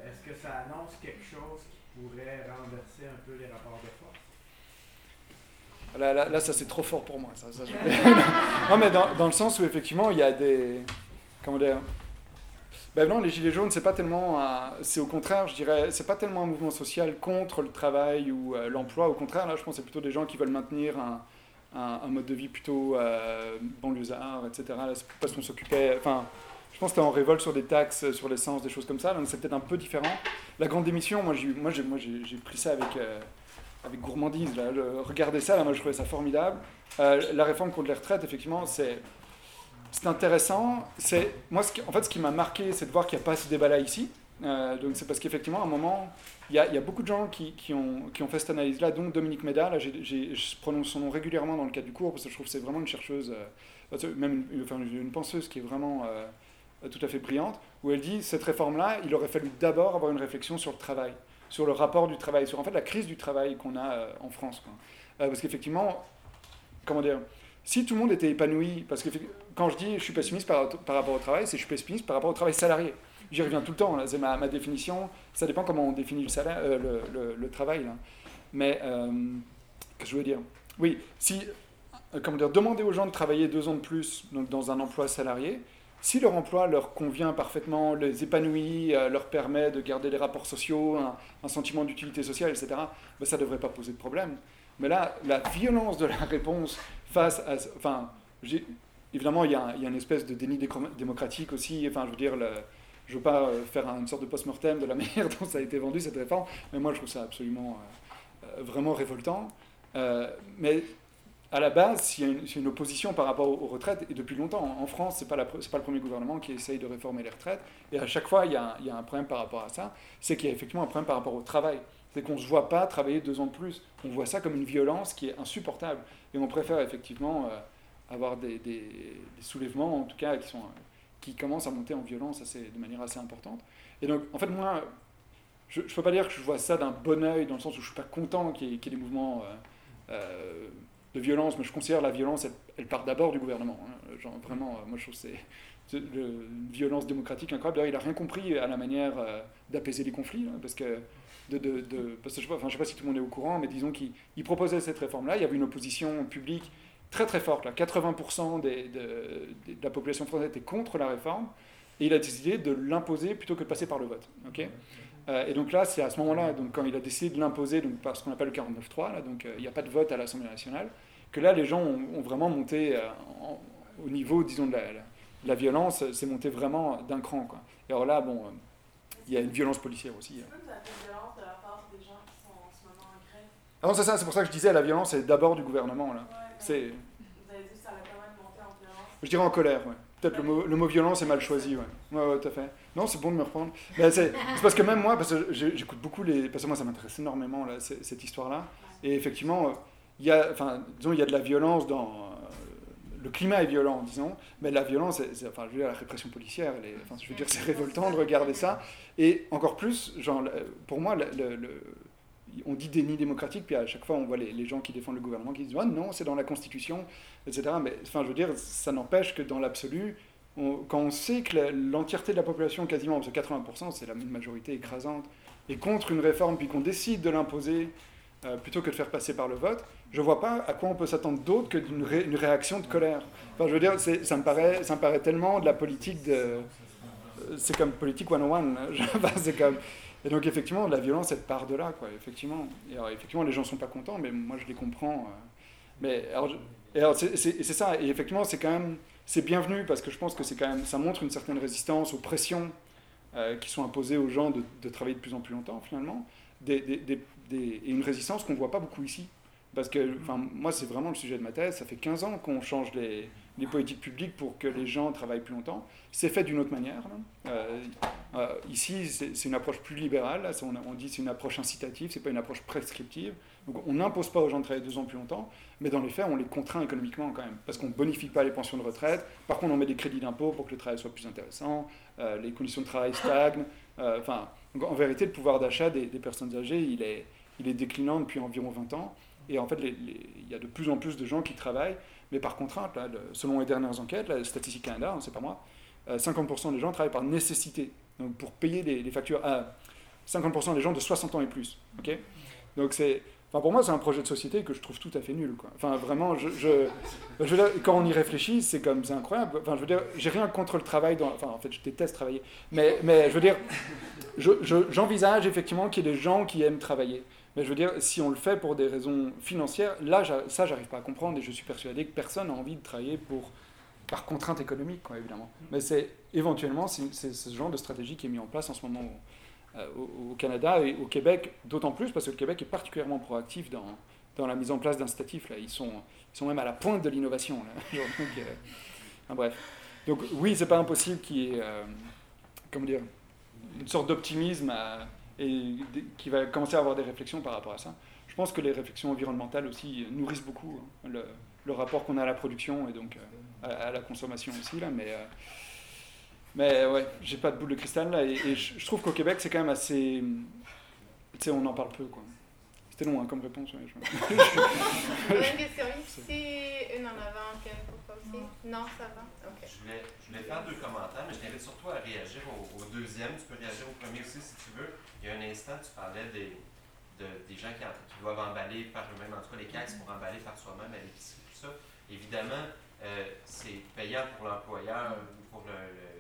est-ce que ça annonce quelque chose qui pourrait renverser un peu les rapports de force? Là, là, ça c'est trop fort pour moi. <laughs> Non, mais dans, dans, le sens où effectivement il y a des. Comment dire ben non, les Gilets jaunes, c'est pas tellement. c'est au contraire, je dirais, c'est pas tellement un mouvement social contre le travail ou euh, l'emploi. Au contraire, là, je pense que c'est plutôt des gens qui veulent maintenir un, un, mode de vie plutôt euh, banlieusard, etc. Parce qu'on s'occupait. Enfin, je pense que en révolte sur des taxes, sur l'essence, des choses comme ça. Donc c'est peut-être un peu différent. La grande démission, moi, j'ai, moi, j'ai, moi, j'ai, pris ça avec. Euh, avec gourmandise, regardez ça, là, moi je trouvais ça formidable. la réforme contre les retraites, effectivement, c'est, c'est intéressant. C'est moi, ce qui, en fait, ce qui m'a marqué, c'est de voir qu'il n'y a pas ce débat-là ici. Euh, donc c'est parce qu'effectivement, à un moment, il y, a, beaucoup de gens qui, ont, fait cette analyse-là, dont Dominique Méda. Là, je prononce son nom régulièrement dans le cadre du cours parce que je trouve que c'est vraiment une chercheuse, euh, même une, penseuse qui est vraiment euh, tout à fait brillante, où elle dit cette réforme-là, il aurait fallu d'abord avoir une réflexion sur le travail, sur le rapport du travail, sur en fait la crise du travail qu'on a en France. Parce qu'effectivement, comment dire, si tout le monde était épanoui, parce que quand je dis je suis pessimiste par, rapport au travail, c'est je suis pessimiste par rapport au travail salarié. J'y reviens tout le temps, c'est ma, définition, ça dépend comment on définit le, euh, travail. Là. Mais, euh, que je veux dire? Oui, si, euh, comment dire, demander aux gens de travailler deux ans de plus donc dans un emploi salarié, si leur emploi leur convient parfaitement, les épanouit, leur permet de garder les rapports sociaux, un, sentiment d'utilité sociale, etc., ben ça ne devrait pas poser de problème. Mais là, la violence de la <laughs> réponse face à... Enfin, évidemment, il y, a, une espèce de déni démocratique aussi. Enfin, je veux dire, le, je veux pas euh, faire une sorte de post-mortem de la <laughs> manière dont ça a été vendu, cette réforme, mais moi, je trouve ça absolument euh, euh, vraiment révoltant. mais à la base, s'il y, a une opposition par rapport aux, retraites, et depuis longtemps, en France, ce n'est pas, le premier gouvernement qui essaye de réformer les retraites, et à chaque fois, il y il y a un problème par rapport à ça, c'est qu'il y a effectivement un problème par rapport au travail. C'est qu'on ne se voit pas travailler deux ans de plus. On voit ça comme une violence qui est insupportable. Et on préfère effectivement avoir des, des, soulèvements, en tout cas, qui, sont, qui commencent à monter en violence assez, de manière assez importante. Et donc, en fait, moi, je ne peux pas dire que je vois ça d'un bon oeil, dans le sens où je ne suis pas content qu'il y, ait des mouvements euh, euh, de violence, mais je considère la violence, elle, part d'abord du gouvernement. Hein. Vraiment, euh, moi, je trouve c'est une violence démocratique incroyable. D'ailleurs, il n'a rien compris à la manière d'apaiser les conflits, hein, parce que parce que je ne sais, pas si tout le monde est au courant, mais disons qu'il proposait cette réforme-là. Il y avait une opposition publique très très forte. Là. 80% des, de, la population française était contre la réforme, et il a décidé de l'imposer plutôt que de passer par le vote. Euh, et donc là, c'est à ce moment-là, donc quand il a décidé de l'imposer donc par ce qu'on appelle le 49.3, là, donc euh, il n'y a pas de vote à l'Assemblée nationale, que là, les gens ont, vraiment monté euh, au niveau, disons, de la, la, violence, c'est monté vraiment d'un cran. Quoi. Et alors là, bon, il y a une violence policière aussi. Hein. Ah non, c'est ça, c'est pour ça que je disais, la violence est d'abord du gouvernement. Là. C'est. Vous avez dit ça quand même monté en violence Je dirais en colère, ouais. Peut-être le le mot violence est mal choisi, ouais. Ouais, ouais, tout à fait. Non, c'est bon de me reprendre. c'est parce que même moi, parce que j'écoute beaucoup les. Parce que moi, ça m'intéresse énormément, là, cette histoire-là. Et effectivement, il y a, enfin, disons, il y a de la violence dans le climat est violent, disons, mais la violence, enfin, je veux dire, la répression policière, enfin, je veux dire, c'est révoltant de regarder ça. Et encore plus, genre, pour moi, le, on dit déni démocratique, puis à chaque fois, on voit les, gens qui défendent le gouvernement qui disent ah, non, c'est dans la Constitution, etc. Mais enfin, je veux dire, ça n'empêche que dans l'absolu, quand on sait que l'entièreté de la population, quasiment, parce que 80%, c'est la majorité écrasante, est contre une réforme, puis qu'on décide de l'imposer euh, plutôt que de faire passer par le vote, je ne vois pas à quoi on peut s'attendre d'autre que d'une une réaction de colère. Enfin, je veux dire, ça me, paraît, ça me paraît tellement de la politique de. C'est comme politique 101. <laughs> c'est comme. Et donc, effectivement, la violence, elle part de là, quoi, effectivement. Effectivement, les gens ne sont pas contents, mais moi, je les comprends. Euh. mais alors, c'est ça, et effectivement, c'est quand même, c'est bienvenu, parce que je pense que c'est quand même, ça montre une certaine résistance aux pressions euh, qui sont imposées aux gens de, travailler de plus en plus longtemps, finalement, et une résistance qu'on ne voit pas beaucoup ici. Parce que, enfin, moi, c'est vraiment le sujet de ma thèse. Ça fait 15 ans qu'on change les, les, politiques publiques pour que les gens travaillent plus longtemps. C'est fait d'une autre manière. Euh, euh, ici, c'est une approche plus libérale. On, on, dit c'est une approche incitative, c'est pas une approche prescriptive. Donc, on n'impose pas aux gens de travailler deux ans plus longtemps, mais dans les faits, on les contraint économiquement quand même, parce qu'on ne bonifie pas les pensions de retraite. Par contre, on met des crédits d'impôt pour que le travail soit plus intéressant. Euh, les conditions de travail stagnent. Enfin, en vérité, le pouvoir d'achat des, des, personnes âgées, il est, il est déclinant depuis environ 20 ans. Et en fait, il y a de plus en plus de gens qui travaillent, mais par contrainte, selon les dernières enquêtes, la Statistique Canada, hein, c'est pas moi, 50% euh, des gens travaillent par nécessité, donc pour payer les, factures à 50% des gens de 60 ans et plus. ok? Donc c'est, enfin pour moi, c'est un projet de société que je trouve tout à fait nul. Enfin vraiment, quand on y réfléchit, c'est comme incroyable. Enfin je veux dire, j'ai rien contre le travail. Enfin en fait, je déteste travailler, mais mais je veux dire, j'envisage effectivement qu'il y ait des gens qui aiment travailler. Mais je veux dire, si on le fait pour des raisons financières, là, ça, j'arrive pas à comprendre et je suis persuadé que personne n'a envie de travailler pour, par contrainte économique, évidemment. Mais c'est éventuellement, c'est ce genre de stratégie qui est mis en place en ce moment au, euh, au, Canada et au Québec, d'autant plus parce que le Québec est particulièrement proactif dans, dans la mise en place d'instatifs. Là. Ils, sont, ils sont même à la pointe de l'innovation. <laughs> Euh, bref. Donc oui, c'est pas impossible qu'il y ait, euh, comment dire, une sorte d'optimisme et qui va commencer à avoir des réflexions par rapport à ça. Je pense que les réflexions environnementales aussi nourrissent beaucoup hein, le, le, rapport qu'on a à la production et donc euh, à, la consommation aussi. Là, mais, euh, mais ouais, j'ai pas de boule de cristal là. Et, je, trouve qu'au Québec, c'est quand même assez. Tu sais, on en parle peu quoi. C'était long hein, comme réponse. Ouais, je... question ici, une en avant, Non, ça va. Je, voulais, faire deux commentaires, mais je t'invite surtout à réagir au, deuxième. Tu peux réagir au premier aussi si tu veux. Il y a un instant, tu parlais des, de, des gens qui, doivent emballer par eux-mêmes, en tout cas les caisses pour emballer par soi-même à l'épicerie, tout ça. Évidemment, euh, c'est payant pour l'employeur ou pour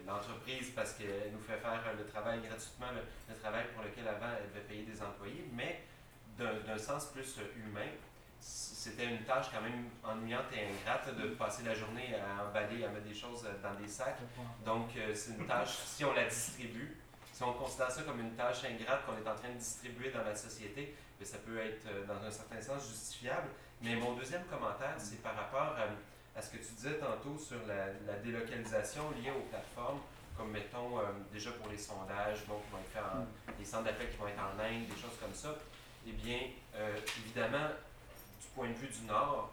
l'entreprise parce qu'elle nous fait faire le travail gratuitement, le, travail pour lequel avant elle devait payer des employés, mais d'un sens plus humain, c'était une tâche quand même ennuyante et ingrate de passer la journée à emballer, à mettre des choses dans des sacs. Donc, euh, c'est une tâche, si on la distribue, si on considère ça comme une tâche ingrate qu'on est en train de distribuer dans la société, bien, ça peut être euh, dans un certain sens justifiable. Mais mon deuxième commentaire, c'est par rapport à, ce que tu disais tantôt sur la, délocalisation liée aux plateformes, comme mettons euh, déjà pour les sondages, donc qui vont être faits les centres d'appel qui vont être en Inde, des choses comme ça. Eh bien, évidemment, du point de vue du Nord,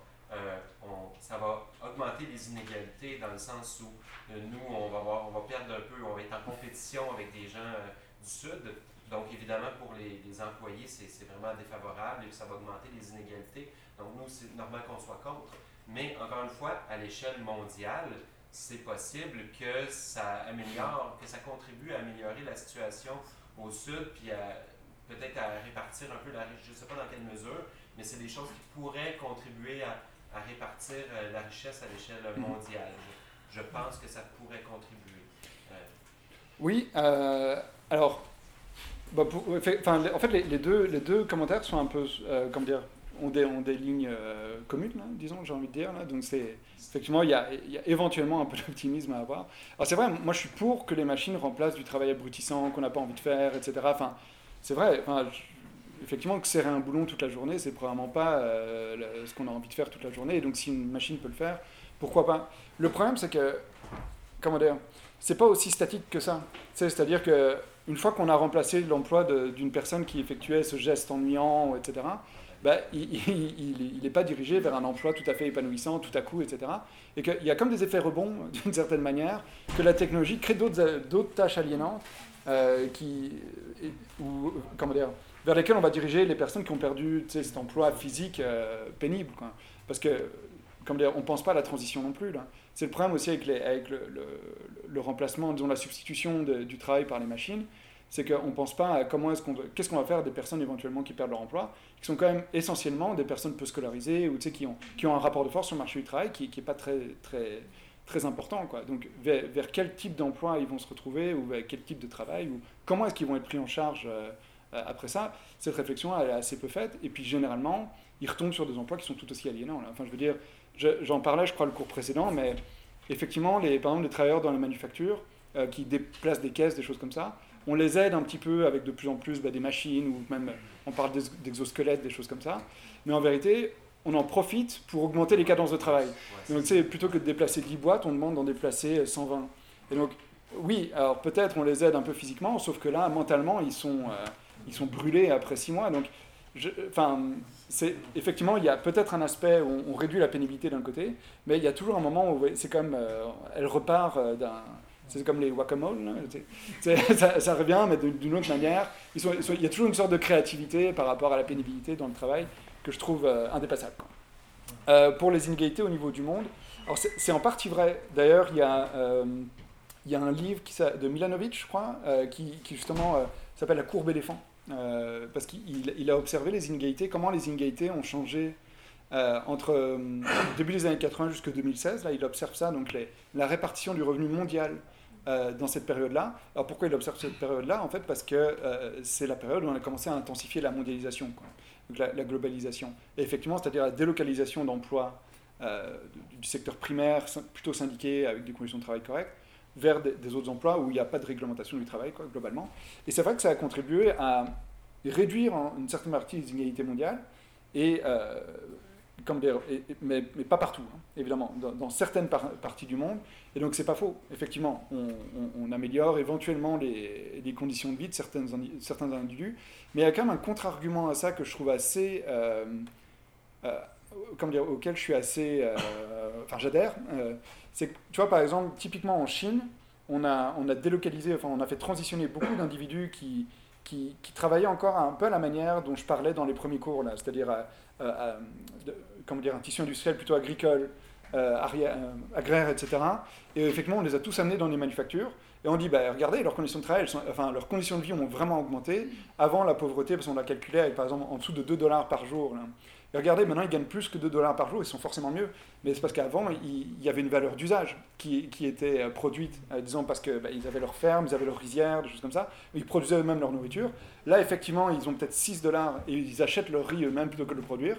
on, ça va augmenter les inégalités dans le sens où nous, on va, voir, on va perdre un peu, on va être en compétition avec des gens euh, du Sud. Donc, évidemment, pour les, employés, c'est vraiment défavorable et ça va augmenter les inégalités. Donc, nous, c'est normal qu'on soit contre. Mais, encore une fois, à l'échelle mondiale, c'est possible que ça améliore, que ça contribue à améliorer la situation au Sud, puis peut-être à répartir un peu la richesse. Je ne sais pas dans quelle mesure, mais c'est des choses qui pourraient contribuer à, répartir euh, la richesse à l'échelle mm-hmm. mondiale je pense que ça pourrait contribuer. Euh, oui, euh, alors, bah, en fait, les, deux, les deux commentaires sont un peu, comment dire, ont des, ont des lignes communes, disons, j'ai envie de dire. Là. Donc, c'est, effectivement, il y, a, il y, a, éventuellement un peu d'optimisme à avoir. Alors, c'est vrai, moi, je suis pour que les machines remplacent du travail abrutissant qu'on n'a pas envie de faire, etc. Enfin, c'est vrai, enfin, effectivement, que serrer un boulon toute la journée, c'est probablement pas ce qu'on a envie de faire toute la journée. Et donc, si une machine peut le faire, pourquoi pas? Le problème, c'est que, comment dire, c'est pas aussi statique que ça. C'est-à-dire que une fois qu'on a remplacé l'emploi d'une personne qui effectuait ce geste ennuyant, etc., bah, il n'est pas dirigé vers un emploi tout à fait épanouissant, tout à coup, etc. Et qu'il y a comme des effets rebonds, <laughs> d'une certaine manière, que la technologie crée d'autres tâches aliénantes euh, qui, ou, comment dire, vers lesquelles on va diriger les personnes qui ont perdu cet emploi physique euh, pénible. Parce que, comme on ne pense pas à la transition non plus. C'est le problème aussi avec, le, remplacement, disons la substitution du travail par les machines c'est qu'on ne pense pas à comment est-ce qu'on qu'est-ce qu'on va faire des personnes éventuellement qui perdent leur emploi, qui sont quand même essentiellement des personnes peu scolarisées ou qui ont, un rapport de force sur le marché du travail qui n'est pas très, très, très important. Donc vers, quel type d'emploi ils vont se retrouver ou vers quel type de travail ou comment est-ce qu'ils vont être pris en charge euh, après ça, cette réflexion elle est assez peu faite et puis généralement ils retombent sur des emplois qui sont tout aussi aliénants. Enfin je veux dire, j'en parlais je crois le cours précédent, mais effectivement les, par exemple les travailleurs dans la manufacture euh, qui déplacent des caisses, des choses comme ça, on les aide un petit peu avec de plus en plus bah, des machines, ou même on parle d'exosquelettes, des choses comme ça. Mais en vérité, on en profite pour augmenter les cadences de travail. donc, plutôt que de déplacer 10 boîtes, on demande d'en déplacer 120. Et donc, oui, alors peut-être on les aide un peu physiquement, sauf que là, mentalement, ils sont, euh, ils sont brûlés après 6 mois. Donc, enfin, c'est effectivement, il y a peut-être un aspect où on, réduit la pénibilité d'un côté, mais il y a toujours un moment où c'est comme, euh, elle repart euh, d'un c'est comme les guacamole, <laughs> ça, revient, mais d'une autre manière. il y a toujours une sorte de créativité par rapport à la pénibilité dans le travail que je trouve euh, indépassable. Euh, pour les inégalités au niveau du monde, c'est en partie vrai. D'ailleurs, il, y a un livre de Milanovic, je crois, qui, qui, justement s'appelle La courbe éléphant, parce qu'il a observé les inégalités, comment les inégalités ont changé entre début des années 80 jusqu'à 2016. Là, il observe ça, donc la répartition du revenu mondial euh, dans cette période-là. Alors pourquoi il observe cette période-là? En fait, parce que euh, c'est la période où on a commencé à intensifier la mondialisation, Donc la, globalisation. Et effectivement, c'est-à-dire la délocalisation d'emplois euh, du secteur primaire, plutôt syndiqué, avec des conditions de travail correctes, vers des, autres emplois où il n'y a pas de réglementation du travail, globalement. Et c'est vrai que ça a contribué à réduire en une certaine partie les inégalités mondiales et comme mais, pas partout, hein, évidemment, dans, certaines parties du monde. Et donc c'est pas faux, effectivement, on, améliore éventuellement les, conditions de vie de certains individus, mais il y a quand même un contre-argument à ça que je trouve assez... Euh, euh dire, auquel je suis assez... Euh, enfin j'adhère. Euh, c'est que, tu vois, par exemple, typiquement en Chine, on a, délocalisé, enfin on a fait transitionner beaucoup d'individus qui, travaillaient encore un peu à la manière dont je parlais dans les premiers cours, là, c'est-à-dire comment dire, un tissu industriel plutôt agricole, euh, euh, agraire, etc. Et effectivement, on les a tous amenés dans les manufactures. Et on dit, bah, regardez, leurs conditions de travail, enfin, leurs conditions de vie ont vraiment augmenté. Avant la pauvreté, parce qu'on l'a calculé avec, par exemple, en dessous de 2 dollars par jour. Et regardez, maintenant, ils gagnent plus que 2 dollars par jour, ils sont forcément mieux. Mais c'est parce qu'avant, il, y avait une valeur d'usage qui, qui, était euh, produite, disons, parce qu'ils bah, avaient leur ferme, ils avaient leur rizière, des choses comme ça. Ils produisaient eux-mêmes leur nourriture. Là, effectivement, ils ont peut-être 6 dollars et ils achètent leur riz eux-mêmes plutôt que de le produire.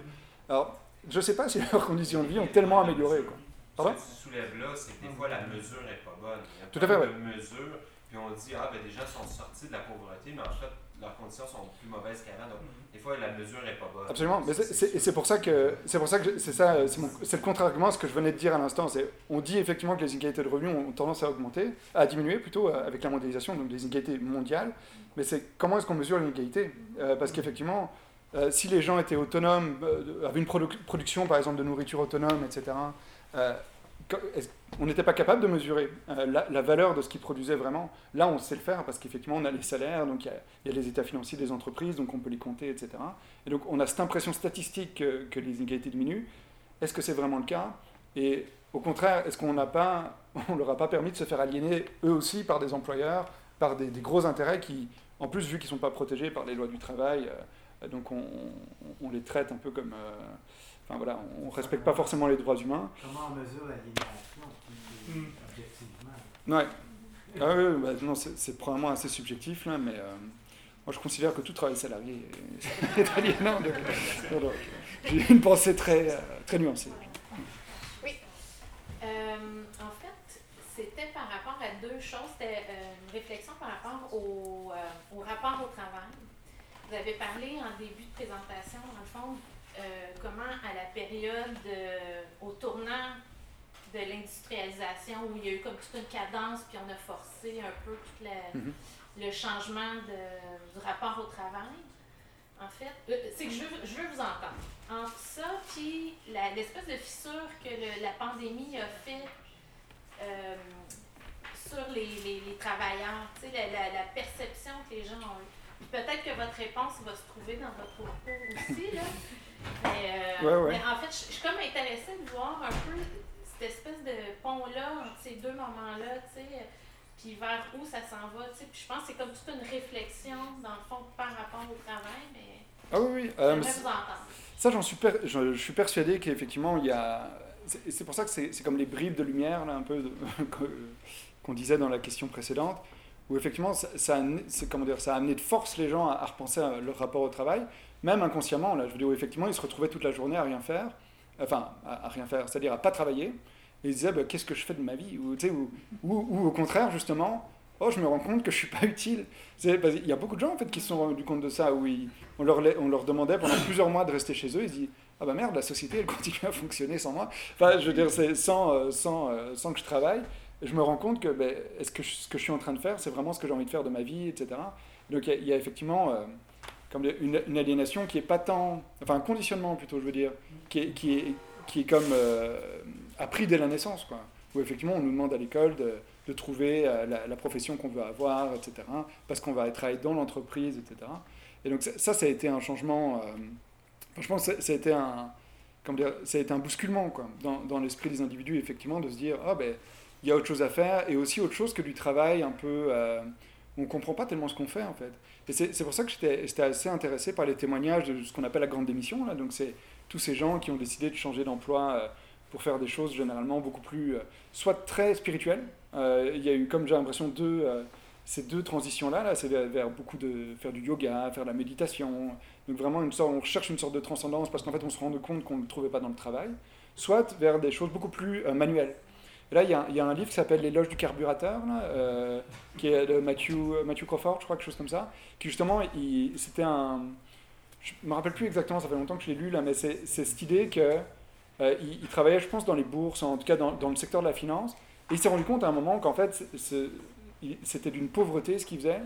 Alors, je ne sais pas si leurs conditions de vie ont tellement amélioré. Quoi. Pardon? Ce que tu soulèves là, c'est que des fois la mesure n'est pas bonne. Il y a Tout à fait, de mesure, puis on dit, ah, ben, des gens sont sortis de la pauvreté, mais en fait, leurs conditions sont plus mauvaises qu'avant. Donc, mm-hmm. des fois, la mesure n'est pas bonne. Absolument. Mais c'est pour ça que c'est pour ça que c'est ça, c'est le contre-argument. Ce que je venais de dire à l'instant, c'est on dit effectivement que les inégalités de revenus ont tendance à augmenter, à diminuer plutôt euh, avec la mondialisation, donc les inégalités mondiales. Mais c'est comment est-ce qu'on mesure l'inégalité euh, Parce qu'effectivement euh, si les gens étaient autonomes, euh, avaient une production par exemple de nourriture autonome, etc., euh, on n'était pas capable de mesurer la, valeur de ce qu'ils produisaient vraiment. Là, on sait le faire parce qu'effectivement, on a les salaires, donc il y, a les états financiers des entreprises, donc on peut les compter, etc. Et donc on a cette impression statistique que, les inégalités diminuent. Est-ce que c'est vraiment le cas? Et au contraire, est-ce qu'on n'a pas, <laughs> leur a pas permis de se faire aliéner eux aussi par des employeurs, par des, gros intérêts qui, en plus, vu qu'ils ne sont pas protégés par les lois du travail, donc on, on, les traite un peu comme. Euh, enfin voilà, on ne respecte pas forcément les droits humains. Comment on mesure la mm. objectivement? Ouais. Ah, oui, bah, non, c'est probablement assez subjectif, là, mais euh, moi je considère que tout travail salarié est <laughs> aliénant. J'ai une pensée très, euh, très nuancée. Oui. en fait, c'était par rapport à deux choses. C'était une réflexion par rapport au, au rapport au travail. Vous avez parlé en début de présentation, dans le fond, euh, comment à la période, euh, au tournant de l'industrialisation, où il y a eu comme toute une cadence, puis on a forcé un peu tout mm-hmm. le changement de, du rapport au travail, en fait, euh, c'est que je veux, je veux vous entendre. Entre ça, puis l'espèce de fissure que la pandémie a fait euh, sur les, les, les travailleurs, la, la, la, perception que les gens ont eue. Peut-être que votre réponse va se trouver dans votre propos aussi, là. <laughs> Mais, euh, mais en fait, je, suis comme intéressée de voir un peu cette espèce de pont-là entre ces deux moments-là, tu sais puis vers où ça s'en va. Tu sais. Puis je pense que c'est comme toute une réflexion, dans le fond, par rapport au travail. Mais ah oui, oui. Euh, vous entendre. Ça, j'en suis, je, suis persuadé qu'effectivement, il y a. C'est pour ça que c'est comme les bribes de lumière, là, un peu, <laughs> qu'on disait dans la question précédente, où effectivement, ça, ça, comment dire, ça a amené de force les gens à, repenser à leur rapport au travail, même inconsciemment, là, je veux dire, où effectivement, ils se retrouvaient toute la journée à rien faire, enfin, à, rien faire, c'est-à-dire à pas travailler, et ils disaient bah, qu'est-ce que je fais de ma vie? Ou, ou, ou, ou, au contraire justement oh je me rends compte que je suis pas <laughs> utile. Il y a beaucoup de gens en fait qui se sont rendus compte de ça où on, leur, demandait pendant plusieurs mois de rester chez eux ils se disent ah bah merde la société elle continue à fonctionner sans moi. Enfin je veux dire c'est sans, euh, sans, euh, sans que je travaille je me rends compte que ben, est-ce que ce que je suis en train de faire c'est vraiment ce que j'ai envie de faire de ma vie etc donc il y, a effectivement euh, comme une, une, aliénation qui est pas tant enfin un conditionnement plutôt je veux dire qui est, qui est, qui est comme appris dès la naissance, quoi. Où effectivement, on nous demande à l'école de, de, trouver euh, la, profession qu'on veut avoir, etc. Parce qu'on va travailler dans l'entreprise, etc. Et donc ça, ça a été un changement. Euh, franchement, ça, a été un, comment dire, ça a été un bousculement, quoi, dans, dans l'esprit des individus, effectivement, de se dire, ah ben, il y a autre chose à faire, et aussi autre chose que du travail un peu. Euh, on comprend pas tellement ce qu'on fait, en fait. C'est pour ça que j'étais assez intéressé par les témoignages de ce qu'on appelle la grande démission, là. Donc c'est tous ces gens qui ont décidé de changer d'emploi pour faire des choses généralement beaucoup plus, euh, soit très spirituelles. Euh, il y a eu, comme j'ai l'impression, deux, euh, ces deux transitions-là, là, c'est vers, beaucoup de faire du yoga, faire de la méditation. Donc vraiment, une sorte, on recherche une sorte de transcendance parce qu'en fait, on se rend compte qu'on ne le trouvait pas dans le travail. Soit vers des choses beaucoup plus manuelles. Et là, il y, a, un livre qui s'appelle L'éloge du carburateur, là, qui est de Matthew, Matthew Crawford, je crois, quelque chose comme ça, qui justement, c'était un... Je me rappelle plus exactement, ça fait longtemps que je l'ai lu, là, mais c'est cette idée que euh, il, travaillait, je pense, dans les bourses, en tout cas dans le secteur de la finance. Et il s'est rendu compte à un moment qu'en fait, c'était d'une pauvreté ce qu'il faisait.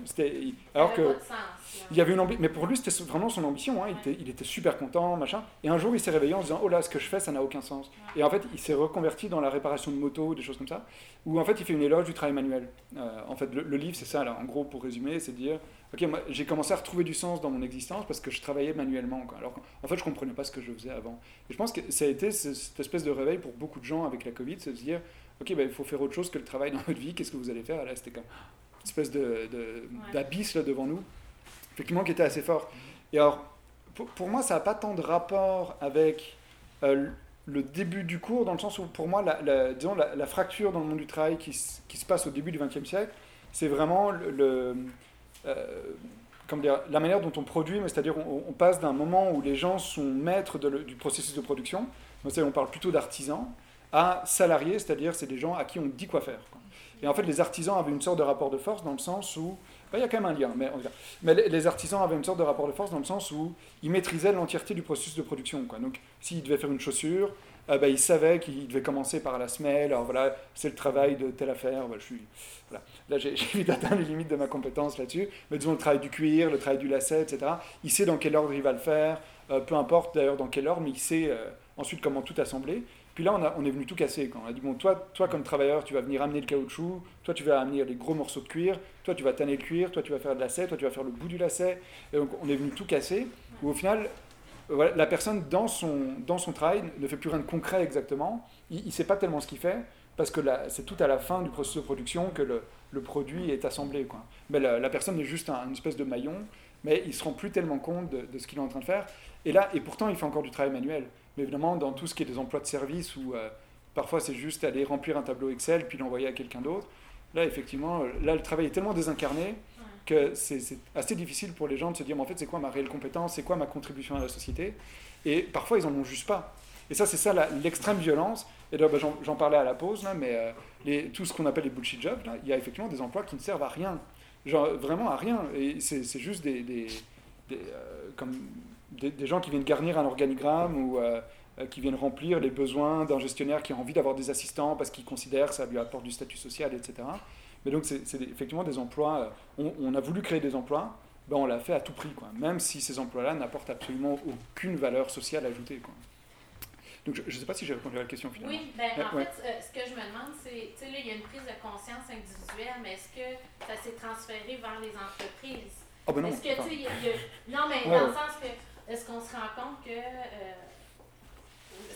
Alors que il y avait une mais pour lui c'était vraiment son ambition. Hein. Il, était, il, était, super content, machin. Et un jour il s'est réveillé en se disant oh là ce que je fais ça n'a aucun sens. Et en fait il s'est reconverti dans la réparation de motos, des choses comme ça. Où en fait il fait une éloge du travail manuel. Euh, en fait le, livre c'est ça là. En gros pour résumer c'est dire ok moi j'ai commencé à retrouver du sens dans mon existence parce que je travaillais manuellement. Alors en fait je comprenais pas ce que je faisais avant. Et je pense que ça a été cette espèce de réveil pour beaucoup de gens avec la Covid, c'est de se dire ok, ben, il faut faire autre chose que le travail dans votre vie, qu'est-ce que vous allez faire Là, c'était comme une espèce d'abysse de, là devant nous, effectivement, qui était assez fort. Et alors, pour, moi, ça n'a pas tant de rapport avec euh, le début du cours, dans le sens où, pour moi, la, disons, la, fracture dans le monde du travail qui, qui se passe au début du XXe siècle, c'est vraiment le, euh, comme dire, la manière dont on produit, c'est-à-dire on, on, passe d'un moment où les gens sont maîtres du processus de production, on parle plutôt d'artisans, à salariés, c'est-à-dire c'est des gens à qui on dit quoi faire. Et en fait, les artisans avaient une sorte de rapport de force dans le sens où, ben, il y a quand même un lien, mais, mais les artisans avaient une sorte de rapport de force dans le sens où ils maîtrisaient l'entièreté du processus de production. Quoi. Donc, s'ils devaient faire une chaussure, euh, ben, ils savaient qu'ils devaient commencer par la semelle, alors voilà, c'est le travail de telle affaire, je suis, voilà. là <laughs> j'ai vite atteint les limites de ma compétence là-dessus, mais disons le travail du cuir, le travail du lacet, etc. Il sait dans quel ordre il va le faire, euh, peu importe d'ailleurs dans quel ordre, mais il sait euh, ensuite comment tout assembler. Puis là, on, est venu tout casser. Quand on a dit, bon, toi, toi, comme travailleur, tu vas venir amener le caoutchouc, toi, tu vas amener les gros morceaux de cuir, toi, tu vas tanner le cuir, toi, tu vas faire de lacet, toi, tu vas faire le bout du lacet. Et donc, on est venu tout casser, où au final, voilà, la personne, dans son, dans son travail, ne fait plus rien de concret exactement. Il ne sait pas tellement ce qu'il fait, parce que c'est tout à la fin du processus de production que le, produit est assemblé. Mais la, personne est juste un, une espèce de maillon, mais il ne se rend plus tellement compte de, de ce qu'il est en train de faire. Et là, et pourtant, il fait encore du travail manuel. Mais évidemment, dans tout ce qui est des emplois de service où euh, parfois c'est juste aller remplir un tableau Excel puis l'envoyer à quelqu'un d'autre, là, effectivement, là, le travail est tellement désincarné que c'est assez difficile pour les gens de se dire, mais en fait, c'est quoi ma réelle compétence, c'est quoi ma contribution à la société? Et parfois, ils n'en ont juste pas. Et ça, c'est ça l'extrême violence. Et là, bah, j'en parlais à la pause, là, mais euh, les, tout ce qu'on appelle les bullshit jobs, là, il y a effectivement des emplois qui ne servent à rien. Genre, vraiment à rien. Et c'est juste des, des, des euh, comme des, gens qui viennent garnir un organigramme ou euh, euh, qui viennent remplir les besoins d'un gestionnaire qui a envie d'avoir des assistants parce qu'il considère que ça lui apporte du statut social, etc. Mais donc, c'est effectivement des emplois. Euh, on, a voulu créer des emplois ben on l'a fait à tout prix, quoi, même si ces emplois-là n'apportent absolument aucune valeur sociale ajoutée. Quoi. Donc, je ne sais pas si j'ai répondu à la question finalement. Oui, ben, en fait, euh, ce que je me demande, c'est, tu sais, là, il y a une prise de conscience individuelle, mais est-ce que ça s'est transféré vers les entreprises? Ben non. Est-ce que, tu sais, non, mais dans le sens que, est-ce qu'on se rend compte que, euh,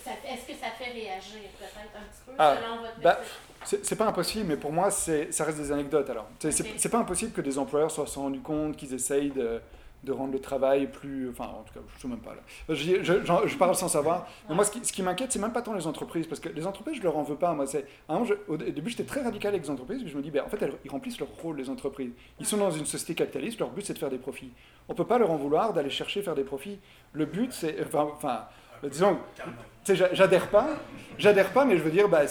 est-ce que ça fait réagir peut-être un petit peu ah, selon votre bah, c'est pas impossible, mais pour moi, ça reste des anecdotes alors. C'est pas impossible que des employeurs soient rendus compte qu'ils essayent de de rendre le travail plus. Enfin, en tout cas, je ne sais même pas là. Je, je, parle sans savoir. Mais moi, ce qui, ce qui m'inquiète, c'est même pas tant les entreprises, parce que les entreprises, je leur en veux pas. Moi, c'est. Au début, j'étais très radical avec les entreprises, mais je me dis, ben, en fait, elles, ils remplissent leur rôle, les entreprises. Ils sont dans une société capitaliste, leur but, c'est de faire des profits. On peut pas leur en vouloir d'aller chercher faire des profits. Le but, c'est. Enfin, enfin disons. J'adhère pas, j'adhère pas, mais je veux dire, bah,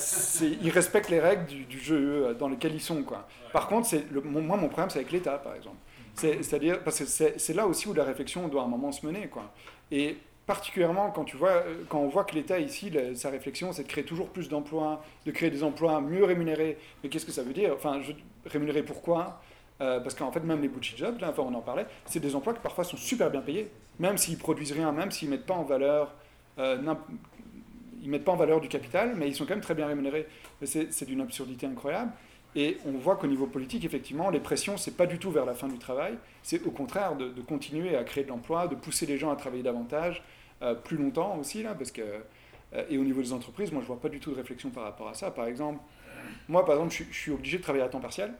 ils respectent les règles du, du, jeu euh, dans lequel ils sont. Quoi. Par contre, le, moi, mon problème, c'est avec l'État, par exemple. C'est-à-dire, parce que c'est là aussi où la réflexion doit à un moment se mener. Quoi. Et particulièrement quand, tu vois, quand on voit que l'État, ici, sa réflexion, c'est de créer toujours plus d'emplois, de créer des emplois mieux rémunérés. Mais qu'est-ce que ça veut dire? Enfin, je, rémunérés pourquoi euh, Parce qu'en fait, même les bullshit jobs, là, enfin, on en parlait, c'est des emplois qui parfois sont super bien payés, même s'ils produisent rien, même s'ils mettent pas en valeur, euh, ils mettent pas en valeur du capital, mais ils sont quand même très bien rémunérés. C'est d'une absurdité incroyable. Et on voit qu'au niveau politique, effectivement, les pressions, c'est pas du tout vers la fin du travail, c'est au contraire de, continuer à créer de l'emploi, de pousser les gens à travailler davantage, euh, plus longtemps aussi, là, parce que. Euh, et au niveau des entreprises, moi, je vois pas du tout de réflexion par rapport à ça. Par exemple, moi, par exemple, je, suis obligé de travailler à temps partiel.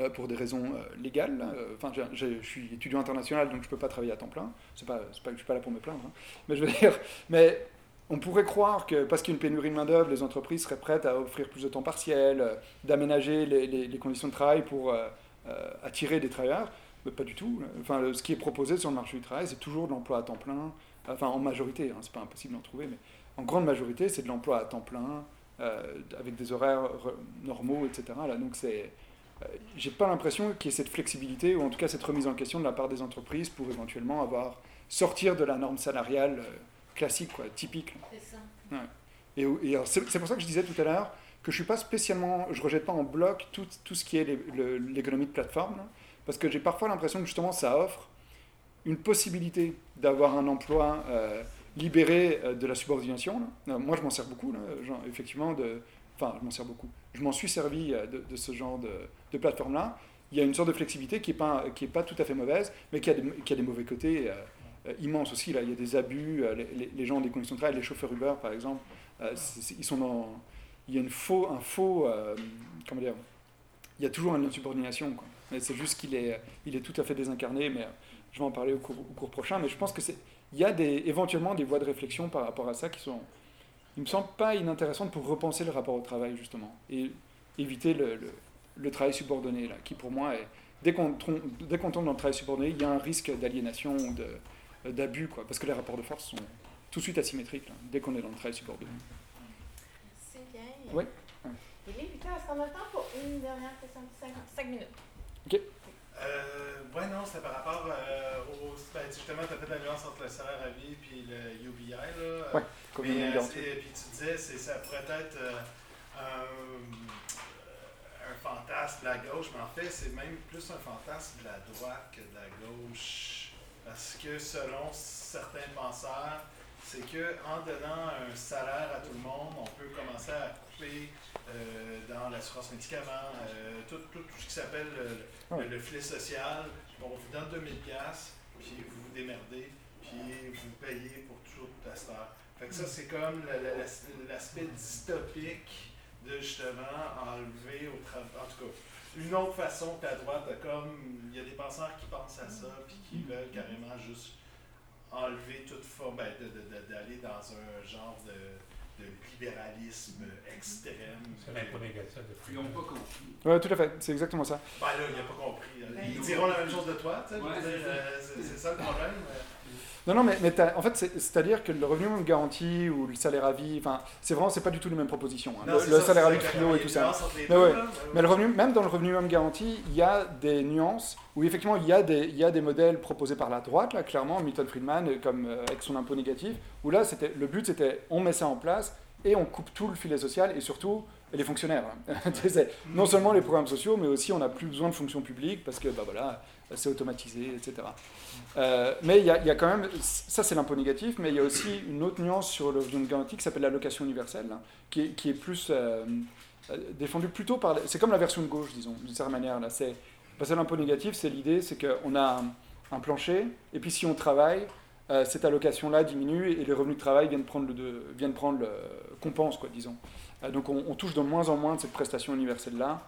Euh, pour des raisons légales. Enfin, je suis étudiant international, donc je ne peux pas travailler à temps plein. Pas, pas, je ne suis pas là pour me plaindre. Hein. Mais je veux dire, mais on pourrait croire que parce qu'il y a une pénurie de main-d'œuvre, les entreprises seraient prêtes à offrir plus de temps partiel, euh, d'aménager les, conditions de travail pour euh, euh, attirer des travailleurs. Mais pas du tout. Enfin, ce qui est proposé sur le marché du travail, c'est toujours de l'emploi à temps plein. Enfin, en majorité, hein, c'est pas impossible d'en trouver, mais en grande majorité, c'est de l'emploi à temps plein, avec des horaires normaux, etc. Là, donc, c'est. j'ai pas l'impression qu'il y ait cette flexibilité, ou en tout cas cette remise en question de la part des entreprises pour éventuellement avoir sortir de la norme salariale classique, quoi, typique. C'est ça. Et, c'est pour ça que je disais tout à l'heure que je suis pas spécialement, je rejette pas en bloc tout, tout ce qui est l'économie de plateforme, parce que j'ai parfois l'impression que justement ça offre une possibilité d'avoir un emploi euh, libéré euh, de la subordination. moi, je m'en sers beaucoup, genre, effectivement, de, enfin, je m'en sers beaucoup. Je m'en suis servi euh, de, de, ce genre de, de plateforme-là. Il y a une sorte de flexibilité qui n'est pas, qui est pas tout à fait mauvaise, mais qui a des, qui a des mauvais côtés. Euh, immense aussi. Là. Il y a des abus, euh, les, gens ont des conditions de travail, les chauffeurs Uber par exemple, euh, ils sont dans, il y a une faux, un faux, comment dire, il y a toujours une insubordination. Quoi. c'est juste qu'il est, il est tout à fait désincarné, mais je vais en parler au cours, prochain. Mais je pense que c'est, il y a éventuellement des voies de réflexion par rapport à ça qui sont, il me semble pas inintéressantes pour repenser le rapport au travail justement et éviter le, travail subordonné là, qui pour moi dès qu'on, dès qu'on tombe dans le travail subordonné, il y a un risque d'aliénation ou de euh, d'abus, quoi, parce que les rapports de force sont tout de suite asymétriques, dès qu'on est dans le travail subordonné. C'est bien. Oui. Il est 8 Est-ce qu'on a le temps pour une dernière question? De 5 minutes? OK. Euh, ouais, non, c'était par rapport euh, au. Ben, justement, tu as fait la nuance entre le salaire à vie et le UBI. Là, oui, comme et, euh, puis tu disais, ça pourrait être euh, un, un, fantasme de la gauche, mais en fait, c'est même plus un fantasme de la droite que de la gauche. Parce que selon certains penseurs, c'est qu'en donnant un salaire à tout le monde, on peut commencer à couper euh, dans l'assurance médicaments, euh, tout, tout, tout, ce qui s'appelle le, filet social. on vous donne 2000$, puis vous vous démerdez, puis vous payez pour tout à cette heure. Fait que ça, c'est comme l'aspect dystopique de justement enlever au travail. En tout cas, une autre façon que droite comme. Il y a des penseurs qui pensent à ça, puis qui veulent carrément juste enlever toute forme, ben, d'aller dans un genre de, de libéralisme extrême. C'est même pas négatif. Ils n'ont pas compris. Oui, tout à fait. C'est exactement ça. Ben là, il n'a pas compris. Ils diront la même chose de toi, tu sais. Euh, c'est ça le problème. Non, non, mais, mais en fait, c'est-à-dire que le revenu minimum garanti ou le salaire à vie, enfin, c'est vraiment, c'est pas du tout les mêmes propositions. Hein. le, salaire à vie trio et tout ça. Mais, ouais. mais le revenu, même dans le revenu minimum garanti, il y a des nuances où effectivement il y a des, il y a des modèles proposés par la droite, là, clairement, Milton Friedman, euh, comme euh, avec son impôt négatif, où là, c'était, le but c'était on met ça en place et on coupe tout le filet social et surtout les fonctionnaires. Hein. <laughs> non seulement les programmes sociaux, mais aussi on n'a plus besoin de fonction publique parce que bah, voilà, c'est automatisé, etc. Euh, mais il y, a quand même, ça c'est l'impôt négatif, mais il y a aussi une autre nuance sur le revenu de garantie qui s'appelle l'allocation universelle, hein, qui, est, plus euh, euh, défendue plutôt par. C'est comme la version de gauche, disons, d'une certaine manière. Là. C'est, l'impôt négatif, c'est l'idée, c'est qu'on a un, plancher, et puis si on travaille, cette allocation-là diminue et les revenus de travail viennent prendre le, viennent prendre le compense, quoi, disons. donc on, touche de moins en moins de cette prestation universelle-là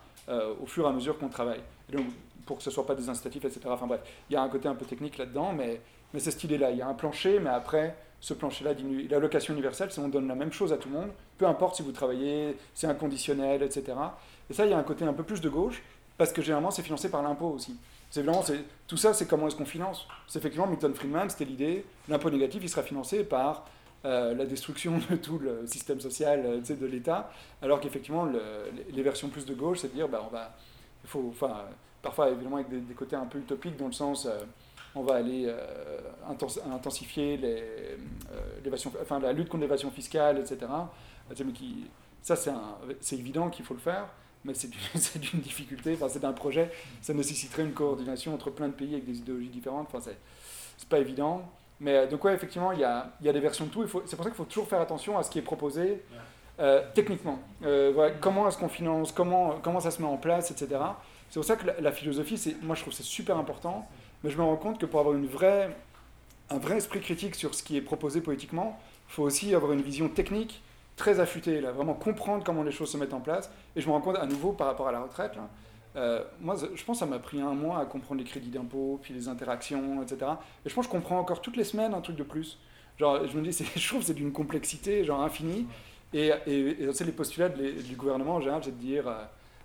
au fur et à mesure qu'on travaille. donc, pour que ce ne soit pas des incitatifs, etc. Enfin bref, il y a un côté un peu technique là-dedans, mais, mais c'est cette idée-là. Il y a un plancher, mais après, ce plancher-là diminue. L'allocation universelle, c'est on donne la même chose à tout le monde, peu importe si vous travaillez, c'est inconditionnel, etc. Et ça, il y a un côté un peu plus de gauche, parce que généralement, c'est financé par l'impôt aussi. C'est vraiment, tout ça, c'est comment est-ce qu'on finance. C'est effectivement Milton Friedman, c'était l'idée, l'impôt négatif, il sera financé par euh, la destruction de tout le système social euh, de l'État, alors qu'effectivement, les versions plus de gauche, c'est de dire, ben, on va, faut, enfin, parfois évidemment avec des, côtés un peu utopiques dans le sens euh, on va aller euh, intensifier les, euh, enfin, la lutte contre l'évasion fiscale, etc. Mais qui, ça, c'est évident qu'il faut le faire, mais c'est <laughs> d'une difficulté, enfin, c'est un projet, ça nécessiterait une coordination entre plein de pays avec des idéologies différentes, enfin, c'est pas évident. Mais donc, ouais, effectivement, il y a, y a, des versions de tout, c'est pour ça qu'il faut toujours faire attention à ce qui est proposé. techniquement, comment est-ce qu'on finance, comment, comment ça se met en place, etc. C'est pour ça que la, philosophie, c'est, moi je trouve c'est super important, mais je me rends compte que pour avoir une vraie, un vrai esprit critique sur ce qui est proposé politiquement, il faut aussi avoir une vision technique très affûtée, là, vraiment comprendre comment les choses se mettent en place. Et je me rends compte à nouveau par rapport à la retraite, euh, moi je pense que ça m'a pris un mois à comprendre les crédits d'impôt, puis les interactions, etc. Et je pense que je comprends encore toutes les semaines un truc de plus. Genre, je me dis, <laughs> je trouve que c'est d'une complexité genre infinie. Et, et, et les postulats du gouvernement en général, c'est de dire... Euh,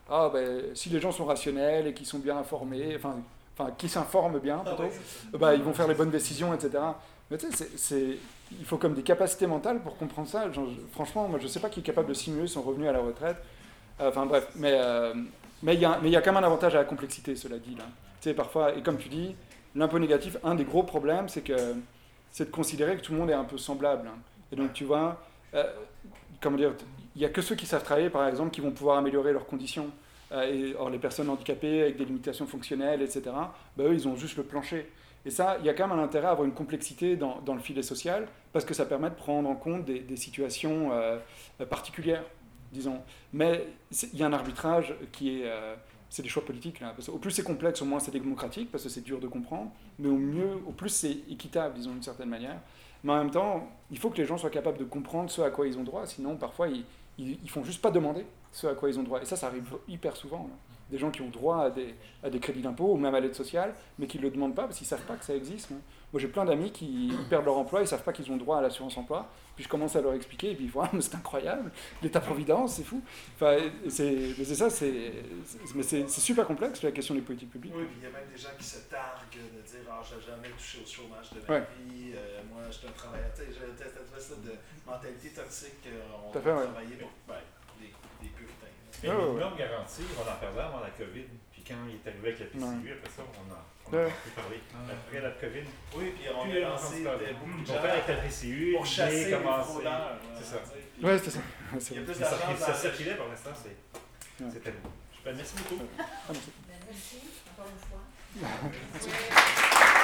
ah ben, si les gens sont rationnels et qui sont bien informés, enfin, enfin qui s'informent bien ah plutôt, bah, ils vont faire les bonnes décisions, etc. Mais tu sais, c'est, il faut comme des capacités mentales pour comprendre ça. franchement, moi je ne sais pas qui est capable de simuler son revenu à la retraite. Euh, enfin bref, mais euh, mais il y, y a quand même un avantage à la complexité, cela dit. Là. Tu sais, parfois, et comme tu dis, l'impôt négatif, un des gros problèmes, c'est que c'est de considérer que tout le monde est un peu semblable. Hein. Et donc, tu vois, euh, comment dire, il n'y a que ceux qui savent travailler, par exemple, qui vont pouvoir améliorer leurs conditions. Euh, or, les personnes handicapées avec des limitations fonctionnelles, etc., bah, eux, ils ont juste le plancher. Et ça, il y a quand même un intérêt à avoir une complexité dans, le filet social, parce que ça permet de prendre en compte des, des situations euh, particulières, disons. Mais il y a un arbitrage qui est... Euh, c'est des choix politiques. Là. Parce au plus c'est complexe, au moins c'est démocratique, parce que c'est dur de comprendre. Mais au mieux, au plus c'est équitable, disons, d'une certaine manière. Mais en même temps, il faut que les gens soient capables de comprendre ce à quoi ils ont droit, sinon parfois ils, ils, ils font juste pas demander ce à quoi ils ont droit. Et ça, ça arrive hyper souvent. Des gens qui ont droit à des, à des crédits d'impôt ou même à l'aide sociale, mais qui ne le demandent pas parce qu'ils ne savent pas que ça existe. Moi, j'ai plein d'amis qui perdent leur emploi, ils ne savent pas qu'ils ont droit à l'assurance emploi. Puis je commence à leur expliquer, et puis ils voient, mais c'est incroyable, l'État-providence, c'est fou. Enfin, c'est, c'est ça, c'est, mais c'est, super complexe la question des politiques publiques. Oui, puis il y a même des gens qui se targuent de dire, ah, j'ai jamais touché au chômage de ma vie, euh, moi, je suis un travailleur. Tu sais, j'ai cette espèce de mentalité toxique, on doit travailler pour. Ben, mais le minimum garanti, on en parlait avant la COVID. Puis quand il est arrivé avec la PCU, après ça, on a, on a pu parler. Après la COVID. Oui, puis on a lancé beaucoup de gens. avec la PCU, pour chasser les fraudeurs. C'est ça. Oui, c'est ça. Il y a plus d'argent. Ça circulait pour l'instant, c'est tellement. Merci beaucoup. Merci. encore une fois. <laughs>